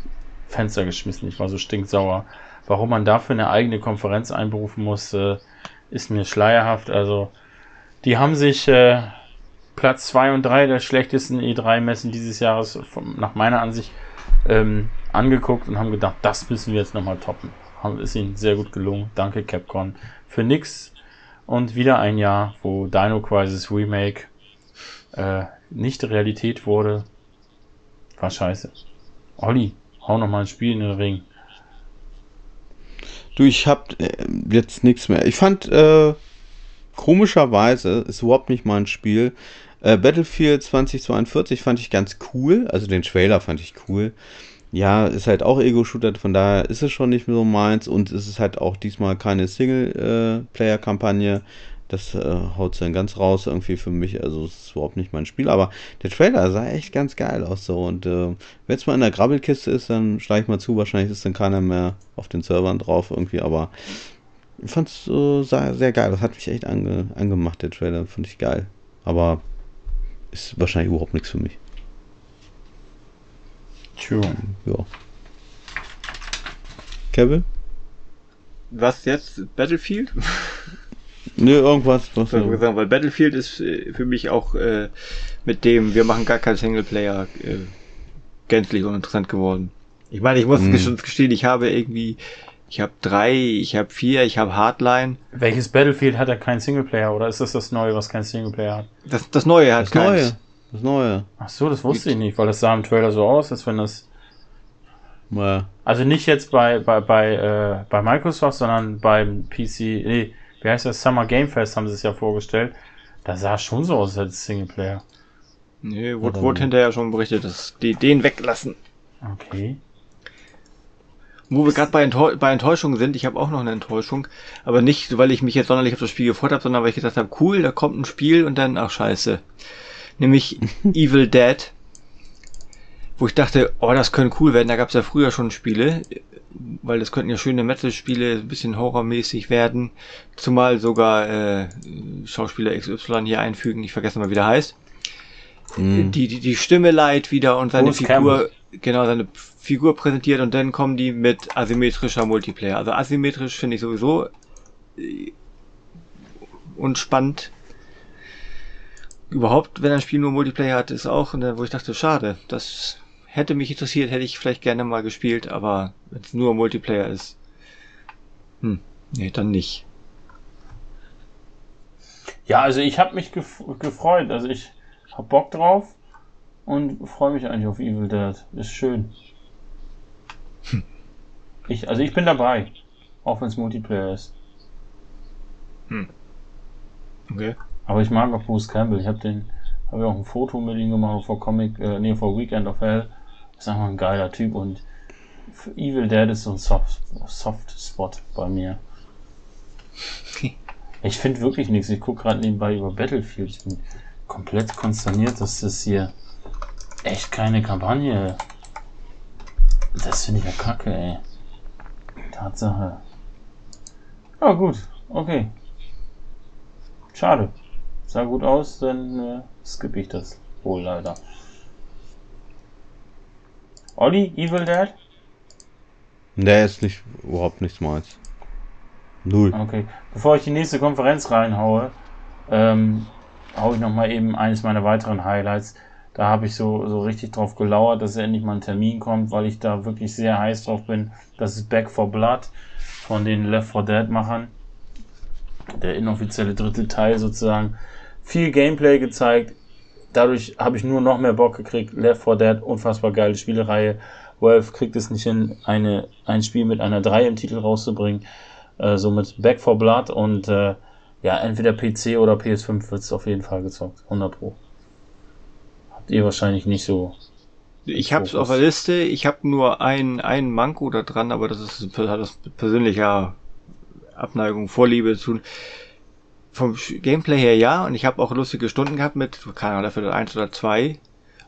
Fenster geschmissen. Ich war so stinksauer. Warum man dafür eine eigene Konferenz einberufen muss, äh, ist mir schleierhaft. Also, die haben sich äh, Platz 2 und 3 der schlechtesten E3-Messen dieses Jahres vom, nach meiner Ansicht ähm, angeguckt und haben gedacht, das müssen wir jetzt nochmal toppen. Haben, ist ihnen sehr gut gelungen. Danke Capcom für nix. Und wieder ein Jahr, wo Dino Crisis Remake äh, nicht Realität wurde. War scheiße. Olli, hau noch mal ein Spiel in den Ring. Du, ich hab äh, jetzt nichts mehr. Ich fand, äh, komischerweise, ist überhaupt nicht mein Spiel. Äh, Battlefield 2042 fand ich ganz cool. Also den Trailer fand ich cool. Ja, ist halt auch Ego-Shooter, von daher ist es schon nicht mehr so meins. Und es ist halt auch diesmal keine Single-Player-Kampagne. Das äh, haut dann ganz raus irgendwie für mich. Also es ist überhaupt nicht mein Spiel. Aber der Trailer sah echt ganz geil aus so. Und äh, wenn es mal in der Grabbelkiste ist, dann schlage ich mal zu. Wahrscheinlich ist dann keiner mehr auf den Servern drauf irgendwie. Aber ich fand es äh, sah sehr geil. Das hat mich echt ange angemacht, der Trailer. Fand ich geil. Aber ist wahrscheinlich überhaupt nichts für mich. True. Ja. Kevin? Was jetzt? Battlefield? Nö, irgendwas. Was Soll ich sagen, weil Battlefield ist äh, für mich auch äh, mit dem, wir machen gar keinen Singleplayer, äh, gänzlich uninteressant geworden. Ich meine, ich muss Mhm. schon gestehen, ich habe irgendwie, ich habe drei, ich habe vier, ich habe Hardline. Welches Battlefield hat er keinen Singleplayer oder ist das das neue, was keinen Singleplayer hat? Das, das neue hat Das keins. Neue. Das Neue. Ach so, das wusste ich nicht, weil das sah im Trailer so aus, als wenn das Ja. also nicht jetzt bei bei bei äh, bei Microsoft, sondern beim PC, nee, wie heißt das Summer Game Fest haben sie es ja vorgestellt. Da sah es schon so aus als Singleplayer. Nee, wurde, wurde hinterher schon berichtet, dass die den weglassen. Okay. Wo wir gerade bei, Enttäu bei Enttäuschung sind, ich habe auch noch eine Enttäuschung, aber nicht, weil ich mich jetzt sonderlich auf das Spiel gefreut habe, sondern weil ich gedacht habe, cool, da kommt ein Spiel und dann, ach scheiße. Nämlich Evil Dead, wo ich dachte, oh, das könnte cool werden, da gab es ja früher schon Spiele, weil das könnten ja schöne Metal-Spiele, ein bisschen horrormäßig werden, zumal sogar äh, Schauspieler XY hier einfügen, ich vergesse mal, wie der heißt. Mhm. Die, die, die Stimme leiht wieder und seine Bruce Figur, Campbell. genau, seine Figur präsentiert und dann kommen die mit asymmetrischer Multiplayer. Also asymmetrisch finde ich sowieso äh, und spannend. Überhaupt, wenn ein Spiel nur Multiplayer hat, ist auch, ne, wo ich dachte, schade, das hätte mich interessiert, hätte ich vielleicht gerne mal gespielt, aber wenn es nur Multiplayer ist, hm, nee, dann nicht. Ja, also ich habe mich gef gefreut. Also ich hab Bock drauf und freue mich eigentlich auf Evil Dead. Ist schön. Hm. Ich, also ich bin dabei, auch wenn es Multiplayer ist. Hm. Okay. Aber ich mag auch Bruce Campbell. Ich habe den, habe ja auch ein Foto mit ihm gemacht vor Comic, äh, nee, vor Weekend of Hell. Ist einfach ein geiler Typ und Evil Dead ist so ein Soft, Soft Spot bei mir. Ich finde wirklich nichts. Ich gucke gerade nebenbei über Battlefield. Ich bin komplett konsterniert, dass das hier echt keine Kampagne. Das finde ich ja kacke, ey. Tatsache. Ja, gut. Okay. Schade. Sah gut aus, dann äh, skippe ich das wohl leider. Olli, Evil Dead? Der ist nicht überhaupt nichts meins. Null. Okay. Bevor ich die nächste Konferenz reinhaue, ähm, haue ich nochmal eben eines meiner weiteren Highlights. Da habe ich so, so richtig drauf gelauert, dass endlich mal ein Termin kommt, weil ich da wirklich sehr heiß drauf bin. Das ist Back for Blood von den Left 4 Dead Machern. Der inoffizielle dritte Teil sozusagen. Viel Gameplay gezeigt. Dadurch habe ich nur noch mehr Bock gekriegt. Left 4 Dead, unfassbar geile Spielereihe. Wolf kriegt es nicht hin, eine, ein Spiel mit einer 3 im Titel rauszubringen. Äh, somit Back for Blood und äh, ja, entweder PC oder PS5 wird es auf jeden Fall gezockt. 100 Pro. Habt ihr wahrscheinlich nicht so. Ich habe es auf der Liste. Ich habe nur ein, ein Manko da dran, aber das ist, hat das mit persönlicher Abneigung, Vorliebe zu tun. Vom Gameplay her ja, und ich habe auch lustige Stunden gehabt mit, keine Ahnung, dafür eins oder zwei.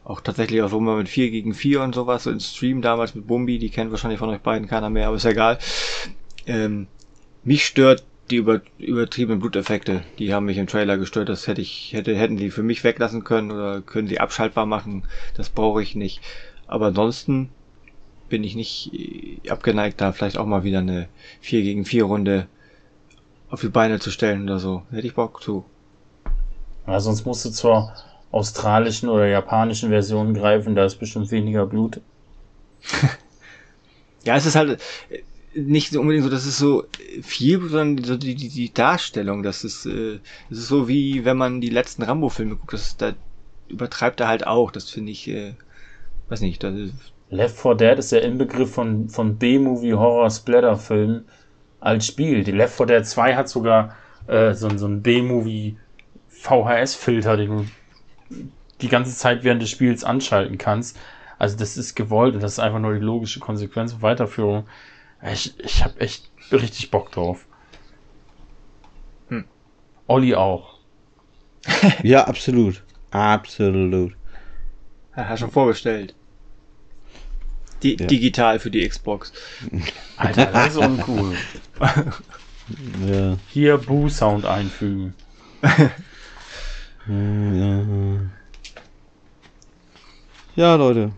Auch tatsächlich auch so mal mit 4 gegen 4 und sowas, so in Stream damals mit Bumbi, die kennt wahrscheinlich von euch beiden keiner mehr, aber ist egal. Ähm, mich stört die über, übertriebenen Bluteffekte. Die haben mich im Trailer gestört. Das hätte ich, hätte, hätten die für mich weglassen können oder können die abschaltbar machen. Das brauche ich nicht. Aber ansonsten bin ich nicht äh, abgeneigt, da vielleicht auch mal wieder eine 4 gegen 4 Runde auf die Beine zu stellen oder so. Hätte ich Bock zu. Ja, sonst musst du zur australischen oder japanischen Version greifen, da ist bestimmt weniger Blut. ja, es ist halt, nicht unbedingt so, das ist so viel, sondern so die, die, die Darstellung, das ist, äh, das ist so wie wenn man die letzten Rambo-Filme guckt, das da übertreibt er halt auch, das finde ich, äh, weiß nicht, das ist Left 4 Dead ist der Inbegriff von, von B-Movie Horror Splatter Filmen als Spiel. Die Left 4 Dead 2 hat sogar äh, so, so ein B-Movie VHS-Filter, den du die ganze Zeit während des Spiels anschalten kannst. Also das ist gewollt und das ist einfach nur die logische Konsequenz und Weiterführung. Ich, ich habe echt richtig Bock drauf. Hm. Olli auch. ja, absolut. Absolut. Er hat schon vorbestellt. Die, ja. Digital für die Xbox. Alter, das ist uncool. ja. Hier Boo-Sound einfügen. ja. ja, Leute.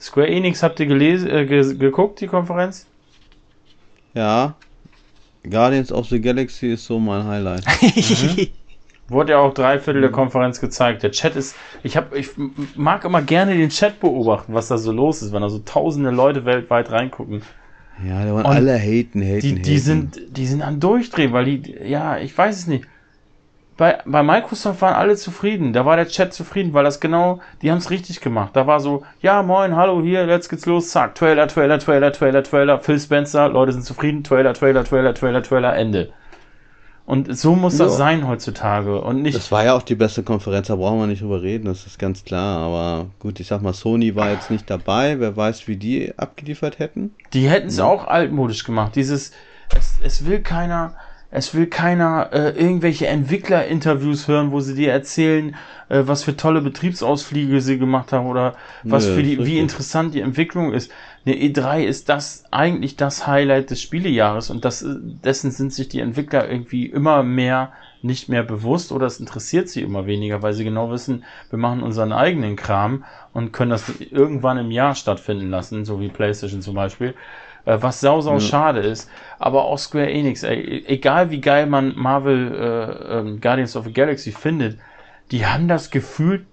Square Enix habt ihr gelesen, äh, geguckt, die Konferenz? Ja. Guardians of the Galaxy ist so mein Highlight. mhm. Wurde ja auch drei Viertel der Konferenz gezeigt. Der Chat ist, ich habe, ich mag immer gerne den Chat beobachten, was da so los ist, wenn da so tausende Leute weltweit reingucken. Ja, da waren alle haten, haten, die, die haten. sind, die sind am Durchdrehen, weil die, ja, ich weiß es nicht bei, bei Microsoft waren alle zufrieden. Da war der Chat zufrieden, weil das genau, die haben es richtig gemacht. Da war so, ja, moin, hallo, hier, let's geht's los, zack, Trailer, Trailer, Trailer, Trailer, Trailer, Phil Spencer, Leute sind zufrieden, Trailer, Trailer, Trailer, Trailer, Trailer, Ende. Und so muss das sein heutzutage und nicht. Das war ja auch die beste Konferenz, da brauchen wir nicht drüber reden, das ist ganz klar. Aber gut, ich sag mal, Sony war jetzt nicht dabei, wer weiß, wie die abgeliefert hätten. Die hätten es ja. auch altmodisch gemacht. Dieses, es, es will keiner, es will keiner äh, irgendwelche Entwicklerinterviews hören, wo sie dir erzählen, äh, was für tolle Betriebsausflüge sie gemacht haben oder was Nö, für die, wie interessant die Entwicklung ist. Eine E3 ist das eigentlich das Highlight des Spielejahres und das, dessen sind sich die Entwickler irgendwie immer mehr nicht mehr bewusst oder es interessiert sie immer weniger, weil sie genau wissen, wir machen unseren eigenen Kram und können das irgendwann im Jahr stattfinden lassen, so wie PlayStation zum Beispiel. Äh, was sau, sau ja. schade ist. Aber auch Square Enix, ey, egal wie geil man Marvel äh, ähm, Guardians of the Galaxy findet, die haben das Gefühl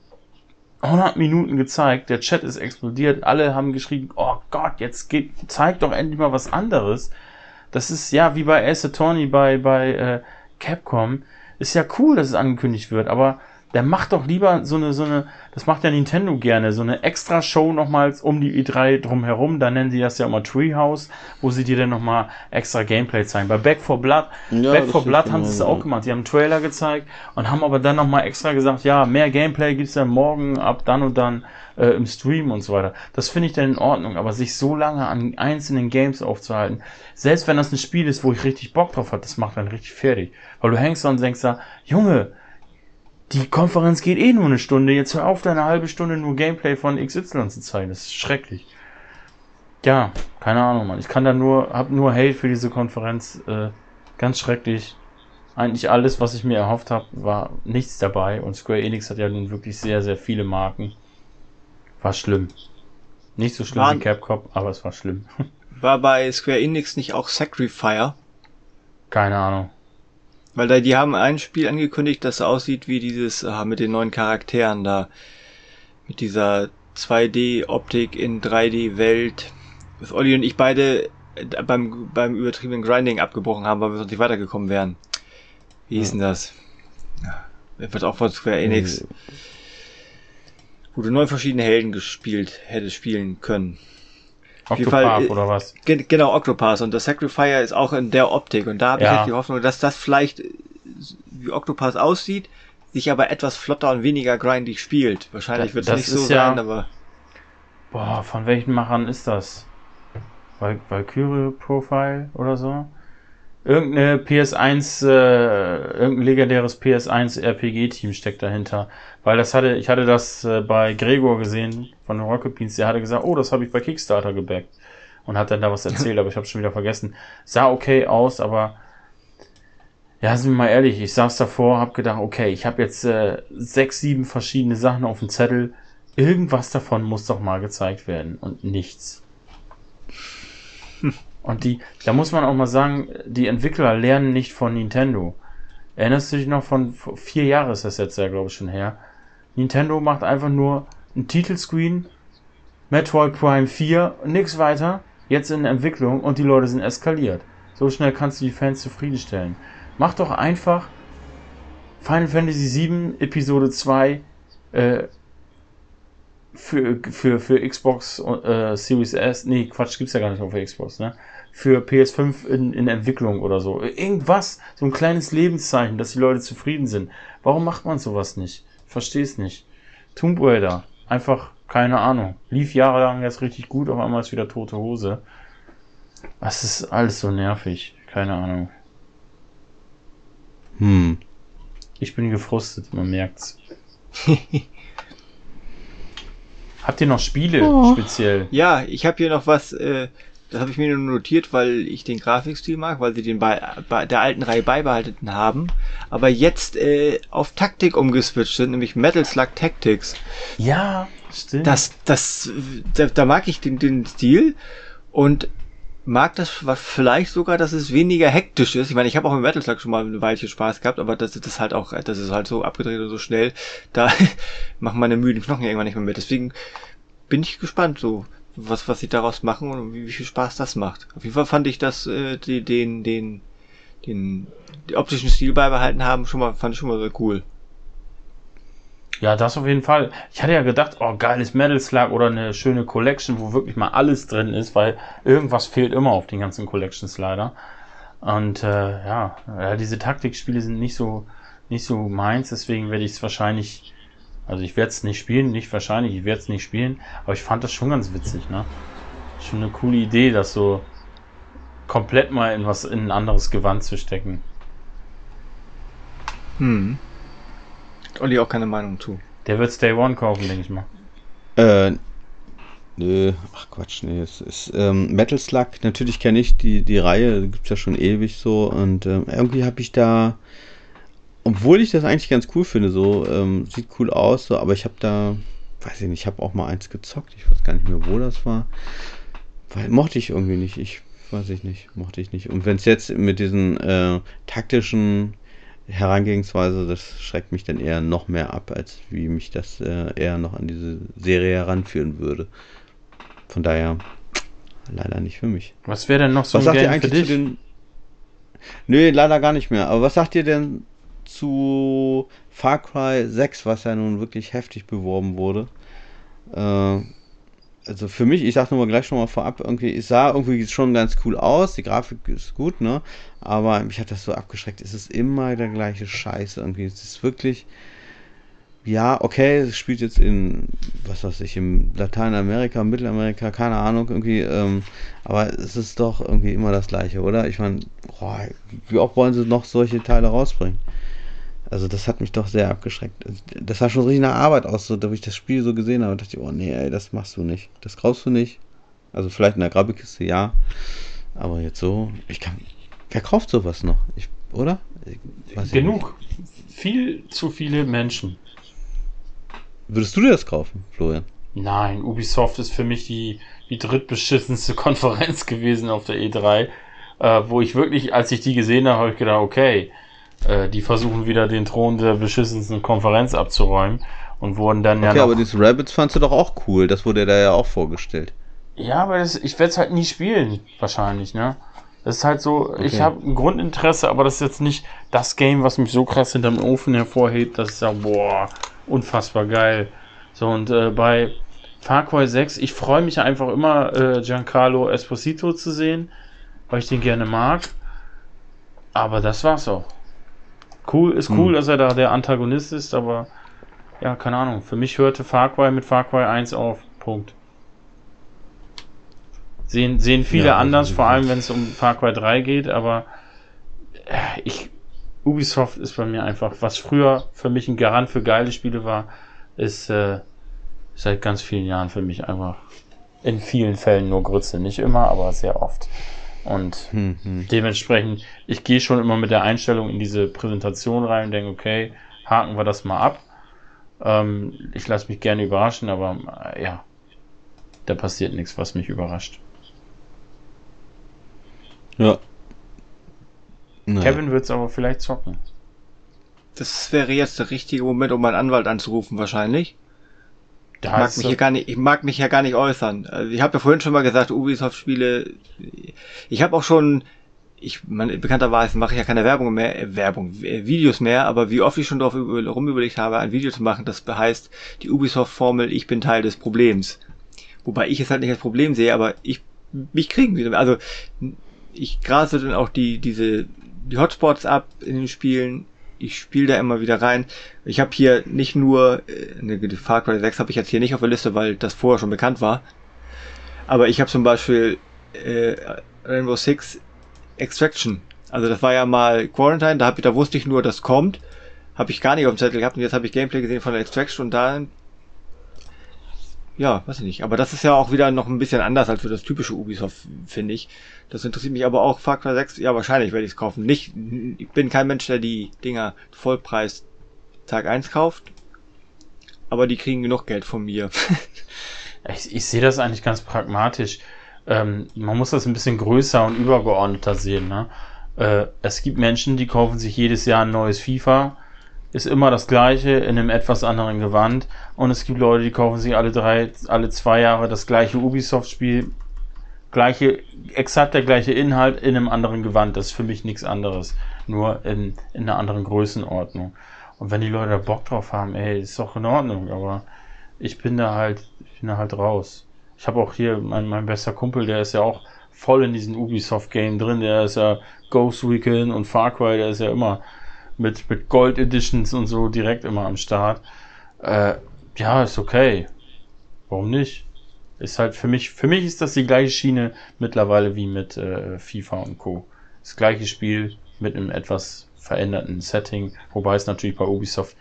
100 Minuten gezeigt, der Chat ist explodiert, alle haben geschrieben, oh Gott, jetzt geht, zeig doch endlich mal was anderes. Das ist ja wie bei Ace Attorney bei, bei äh, Capcom. Ist ja cool, dass es angekündigt wird, aber der macht doch lieber so eine, so eine, das macht ja Nintendo gerne, so eine extra Show nochmals um die E3 drumherum, da nennen sie das ja immer Treehouse, wo sie dir dann nochmal extra Gameplay zeigen. Bei Back 4 Blood, ja, Back 4 Blood haben sie es auch gemacht, die haben einen Trailer gezeigt und haben aber dann nochmal extra gesagt, ja, mehr Gameplay gibt's dann morgen ab dann und dann äh, im Stream und so weiter. Das finde ich dann in Ordnung, aber sich so lange an einzelnen Games aufzuhalten, selbst wenn das ein Spiel ist, wo ich richtig Bock drauf habe, das macht dann richtig fertig. Weil du hängst da und denkst da, Junge, die Konferenz geht eh nur eine Stunde. Jetzt hör auf, deine halbe Stunde nur Gameplay von XY zu zeigen. Das ist schrecklich. Ja, keine Ahnung, Mann. Ich kann da nur, hab nur Hate für diese Konferenz. Äh, ganz schrecklich. Eigentlich alles, was ich mir erhofft habe, war nichts dabei. Und Square Enix hat ja nun wirklich sehr, sehr viele Marken. War schlimm. Nicht so schlimm war, wie Capcom, aber es war schlimm. War bei Square Enix nicht auch Sacrifier? Keine Ahnung. Weil da, die haben ein Spiel angekündigt, das aussieht wie dieses äh, mit den neuen Charakteren da. Mit dieser 2D-Optik in 3D-Welt. Was Olli und ich beide äh, beim, beim übertriebenen Grinding abgebrochen haben, weil wir sonst nicht weitergekommen wären. Wie hieß denn das? Ja, wird auch von Square Enix. Wo du neun verschiedene Helden gespielt hättest spielen können. Octopath oder was? Genau, Octopath. Und das Sacrifier ist auch in der Optik. Und da habe ja. ich halt die Hoffnung, dass das vielleicht wie Octopath aussieht, sich aber etwas flotter und weniger grindig spielt. Wahrscheinlich wird es nicht so ja, sein, aber. Boah, von welchen Machern ist das? Val Valkyrie Profile oder so? Irgendeine PS1, äh, irgendein legendäres PS1 RPG-Team steckt dahinter. Weil das hatte, ich hatte das äh, bei Gregor gesehen von Rocket Beans, der hatte gesagt, oh, das habe ich bei Kickstarter gebackt. Und hat dann da was erzählt, aber ich habe schon wieder vergessen. Sah okay aus, aber ja, sind wir mal ehrlich, ich saß davor, habe gedacht, okay, ich habe jetzt äh, sechs, sieben verschiedene Sachen auf dem Zettel. Irgendwas davon muss doch mal gezeigt werden und nichts. Und die, da muss man auch mal sagen, die Entwickler lernen nicht von Nintendo. Erinnerst du dich noch von vier Jahren ist das jetzt ja, glaube ich, schon her. Nintendo macht einfach nur einen Titelscreen, Metroid Prime 4, nix weiter, jetzt in Entwicklung und die Leute sind eskaliert. So schnell kannst du die Fans zufriedenstellen. Mach doch einfach Final Fantasy VII Episode 2 äh, für, für, für Xbox äh, Series S, nee, Quatsch, gibt's ja gar nicht auf Xbox, ne? Für PS5 in, in Entwicklung oder so. Irgendwas, so ein kleines Lebenszeichen, dass die Leute zufrieden sind. Warum macht man sowas nicht? Versteh's nicht. Tomb Raider, einfach, keine Ahnung. Lief jahrelang jetzt richtig gut, auf einmal ist wieder tote Hose. Das ist alles so nervig. Keine Ahnung. Hm. Ich bin gefrustet, man merkt's. Habt ihr noch Spiele oh. speziell? Ja, ich habe hier noch was, äh, das habe ich mir nur notiert, weil ich den Grafikstil mag, weil sie den bei, bei der alten Reihe beibehalten haben, aber jetzt äh, auf Taktik umgeswitcht sind, nämlich Metal Slug Tactics. Ja, stimmt. Das, das, da, da mag ich den, den Stil und mag das vielleicht sogar, dass es weniger hektisch ist. Ich meine, ich habe auch im Metal Slug schon mal eine Weilchen Spaß gehabt, aber das ist halt auch, das ist halt so abgedreht und so schnell, da machen meine müden Knochen irgendwann nicht mehr mit. Deswegen bin ich gespannt, so was was sie daraus machen und wie, wie viel Spaß das macht. Auf jeden Fall fand ich, dass äh, die, den den den, den optischen Stil beibehalten haben, schon mal fand ich schon mal sehr cool. Ja, das auf jeden Fall. Ich hatte ja gedacht, oh, geiles Metal Slug oder eine schöne Collection, wo wirklich mal alles drin ist, weil irgendwas fehlt immer auf den ganzen Collections leider. Und äh, ja, ja, diese Taktikspiele sind nicht so nicht so meins, deswegen werde ich es wahrscheinlich, also ich werde es nicht spielen, nicht wahrscheinlich, ich werde es nicht spielen, aber ich fand das schon ganz witzig, ne? Schon eine coole Idee, das so komplett mal in was in ein anderes Gewand zu stecken. Hm. Olli auch keine Meinung zu. Der wird Day One kaufen, denke ich mal. Äh, nö, ach Quatsch, nee, es ist ähm, Metal Slug, natürlich kenne ich die, die Reihe, gibt es ja schon ewig so und ähm, irgendwie habe ich da, obwohl ich das eigentlich ganz cool finde, so, ähm, sieht cool aus, so, aber ich habe da, weiß ich nicht, ich habe auch mal eins gezockt, ich weiß gar nicht mehr, wo das war, weil mochte ich irgendwie nicht, ich weiß ich nicht, mochte ich nicht. Und wenn es jetzt mit diesen äh, taktischen Herangehensweise, das schreckt mich dann eher noch mehr ab, als wie mich das äh, eher noch an diese Serie heranführen würde. Von daher leider nicht für mich. Was wäre denn noch so was ein sagt ihr Game für eigentlich zu dich? den. Nee, leider gar nicht mehr. Aber was sagt ihr denn zu Far Cry 6, was ja nun wirklich heftig beworben wurde? Äh, also für mich, ich sag nur mal gleich schon mal vorab, irgendwie, es sah irgendwie schon ganz cool aus, die Grafik ist gut, ne? Aber mich hat das so abgeschreckt. Es ist immer der gleiche Scheiß irgendwie. Es ist wirklich, ja, okay, es spielt jetzt in, was weiß ich, in Lateinamerika, Mittelamerika, keine Ahnung, irgendwie, ähm, aber es ist doch irgendwie immer das Gleiche, oder? Ich meine, wie oft wollen sie noch solche Teile rausbringen? Also das hat mich doch sehr abgeschreckt. Das sah schon richtig nach Arbeit aus, so, da ich das Spiel so gesehen habe, dachte ich, oh nee, ey, das machst du nicht. Das kaufst du nicht. Also vielleicht in der Grabbekiste, ja. Aber jetzt so, ich kann. Wer kauft sowas noch? Ich, oder? Ich Genug. Viel zu viele Menschen. Würdest du dir das kaufen, Florian? Nein, Ubisoft ist für mich die, die drittbeschissenste Konferenz gewesen auf der E3, äh, wo ich wirklich, als ich die gesehen habe, habe ich gedacht, okay, äh, die versuchen wieder den Thron der beschissensten Konferenz abzuräumen und wurden dann Okay, ja noch, aber dieses Rabbits fandst du doch auch cool. Das wurde da ja auch vorgestellt. Ja, aber das, ich werde es halt nie spielen, wahrscheinlich, ne? Das ist halt so, ich Okay. habe ein Grundinteresse, aber das ist jetzt nicht das Game, was mich so krass hinterm Ofen hervorhebt, dass ich sage, boah, unfassbar geil. So, und äh, bei Far Cry 6, ich freue mich einfach immer, äh, Giancarlo Esposito zu sehen, weil ich den gerne mag. Aber das war's auch. Cool, ist cool, Hm. dass er da der Antagonist ist, aber ja, keine Ahnung. Für mich hörte Far Cry mit Far Cry 1 auf. Punkt. Sehen, sehen viele Ja, also anders, wie vor allem wenn es um Far Cry 3 geht, aber äh, ich, Ubisoft ist bei mir einfach, was früher für mich ein Garant für geile Spiele war, ist äh, seit ganz vielen Jahren für mich einfach in vielen Fällen nur Grütze. Nicht immer, aber sehr oft. Und Hm, hm. dementsprechend, ich gehe schon immer mit der Einstellung in diese Präsentation rein und denke, okay, haken wir das mal ab. Ähm, ich lasse mich gerne überraschen, aber äh, ja, da passiert nichts, was mich überrascht. Ja. Naja. Kevin wird es aber vielleicht zocken. Das wäre jetzt der richtige Moment, um meinen Anwalt anzurufen, wahrscheinlich. Ich mag, mich hier gar nicht, ich mag mich ja gar nicht äußern. Also ich habe ja vorhin schon mal gesagt, Ubisoft-Spiele. Ich habe auch schon, ich man, bekannterweise mache ich ja keine Werbung mehr, äh, Werbung, äh, Videos mehr, aber wie oft ich schon darauf über, rumüberlegt habe, ein Video zu machen, das heißt die Ubisoft-Formel, ich bin Teil des Problems. Wobei ich es halt nicht als Problem sehe, aber ich mich kriegen wieder. Also ich grase dann auch die diese die Hotspots ab in den Spielen. Ich spiele da immer wieder rein. Ich habe hier nicht nur äh, ne, Far Cry 6 habe ich jetzt hier nicht auf der Liste, weil das vorher schon bekannt war. Aber ich habe zum Beispiel äh, Rainbow Six Extraction. Also das war ja mal Quarantine, da, hab ich, da wusste ich nur, das kommt. Habe ich gar nicht auf dem Zettel gehabt und jetzt habe ich Gameplay gesehen von der Extraction und da ja, weiß ich nicht. Aber das ist ja auch wieder noch ein bisschen anders als für das typische Ubisoft, finde ich. Das interessiert mich aber auch. Far Cry 6, ja, wahrscheinlich werde ich es kaufen. Nicht, ich bin kein Mensch, der die Dinger Vollpreis Tag 1 kauft. Aber die kriegen genug Geld von mir. Ich, ich sehe das eigentlich ganz pragmatisch. Ähm, man muss das ein bisschen größer und übergeordneter sehen. Ne? Äh, es gibt Menschen, die kaufen sich jedes Jahr ein neues FIFA. Ist immer das gleiche in einem etwas anderen Gewand. Und es gibt Leute, die kaufen sich alle drei, alle zwei Jahre das gleiche Ubisoft-Spiel. Gleiche, exakt der gleiche Inhalt in einem anderen Gewand. Das ist für mich nichts anderes. Nur in, in einer anderen Größenordnung. Und wenn die Leute da Bock drauf haben, ey, ist doch in Ordnung. Aber ich bin da halt, ich bin da halt raus. Ich habe auch hier mein, mein bester Kumpel, der ist ja auch voll in diesem Ubisoft-Game drin. Der ist ja Ghost Recon und Far Cry, der ist ja immer mit, mit Gold Editions und so direkt immer am Start. Äh, ja, ist okay. Warum nicht? Ist halt für mich, für mich ist das die gleiche Schiene mittlerweile wie mit äh, FIFA und Co. Das gleiche Spiel mit einem etwas veränderten Setting, wobei es natürlich bei Ubisoft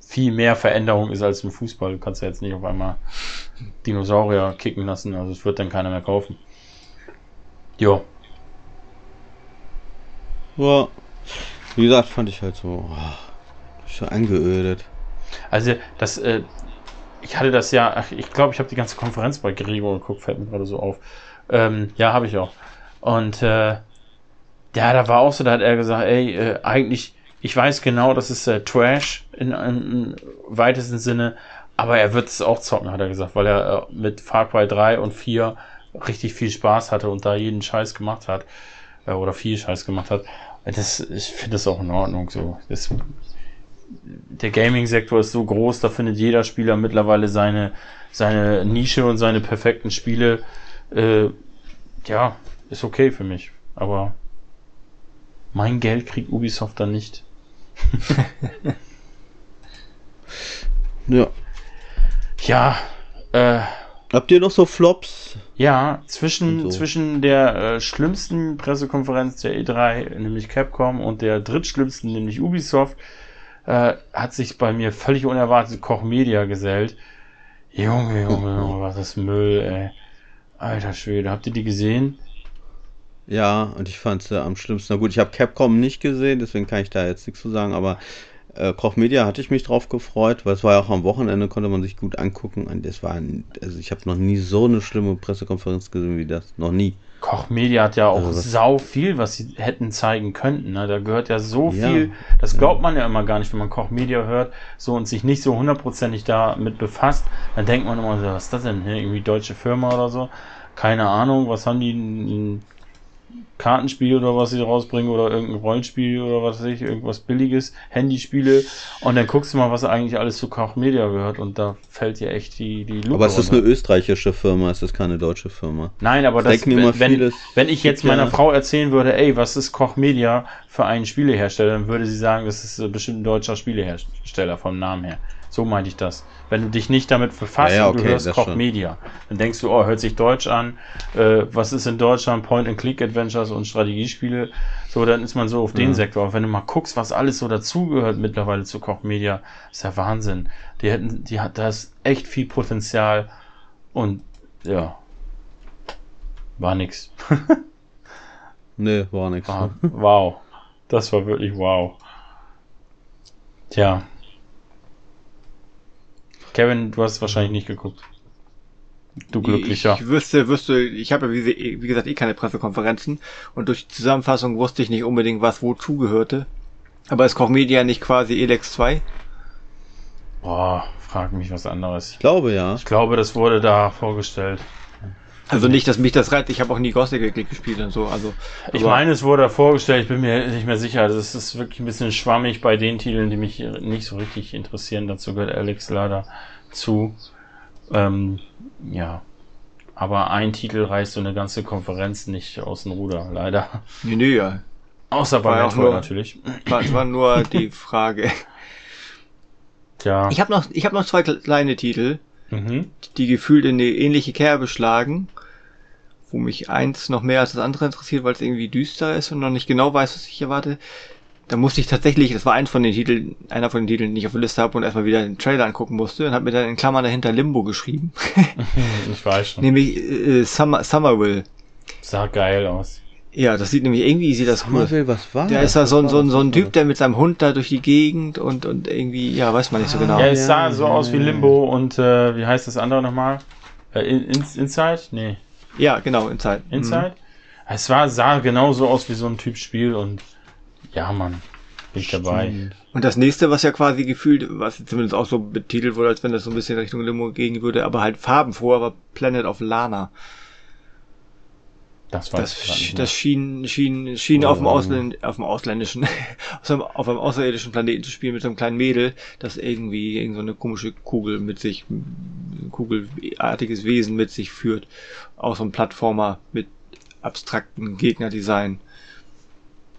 viel mehr Veränderung ist als im Fußball. Du kannst ja jetzt nicht auf einmal Dinosaurier kicken lassen, also es wird dann keiner mehr kaufen. Jo, Ja. Wie gesagt, fand ich halt so, oh, so angeödet. also das, äh, ich hatte das ja, ach, ich glaube, ich habe die ganze Konferenz bei Gregor geguckt, fällt mir gerade so auf. Ähm, ja, habe ich auch. Und äh, ja, da war auch so, da hat er gesagt, ey, äh, eigentlich, ich weiß genau, das ist äh, Trash in, im weitesten Sinne, aber er wird es auch zocken, hat er gesagt, weil er äh, mit Far Cry 3 und 4 richtig viel Spaß hatte und da jeden Scheiß gemacht hat. Äh, oder viel Scheiß gemacht hat. Das, ich finde das auch in Ordnung so. Das, der Gaming-Sektor ist so groß, da findet jeder Spieler mittlerweile seine, seine Nische und seine perfekten Spiele. Äh, ja, ist okay für mich. Aber mein Geld kriegt Ubisoft dann nicht. ja. Ja, äh, Habt ihr noch so Flops? Ja, zwischen, so. zwischen der äh, schlimmsten Pressekonferenz der E3, nämlich Capcom, und der drittschlimmsten, nämlich Ubisoft, äh, hat sich bei mir völlig unerwartet Koch Media gesellt. Junge, Junge, Junge, was ist Müll, ey. Alter Schwede, habt ihr die gesehen? Ja, und ich fand es ja am schlimmsten. Na gut, ich habe Capcom nicht gesehen, deswegen kann ich da jetzt nichts zu sagen, aber äh, Koch Media hatte ich mich drauf gefreut, weil es war ja auch am Wochenende, konnte man sich gut angucken. Und das war, also ich habe noch nie so eine schlimme Pressekonferenz gesehen wie das. Noch nie. Koch Media hat ja auch also sau viel, was sie hätten zeigen könnten. Ne? Da gehört ja so ja, viel. Das glaubt man ja immer gar nicht, wenn man Koch Media hört so und sich nicht so hundertprozentig damit befasst. Dann denkt man immer so, was ist das denn? Irgendwie deutsche Firma oder so? Keine Ahnung, was haben die? Kartenspiel oder was sie rausbringen oder irgendein Rollenspiel oder was weiß ich, irgendwas billiges, Handyspiele und dann guckst du mal, was eigentlich alles zu Koch Media gehört und da fällt dir echt die, die Lupe Aber es ist eine österreichische Firma, es ist keine deutsche Firma. Nein, aber das, wenn, wenn, wenn ich jetzt meiner Frau erzählen würde, ey, was ist Koch Media für einen Spielehersteller, dann würde sie sagen, das ist bestimmt ein deutscher Spielehersteller vom Namen her. So meinte ich das. Wenn du dich nicht damit befasst ja, ja, okay, und du hörst Koch. Media, dann denkst du, oh, hört sich Deutsch an. Äh, was ist in Deutschland? Point-and-Click-Adventures und Strategiespiele. So, dann ist man so auf den Sektor. Aber wenn du mal guckst, was alles so dazugehört mittlerweile zu Koch Media, ist ja Wahnsinn. Die hätten, die hat, da ist echt viel Potenzial und ja, war nix. nee, war nix. War, wow. Das war wirklich wow. Tja. Kevin, du hast wahrscheinlich nicht geguckt. Du glücklicher. Ich wüsste, wüsste, ich habe ja wie, wie, gesagt eh keine Pressekonferenzen und durch die Zusammenfassung wusste ich nicht unbedingt, was wozu gehörte. Aber ist Koch Media nicht quasi Elex 2? Boah, frag mich was anderes. Ich glaube ja. Ich glaube, das wurde da vorgestellt. Also nicht, dass mich das reizt. Ich habe auch nie Gothic gespielt und so. Also ich meine, es wurde vorgestellt. Ich bin mir nicht mehr sicher. Also es ist wirklich ein bisschen schwammig bei den Titeln, die mich nicht so richtig interessieren. Dazu gehört Alex leider zu. Ähm, ja, aber ein Titel reißt so eine ganze Konferenz nicht aus dem Ruder, leider. Nee, nee, ja. Außer bei Metroid natürlich. War, war nur die Frage. Tja. Ich habe noch, ich habe noch zwei kleine Titel, mhm. die gefühlt in eine ähnliche Kerbe schlagen wo mich eins noch mehr als das andere interessiert, weil es irgendwie düster ist und noch nicht genau weiß, was ich erwarte. Da musste ich tatsächlich, das war eins von den Titeln, einer von den Titeln, die ich auf der Liste habe und erstmal wieder den Trailer angucken musste und habe mir dann in Klammern dahinter Limbo geschrieben. ich weiß schon. Nämlich äh, Summer, Summerville. Sah geil aus. Ja, das sieht nämlich irgendwie sieht das Summerville, cool. was war Der ist da so, ein so, ein so ein Typ, der mit seinem Hund da durch die Gegend und, und irgendwie, ja, weiß man nicht so genau. Ja, es sah so aus wie Limbo und äh, wie heißt das andere nochmal? Äh, in, Inside? Nee. Ja, genau, Inside. Inside? Mhm. Es war, sah genauso aus wie so ein Typ Spiel und ja, Mann, bin ich dabei. Und das nächste, was ja quasi gefühlt, was zumindest auch so betitelt wurde, als wenn das so ein bisschen Richtung Limo gehen würde, aber halt farbenfroh, war Planet of Lana. Das, war das, das schien, schien, schien oh, auf, dem Ausländ auf dem ausländischen, auf einem außerirdischen Planeten zu spielen mit so einem kleinen Mädel, das irgendwie irgend so eine komische Kugel mit sich, kugelartiges Wesen mit sich führt. Auch so ein Plattformer mit abstrakten Gegnerdesign.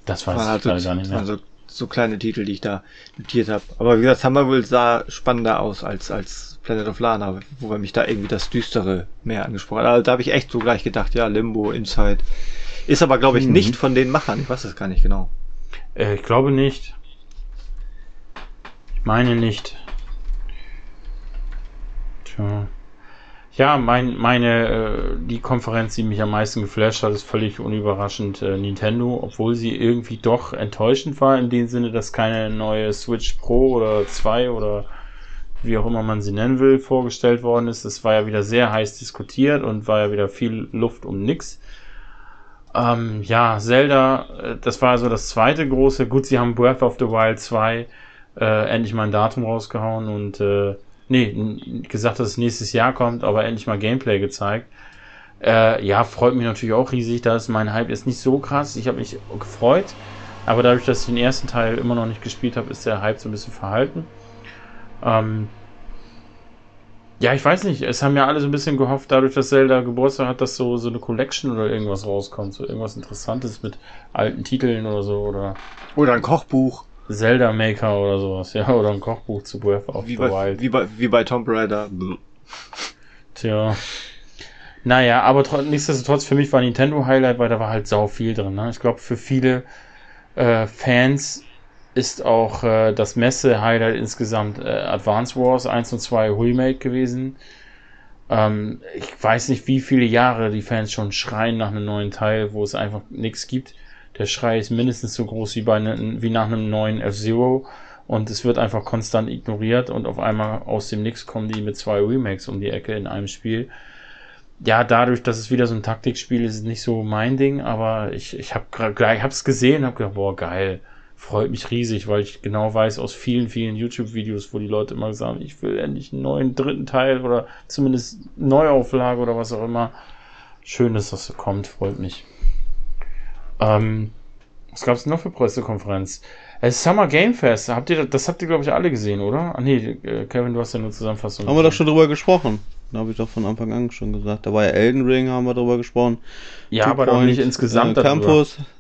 Das weiß halt ich so, gar nicht mehr. Also so kleine Titel, die ich da notiert habe. Aber wie gesagt, Summerville sah spannender aus als, als Planet of Lana, wobei mich da irgendwie das Düstere mehr angesprochen hat. Also da habe ich echt so gleich gedacht, ja, Limbo, Inside. Ist aber, glaube ich, hm. nicht von den Machern. Ich weiß es gar nicht genau. Äh, ich glaube nicht. Ich meine nicht. Tja. Ja, mein, meine, äh, die Konferenz, die mich am meisten geflasht hat, ist völlig unüberraschend äh, Nintendo, obwohl sie irgendwie doch enttäuschend war, in dem Sinne, dass keine neue Switch Pro oder 2 oder wie auch immer man sie nennen will, vorgestellt worden ist. Es war ja wieder sehr heiß diskutiert und war ja wieder viel Luft um nix. Äh, Ähm, ja, Zelda, äh, das war so das zweite große. Gut, sie haben Breath of the Wild 2 äh, endlich mal ein Datum rausgehauen und äh, nee, gesagt, dass es nächstes Jahr kommt, aber endlich mal Gameplay gezeigt. Äh, ja, freut mich natürlich auch riesig. Da ist mein Hype jetzt nicht so krass. Ich habe mich gefreut, aber dadurch, dass ich den ersten Teil immer noch nicht gespielt habe, ist der Hype so ein bisschen verhalten. Ähm, ja, ich weiß nicht. Es haben ja alle so ein bisschen gehofft, dadurch, dass Zelda Geburtstag hat, dass so, so eine Collection oder irgendwas rauskommt. So irgendwas Interessantes mit alten Titeln oder so. Oder, oder ein Kochbuch. Zelda Maker oder sowas. Ja, oder ein Kochbuch zu Breath of wie the bei, Wild. Wie bei, wie bei Tomb Raider. Tja. Naja, aber nichtsdestotrotz für mich war Nintendo Highlight, weil da war halt sau viel drin. Ne? Ich glaube, für viele äh, Fans ist auch äh, das Messe-Highlight insgesamt äh, Advance Wars 1 und 2 Remake gewesen. Ähm, ich weiß nicht, wie viele Jahre die Fans schon schreien nach einem neuen Teil, wo es einfach nichts gibt. Der Schrei ist mindestens so groß wie, bei ne, wie nach einem neuen F-Zero und es wird einfach konstant ignoriert und auf einmal aus dem Nix kommen die mit zwei Remakes um die Ecke in einem Spiel. Ja, dadurch, dass es wieder so ein Taktikspiel ist, ist es nicht so mein Ding, aber ich, ich habe hab's gesehen und habe gedacht, boah, geil freut mich riesig, weil ich genau weiß aus vielen, vielen YouTube-Videos, wo die Leute immer sagen, ich will endlich einen neuen dritten Teil oder zumindest Neuauflage oder was auch immer. Schön, dass das so kommt, freut mich. Ähm, was gab es noch für Pressekonferenz? Es Summer Game Fest, habt ihr, das habt ihr, glaube ich, alle gesehen, oder? Ah, nee, äh, Kevin, du hast ja nur Zusammenfassung. Haben wir doch schon drüber gesprochen. Da habe ich doch von Anfang an schon gesagt. Da war ja Elden Ring, haben wir drüber gesprochen. Ja, Two aber Point, doch nicht insgesamt äh, Campus. Darüber.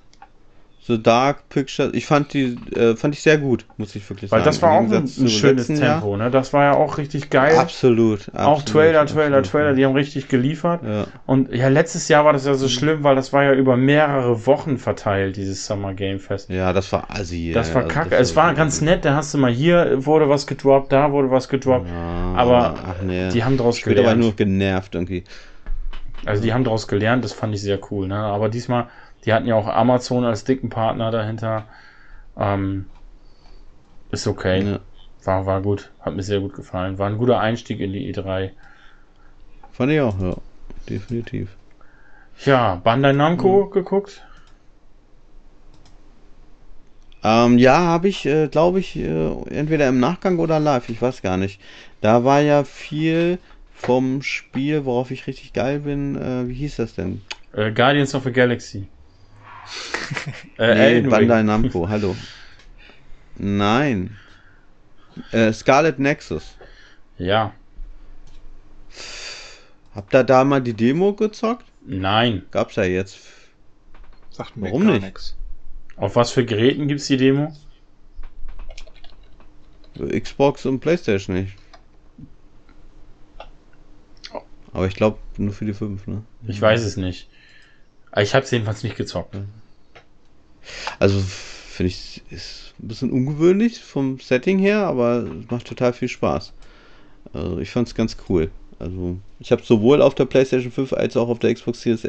The Dark Picture. Ich fand die, äh, fand ich sehr gut, muss ich wirklich Weil sagen. Weil das war auch ein, ein schönes Tempo, ne? Das war ja auch richtig geil. Absolut. absolut auch Trailer, Trailer, absolut. Trailer, die haben richtig geliefert. Ja. Und ja, letztes Jahr war das ja so mhm. schlimm, weil das war ja über mehrere Wochen verteilt, dieses Summer Game Fest. Ja, das war assi. Das war also kacke. es war ganz nett, da hast du mal hier wurde was gedroppt, da wurde was gedroppt. Ja, aber ach, nee. die haben daraus gelernt. aber nur genervt irgendwie. Also die haben daraus gelernt, das fand ich sehr cool, ne? Aber diesmal die hatten ja auch Amazon als dicken Partner dahinter. Ähm, ist okay. Ja. War, war gut. Hat mir sehr gut gefallen. War ein guter Einstieg in die E3. Fand ich auch, ja. Definitiv. Ja, Bandai Namco mhm. geguckt? Ähm, ja, habe ich, äh, glaube ich, äh, entweder im Nachgang oder live, ich weiß gar nicht. Da war ja viel vom Spiel, worauf ich richtig geil bin. Äh, wie hieß das denn? Äh, Guardians of the Galaxy äh, nee, Bandai Namco, hallo. Nein. Äh, Scarlet Nexus. Ja. Habt ihr da mal die Demo gezockt? Nein. Gab's ja jetzt. Sagt mir Warum nicht? Nix. Auf was für Geräten gibt's die Demo? Xbox und Playstation nicht. Aber ich glaube nur für die 5, ne? Ich weiß es nicht. Ich habe es jedenfalls nicht gezockt. Also finde ich, ist ein bisschen ungewöhnlich vom Setting her, aber es macht total viel Spaß. Also ich fand es ganz cool. Also ich habe sowohl auf der PlayStation 5 als auch auf der Xbox Series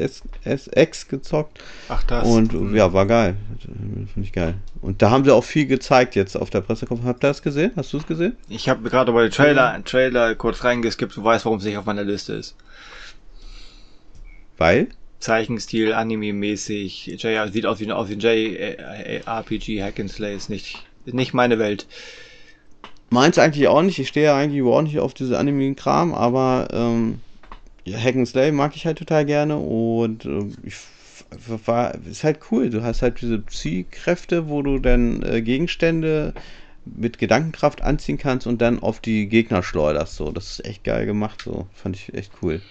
X gezockt. Ach das. Und mhm. ja, war geil. Finde ich geil. Und da haben sie auch viel gezeigt jetzt auf der Pressekonferenz. Habt ihr das gesehen? Hast du es gesehen? Ich habe gerade bei den Trailer, Trailer kurz reingeskippt und weiß, warum es nicht auf meiner Liste ist. Weil? Zeichenstil, Anime-mäßig. Sieht aus wie ein, aus wie ein JRPG, Hack and Slay, ist nicht, nicht meine Welt. Meins eigentlich auch nicht. Ich stehe ja eigentlich überhaupt nicht auf diese Anime-Kram, aber ähm, ja, Hack and Slay mag ich halt total gerne und äh, ich war, ist halt cool. Du hast halt diese Psy-Kräfte, wo du dann äh, Gegenstände mit Gedankenkraft anziehen kannst und dann auf die Gegner schleuderst. So, das ist echt geil gemacht. So, fand ich echt cool.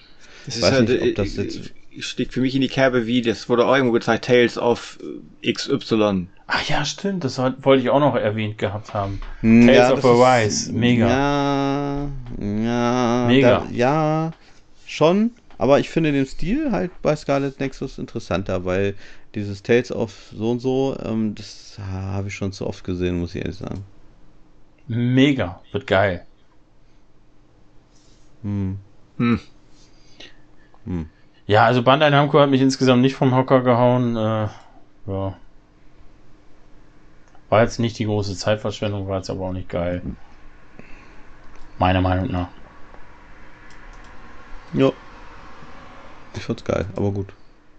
Das ist Weiß halt, nicht, ob das äh, jetzt steckt für mich in die Kerbe wie, das wurde auch irgendwo gezeigt, Tales of XY. Ach ja, stimmt, das wollte ich auch noch erwähnt gehabt haben. Hm, Tales ja, of Arise, mega. Ja, ja, mega. Da, ja, schon, aber ich finde den Stil halt bei Scarlet Nexus interessanter, weil dieses Tales of so und so, ähm, das habe ich schon zu oft gesehen, muss ich ehrlich sagen. Mega, wird geil. Hm. Hm. Hm. Ja, also Bandai Namco hat mich insgesamt nicht vom Hocker gehauen. Äh, ja. War jetzt nicht die große Zeitverschwendung, war jetzt aber auch nicht geil. Meiner Meinung nach. Ja. Ich fand's geil, aber gut.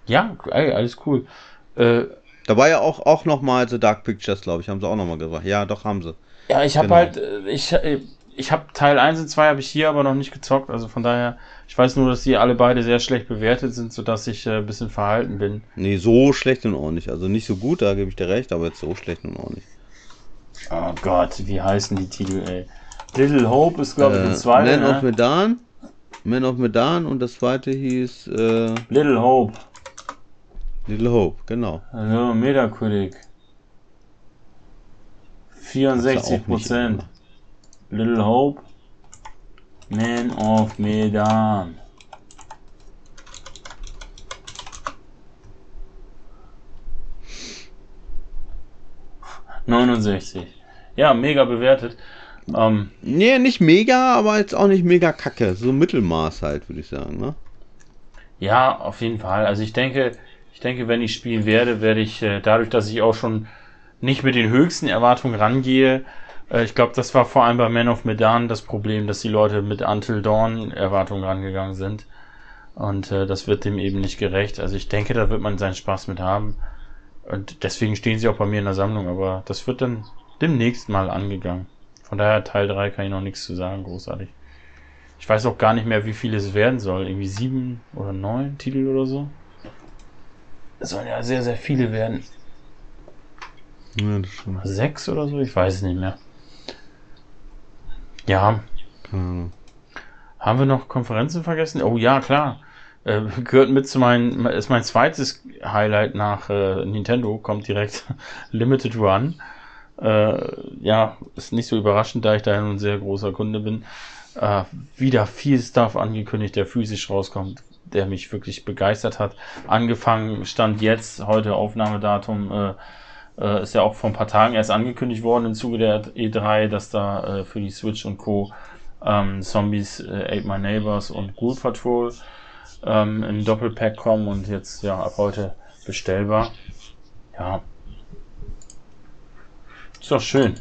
Ja, ey, alles cool. Äh, Da war ja auch, auch nochmal The Dark Pictures, glaube ich, haben sie auch nochmal gesagt. Ja, doch, haben sie. ja, ich habe Genau. halt, äh, ich, äh, ich habe Teil 1 und 2 habe ich hier aber noch nicht gezockt. Also von daher, ich weiß nur, dass die alle beide sehr schlecht bewertet sind, sodass ich äh, ein bisschen verhalten bin. Nee, so schlecht und auch nicht. Also nicht so gut, da gebe ich dir recht, aber jetzt so schlecht und auch nicht. Oh Gott, wie heißen die Titel, ey? Little Hope ist, glaube ich, Äh, die zweite. Man of Ne? Medan. Man of Medan und das zweite hieß äh, Little Hope. Little Hope, genau. Also Metacritic. 64 Prozent. Little Hope. Man of Medan. Neunundsechzig. Ja, mega bewertet. Ähm, Nee, nicht mega, aber jetzt auch nicht mega kacke. So Mittelmaß halt, würde ich sagen, ne? Ja, auf jeden Fall. Also ich denke, ich denke, wenn ich spielen werde, werde ich äh, dadurch, dass ich auch schon nicht mit den höchsten Erwartungen rangehe, ich glaube, das war vor allem bei Man of Medan das Problem, dass die Leute mit Until Dawn Erwartungen rangegangen sind. Und äh, das wird dem eben nicht gerecht. Also ich denke, da wird man seinen Spaß mit haben. Und deswegen stehen sie auch bei mir in der Sammlung, aber das wird dann demnächst mal angegangen. Von daher Teil 3 kann ich noch nichts zu sagen, großartig. Ich weiß auch gar nicht mehr, wie viel es werden soll. Irgendwie sieben oder neun Titel oder so. Es sollen ja sehr, sehr viele werden. Ja. Sechs oder so? Ich weiß es nicht mehr. Ja, Ahnung. haben wir noch Konferenzen vergessen? Oh ja, klar. Äh, gehört mit zu meinem, ist mein zweites Highlight nach äh, Nintendo, kommt direkt Limited Run. Äh, ja, ist nicht so überraschend, da ich da ein sehr großer Kunde bin. Äh, wieder viel Stuff angekündigt, der physisch rauskommt, der mich wirklich begeistert hat. Angefangen stand jetzt, heute Aufnahmedatum, äh, ist ja auch vor ein paar Tagen erst angekündigt worden im Zuge der E3, dass da äh, für die Switch und Co. Ähm, Zombies, äh, Ate My Neighbors und Ghoul Patrol ähm, im Doppelpack kommen und jetzt ja ab heute bestellbar. Ja. Ist doch schön.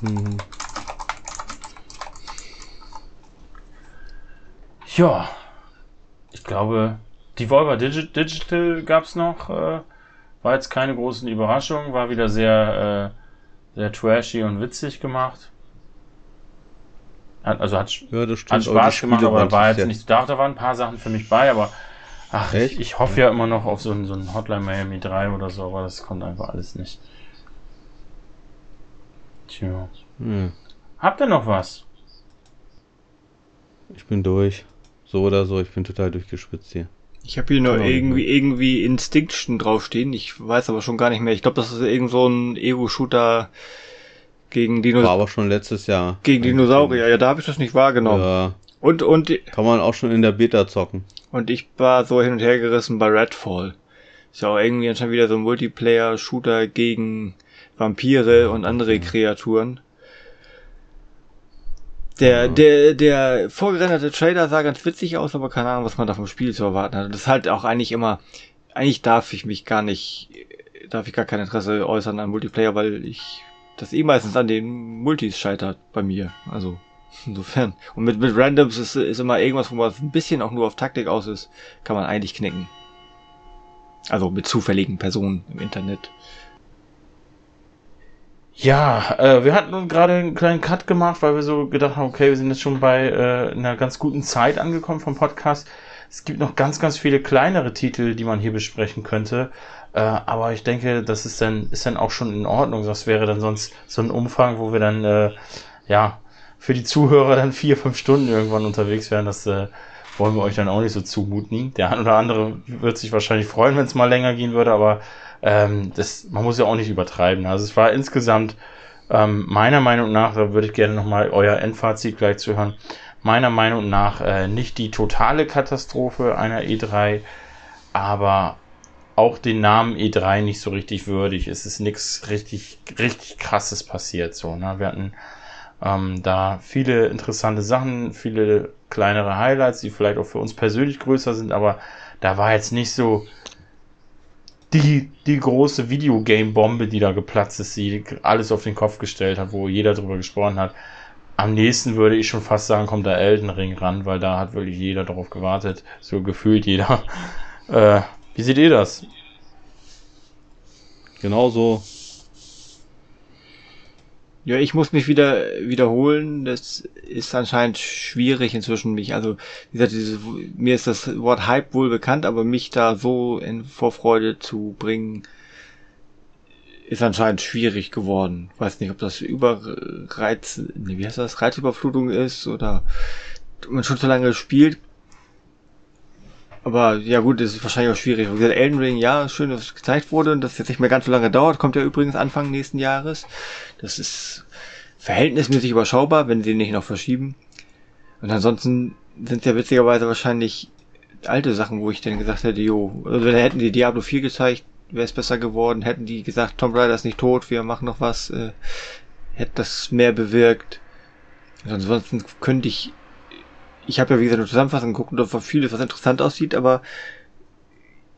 Mhm. Ja. Ich glaube, Devolver Digi Digital gab's noch. Äh, war jetzt keine großen Überraschungen, war wieder sehr, äh, sehr trashy und witzig gemacht. Hat, also hat, Ja, hat stimmt. aber Spaß gemacht, aber war jetzt nicht da. Da waren ein paar Sachen für mich bei, aber ach, ich, ich hoffe ja immer noch auf so ein, so ein Hotline Miami 3 oder so, aber das kommt einfach alles nicht. Tja. Hm, Habt ihr noch was? ich bin durch. So oder so, ich bin total durchgespitzt hier. Ich habe hier nur irgendwie irgendwie Instinction draufstehen. Ich weiß aber schon gar nicht mehr. Ich glaube, das ist irgend so ein Ego-Shooter gegen, Dino War aber schon letztes Jahr. gegen Dinosaurier. Ja, da habe ich das nicht wahrgenommen. Ja, Und und kann man auch schon in der Beta zocken. und ich war so hin und her gerissen bei Redfall. Ist ja auch irgendwie anscheinend wieder so ein Multiplayer-Shooter gegen Vampire und andere Kreaturen. Der, der, der vorgerenderte Trailer sah ganz witzig aus, aber keine Ahnung, was man da vom Spiel zu erwarten hat. Das ist halt auch eigentlich immer, eigentlich darf ich mich gar nicht, darf ich gar kein Interesse äußern an Multiplayer, weil ich das eh meistens an den Multis scheitert bei mir. Also, insofern. Und mit, mit Randoms ist, ist immer irgendwas, wo man ein bisschen auch nur auf Taktik aus ist, kann man eigentlich knicken. Also mit zufälligen Personen im Internet. Ja, äh, wir hatten gerade einen kleinen Cut gemacht, weil wir so gedacht haben, okay, wir sind jetzt schon bei äh, einer ganz guten Zeit angekommen vom Podcast. Es gibt noch ganz, ganz viele kleinere Titel, die man hier besprechen könnte. Äh, aber ich denke, das ist dann, ist dann auch schon in Ordnung. Das wäre dann sonst so ein Umfang, wo wir dann, äh, ja, für die Zuhörer dann vier, fünf Stunden irgendwann unterwegs wären. Das äh, wollen wir euch dann auch nicht so zumuten. Der ein oder andere wird sich wahrscheinlich freuen, wenn es mal länger gehen würde, aber ähm, das, man muss ja auch nicht übertreiben. Also es war insgesamt ähm, meiner Meinung nach, da würde ich gerne nochmal euer Endfazit gleich zu hören, meiner Meinung nach äh, nicht die totale Katastrophe einer E3, aber auch den Namen E3 nicht so richtig würdig. Es ist nichts richtig, richtig krasses passiert. So, ne? Wir hatten ähm, da viele interessante Sachen, viele kleinere Highlights, die vielleicht auch für uns persönlich größer sind, aber da war jetzt nicht so die, die große Videogame-Bombe, die da geplatzt ist, die alles auf den Kopf gestellt hat, wo jeder drüber gesprochen hat. am nächsten würde ich schon fast sagen, kommt der Elden Ring ran, weil da hat wirklich jeder darauf gewartet. So gefühlt jeder. Äh, wie seht ihr das? Genauso. Ja, ich muss mich wieder wiederholen. Das ist anscheinend schwierig inzwischen mich. Also, wie gesagt, dieses, mir ist das Wort Hype wohl bekannt, aber mich da so in Vorfreude zu bringen, ist anscheinend schwierig geworden. Weiß nicht, ob das Überreiz, nee, wie heißt das, Reizüberflutung ist oder man schon zu lange spielt. Aber ja gut, das ist wahrscheinlich auch schwierig. Wie gesagt, Elden Ring, ja, schön, dass es gezeigt wurde und dass es jetzt nicht mehr ganz so lange dauert. Kommt ja übrigens Anfang nächsten Jahres. Das ist verhältnismäßig überschaubar, wenn sie nicht noch verschieben. Und ansonsten sind ja witzigerweise wahrscheinlich alte Sachen, wo ich dann gesagt hätte, jo, also hätten die Diablo 4 gezeigt, wäre es besser geworden. Hätten die gesagt, Tom Raider ist nicht tot, wir machen noch was, äh, hätte das mehr bewirkt. Und ansonsten könnte ich, ich habe ja wie gesagt eine Zusammenfassung geguckt und war vieles, was interessant aussieht, aber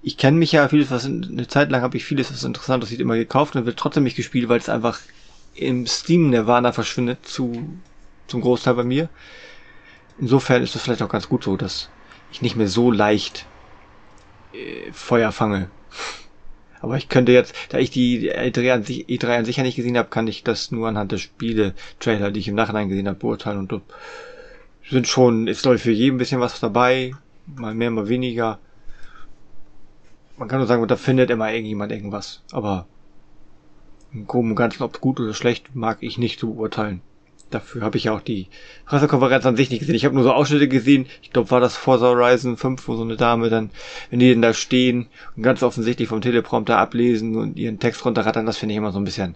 ich kenne mich ja, vieles, was eine Zeit lang habe ich vieles, was interessant aussieht, immer gekauft und wird trotzdem nicht gespielt, weil es einfach im Steam Nirvana verschwindet zu, zum Großteil bei mir. Insofern ist das vielleicht auch ganz gut so, dass ich nicht mehr so leicht äh, Feuer fange. Aber ich könnte jetzt, da ich die E3 an sich, E3 an sich ja nicht gesehen habe, kann ich das nur anhand der Spiele-Trailer, die ich im Nachhinein gesehen habe, beurteilen. Und sind schon, ist glaube ich für jeden ein bisschen was dabei. Mal mehr, mal weniger. Man kann nur sagen, da findet immer irgendjemand irgendwas. Aber im Groben und Ganzen, ob gut oder schlecht, mag ich nicht zu beurteilen. Dafür habe ich ja auch die Pressekonferenz an sich nicht gesehen. Ich habe nur so Ausschnitte gesehen. Ich glaube, war das Forza Horizon 5, wo so eine Dame dann, wenn die denn da stehen und ganz offensichtlich vom Teleprompter ablesen und ihren Text runterrattern, das finde ich immer so ein bisschen.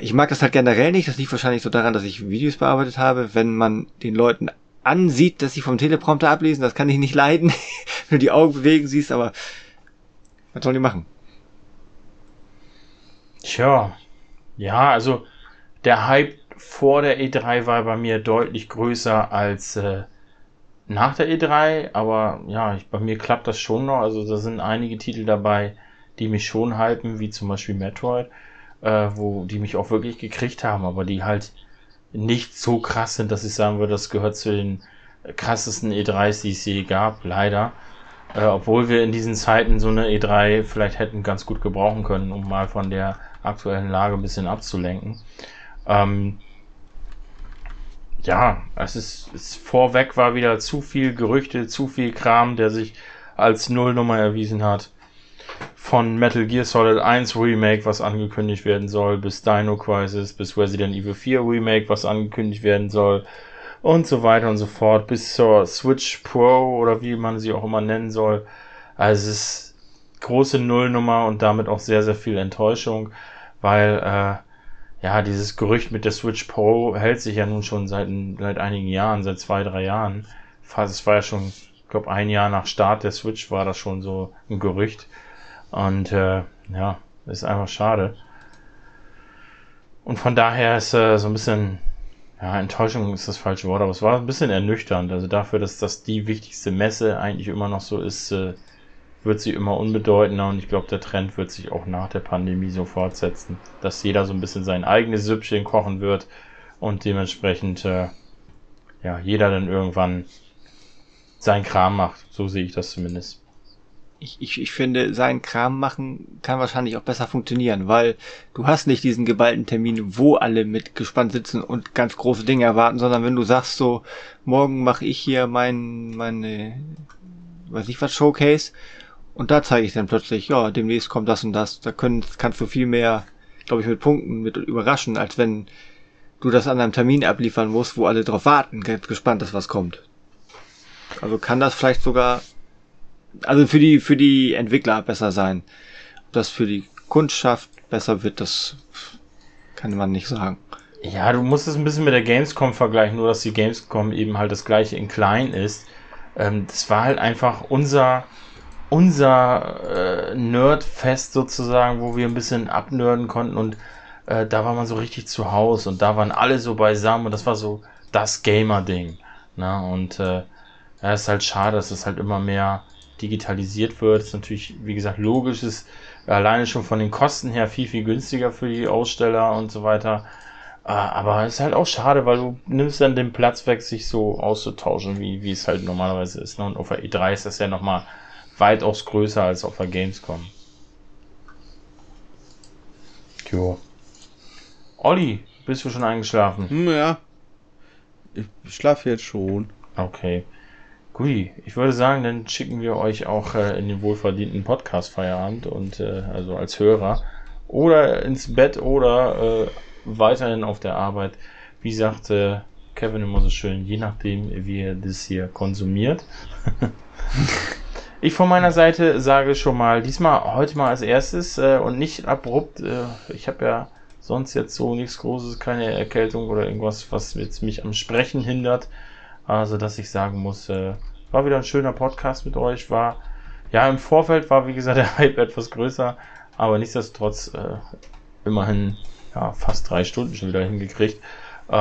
Ich mag das halt generell nicht. Das liegt wahrscheinlich so daran, dass ich Videos bearbeitet habe. Wenn man den Leuten ansieht, dass sie vom Teleprompter ablesen, das kann ich nicht leiden. wenn du die Augen bewegen siehst, aber was sollen die machen? Tja, ja, also der Hype vor der E3 war bei mir deutlich größer als äh, nach der E3, aber ja, ich, bei mir klappt das schon noch. Also da sind einige Titel dabei, die mich schon hypen, wie zum Beispiel Metroid, äh, wo die mich auch wirklich gekriegt haben, aber die halt nicht so krass sind, dass ich sagen würde, das gehört zu den krassesten E3s, die es je gab, leider. Äh, obwohl wir in diesen Zeiten so eine E3 vielleicht hätten ganz gut gebrauchen können, um mal von der aktuellen Lage ein bisschen abzulenken. Ähm, ja, es ist, es vorweg war wieder zu viel Gerüchte, zu viel Kram, der sich als Nullnummer erwiesen hat. Von Metal Gear Solid 1 Remake, was angekündigt werden soll, bis Dino Crisis, bis Resident Evil 4 Remake, was angekündigt werden soll, und so weiter und so fort, bis zur Switch Pro oder wie man sie auch immer nennen soll. Also es ist große Nullnummer und damit auch sehr, sehr viel Enttäuschung, weil äh, ja, dieses Gerücht mit der Switch Pro hält sich ja nun schon seit, seit einigen Jahren, seit zwei, drei Jahren. Es war ja schon, ich glaube, ein Jahr nach Start der Switch war das schon so ein Gerücht. Und äh, ja, ist einfach schade. Und von daher ist äh, so ein bisschen, ja, Enttäuschung ist das falsche Wort, aber es war ein bisschen ernüchternd. Also dafür, dass das die wichtigste Messe eigentlich immer noch so ist, äh, wird sie immer unbedeutender und ich glaube, der Trend wird sich auch nach der Pandemie so fortsetzen, dass jeder so ein bisschen sein eigenes Süppchen kochen wird und dementsprechend äh, ja, jeder dann irgendwann sein Kram macht. So sehe ich das zumindest. Ich, ich, ich finde, sein Kram machen kann wahrscheinlich auch besser funktionieren, weil du hast nicht diesen geballten Termin, wo alle mit gespannt sitzen und ganz große Dinge erwarten, sondern wenn du sagst so, morgen mache ich hier mein, meine, weiß ich was, Showcase und da zeige ich dann plötzlich, ja, demnächst kommt das und das. Da können, kannst du viel mehr, glaube ich, mit Punkten mit überraschen, als wenn du das an einem Termin abliefern musst, wo alle drauf warten, ganz gespannt ist, was kommt. Also kann das vielleicht sogar, also für die, für die Entwickler besser sein. Ob das für die Kundschaft besser wird, das kann man nicht sagen. Ja, du musst es ein bisschen mit der Gamescom vergleichen, nur dass die Gamescom eben halt das gleiche in klein ist. Ähm, das war halt einfach unser, unser äh, Nerdfest sozusagen, wo wir ein bisschen abnörden konnten und äh, da war man so richtig zu Hause und da waren alle so beisammen und das war so das Gamer-Ding. Ne? Und äh, ja, ist halt schade, dass es halt immer mehr digitalisiert wird. Ist natürlich, wie gesagt, logisch, ist alleine schon von den Kosten her viel, viel günstiger für die Aussteller und so weiter. Ah, aber es ist halt auch schade, weil du nimmst dann den Platz weg, sich so auszutauschen, wie, wie es halt normalerweise ist. Ne? Und auf der E3 ist das ja nochmal weitaus größer als auf der Gamescom. Jo. Olli, bist du schon eingeschlafen? Hm, ja. Ich schlafe jetzt schon. Okay. Gut, ich würde sagen, dann schicken wir euch auch äh, in den wohlverdienten Podcast-Feierabend und äh, also als Hörer oder ins Bett oder äh, weiterhin auf der Arbeit. Wie sagte Kevin immer so schön, je nachdem, wie ihr das hier konsumiert. ich von meiner Seite sage schon mal, diesmal heute mal als erstes äh, und nicht abrupt. Äh, ich habe ja sonst jetzt so nichts Großes, keine Erkältung oder irgendwas, was jetzt mich am Sprechen hindert. Also, dass ich sagen muss, äh, war wieder ein schöner Podcast mit euch. War, ja, im Vorfeld war, wie gesagt, der Hype etwas größer, aber nichtsdestotrotz äh, immerhin ja, fast drei Stunden schon wieder hingekriegt. Äh,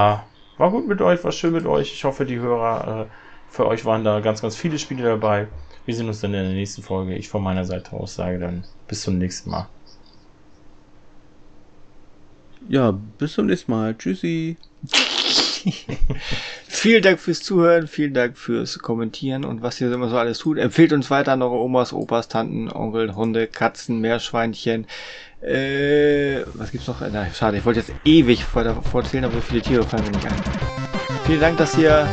war gut mit euch, war schön mit euch. Ich hoffe, die Hörer, äh, für euch waren da ganz, ganz viele Spiele dabei. Wir sehen uns dann in der nächsten Folge. Ich von meiner Seite aus sage dann bis zum nächsten Mal. Ja, bis zum nächsten Mal. Tschüssi. vielen Dank fürs Zuhören, vielen Dank fürs Kommentieren und was ihr immer so alles tut. Empfehlt uns weiter an eure Omas, Opas, Tanten, Onkel, Hunde, Katzen, Meerschweinchen. Äh, was gibt's noch? Na, schade, ich wollte jetzt ewig vorzählen, aber so viele Tiere fallen mir nicht ein. Vielen Dank, dass ihr,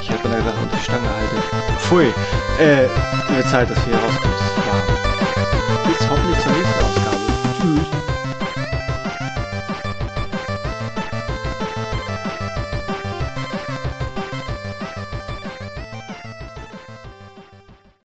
ich hätte mal gesagt, unter die Stange haltet. Pfui, äh, dass wir hier.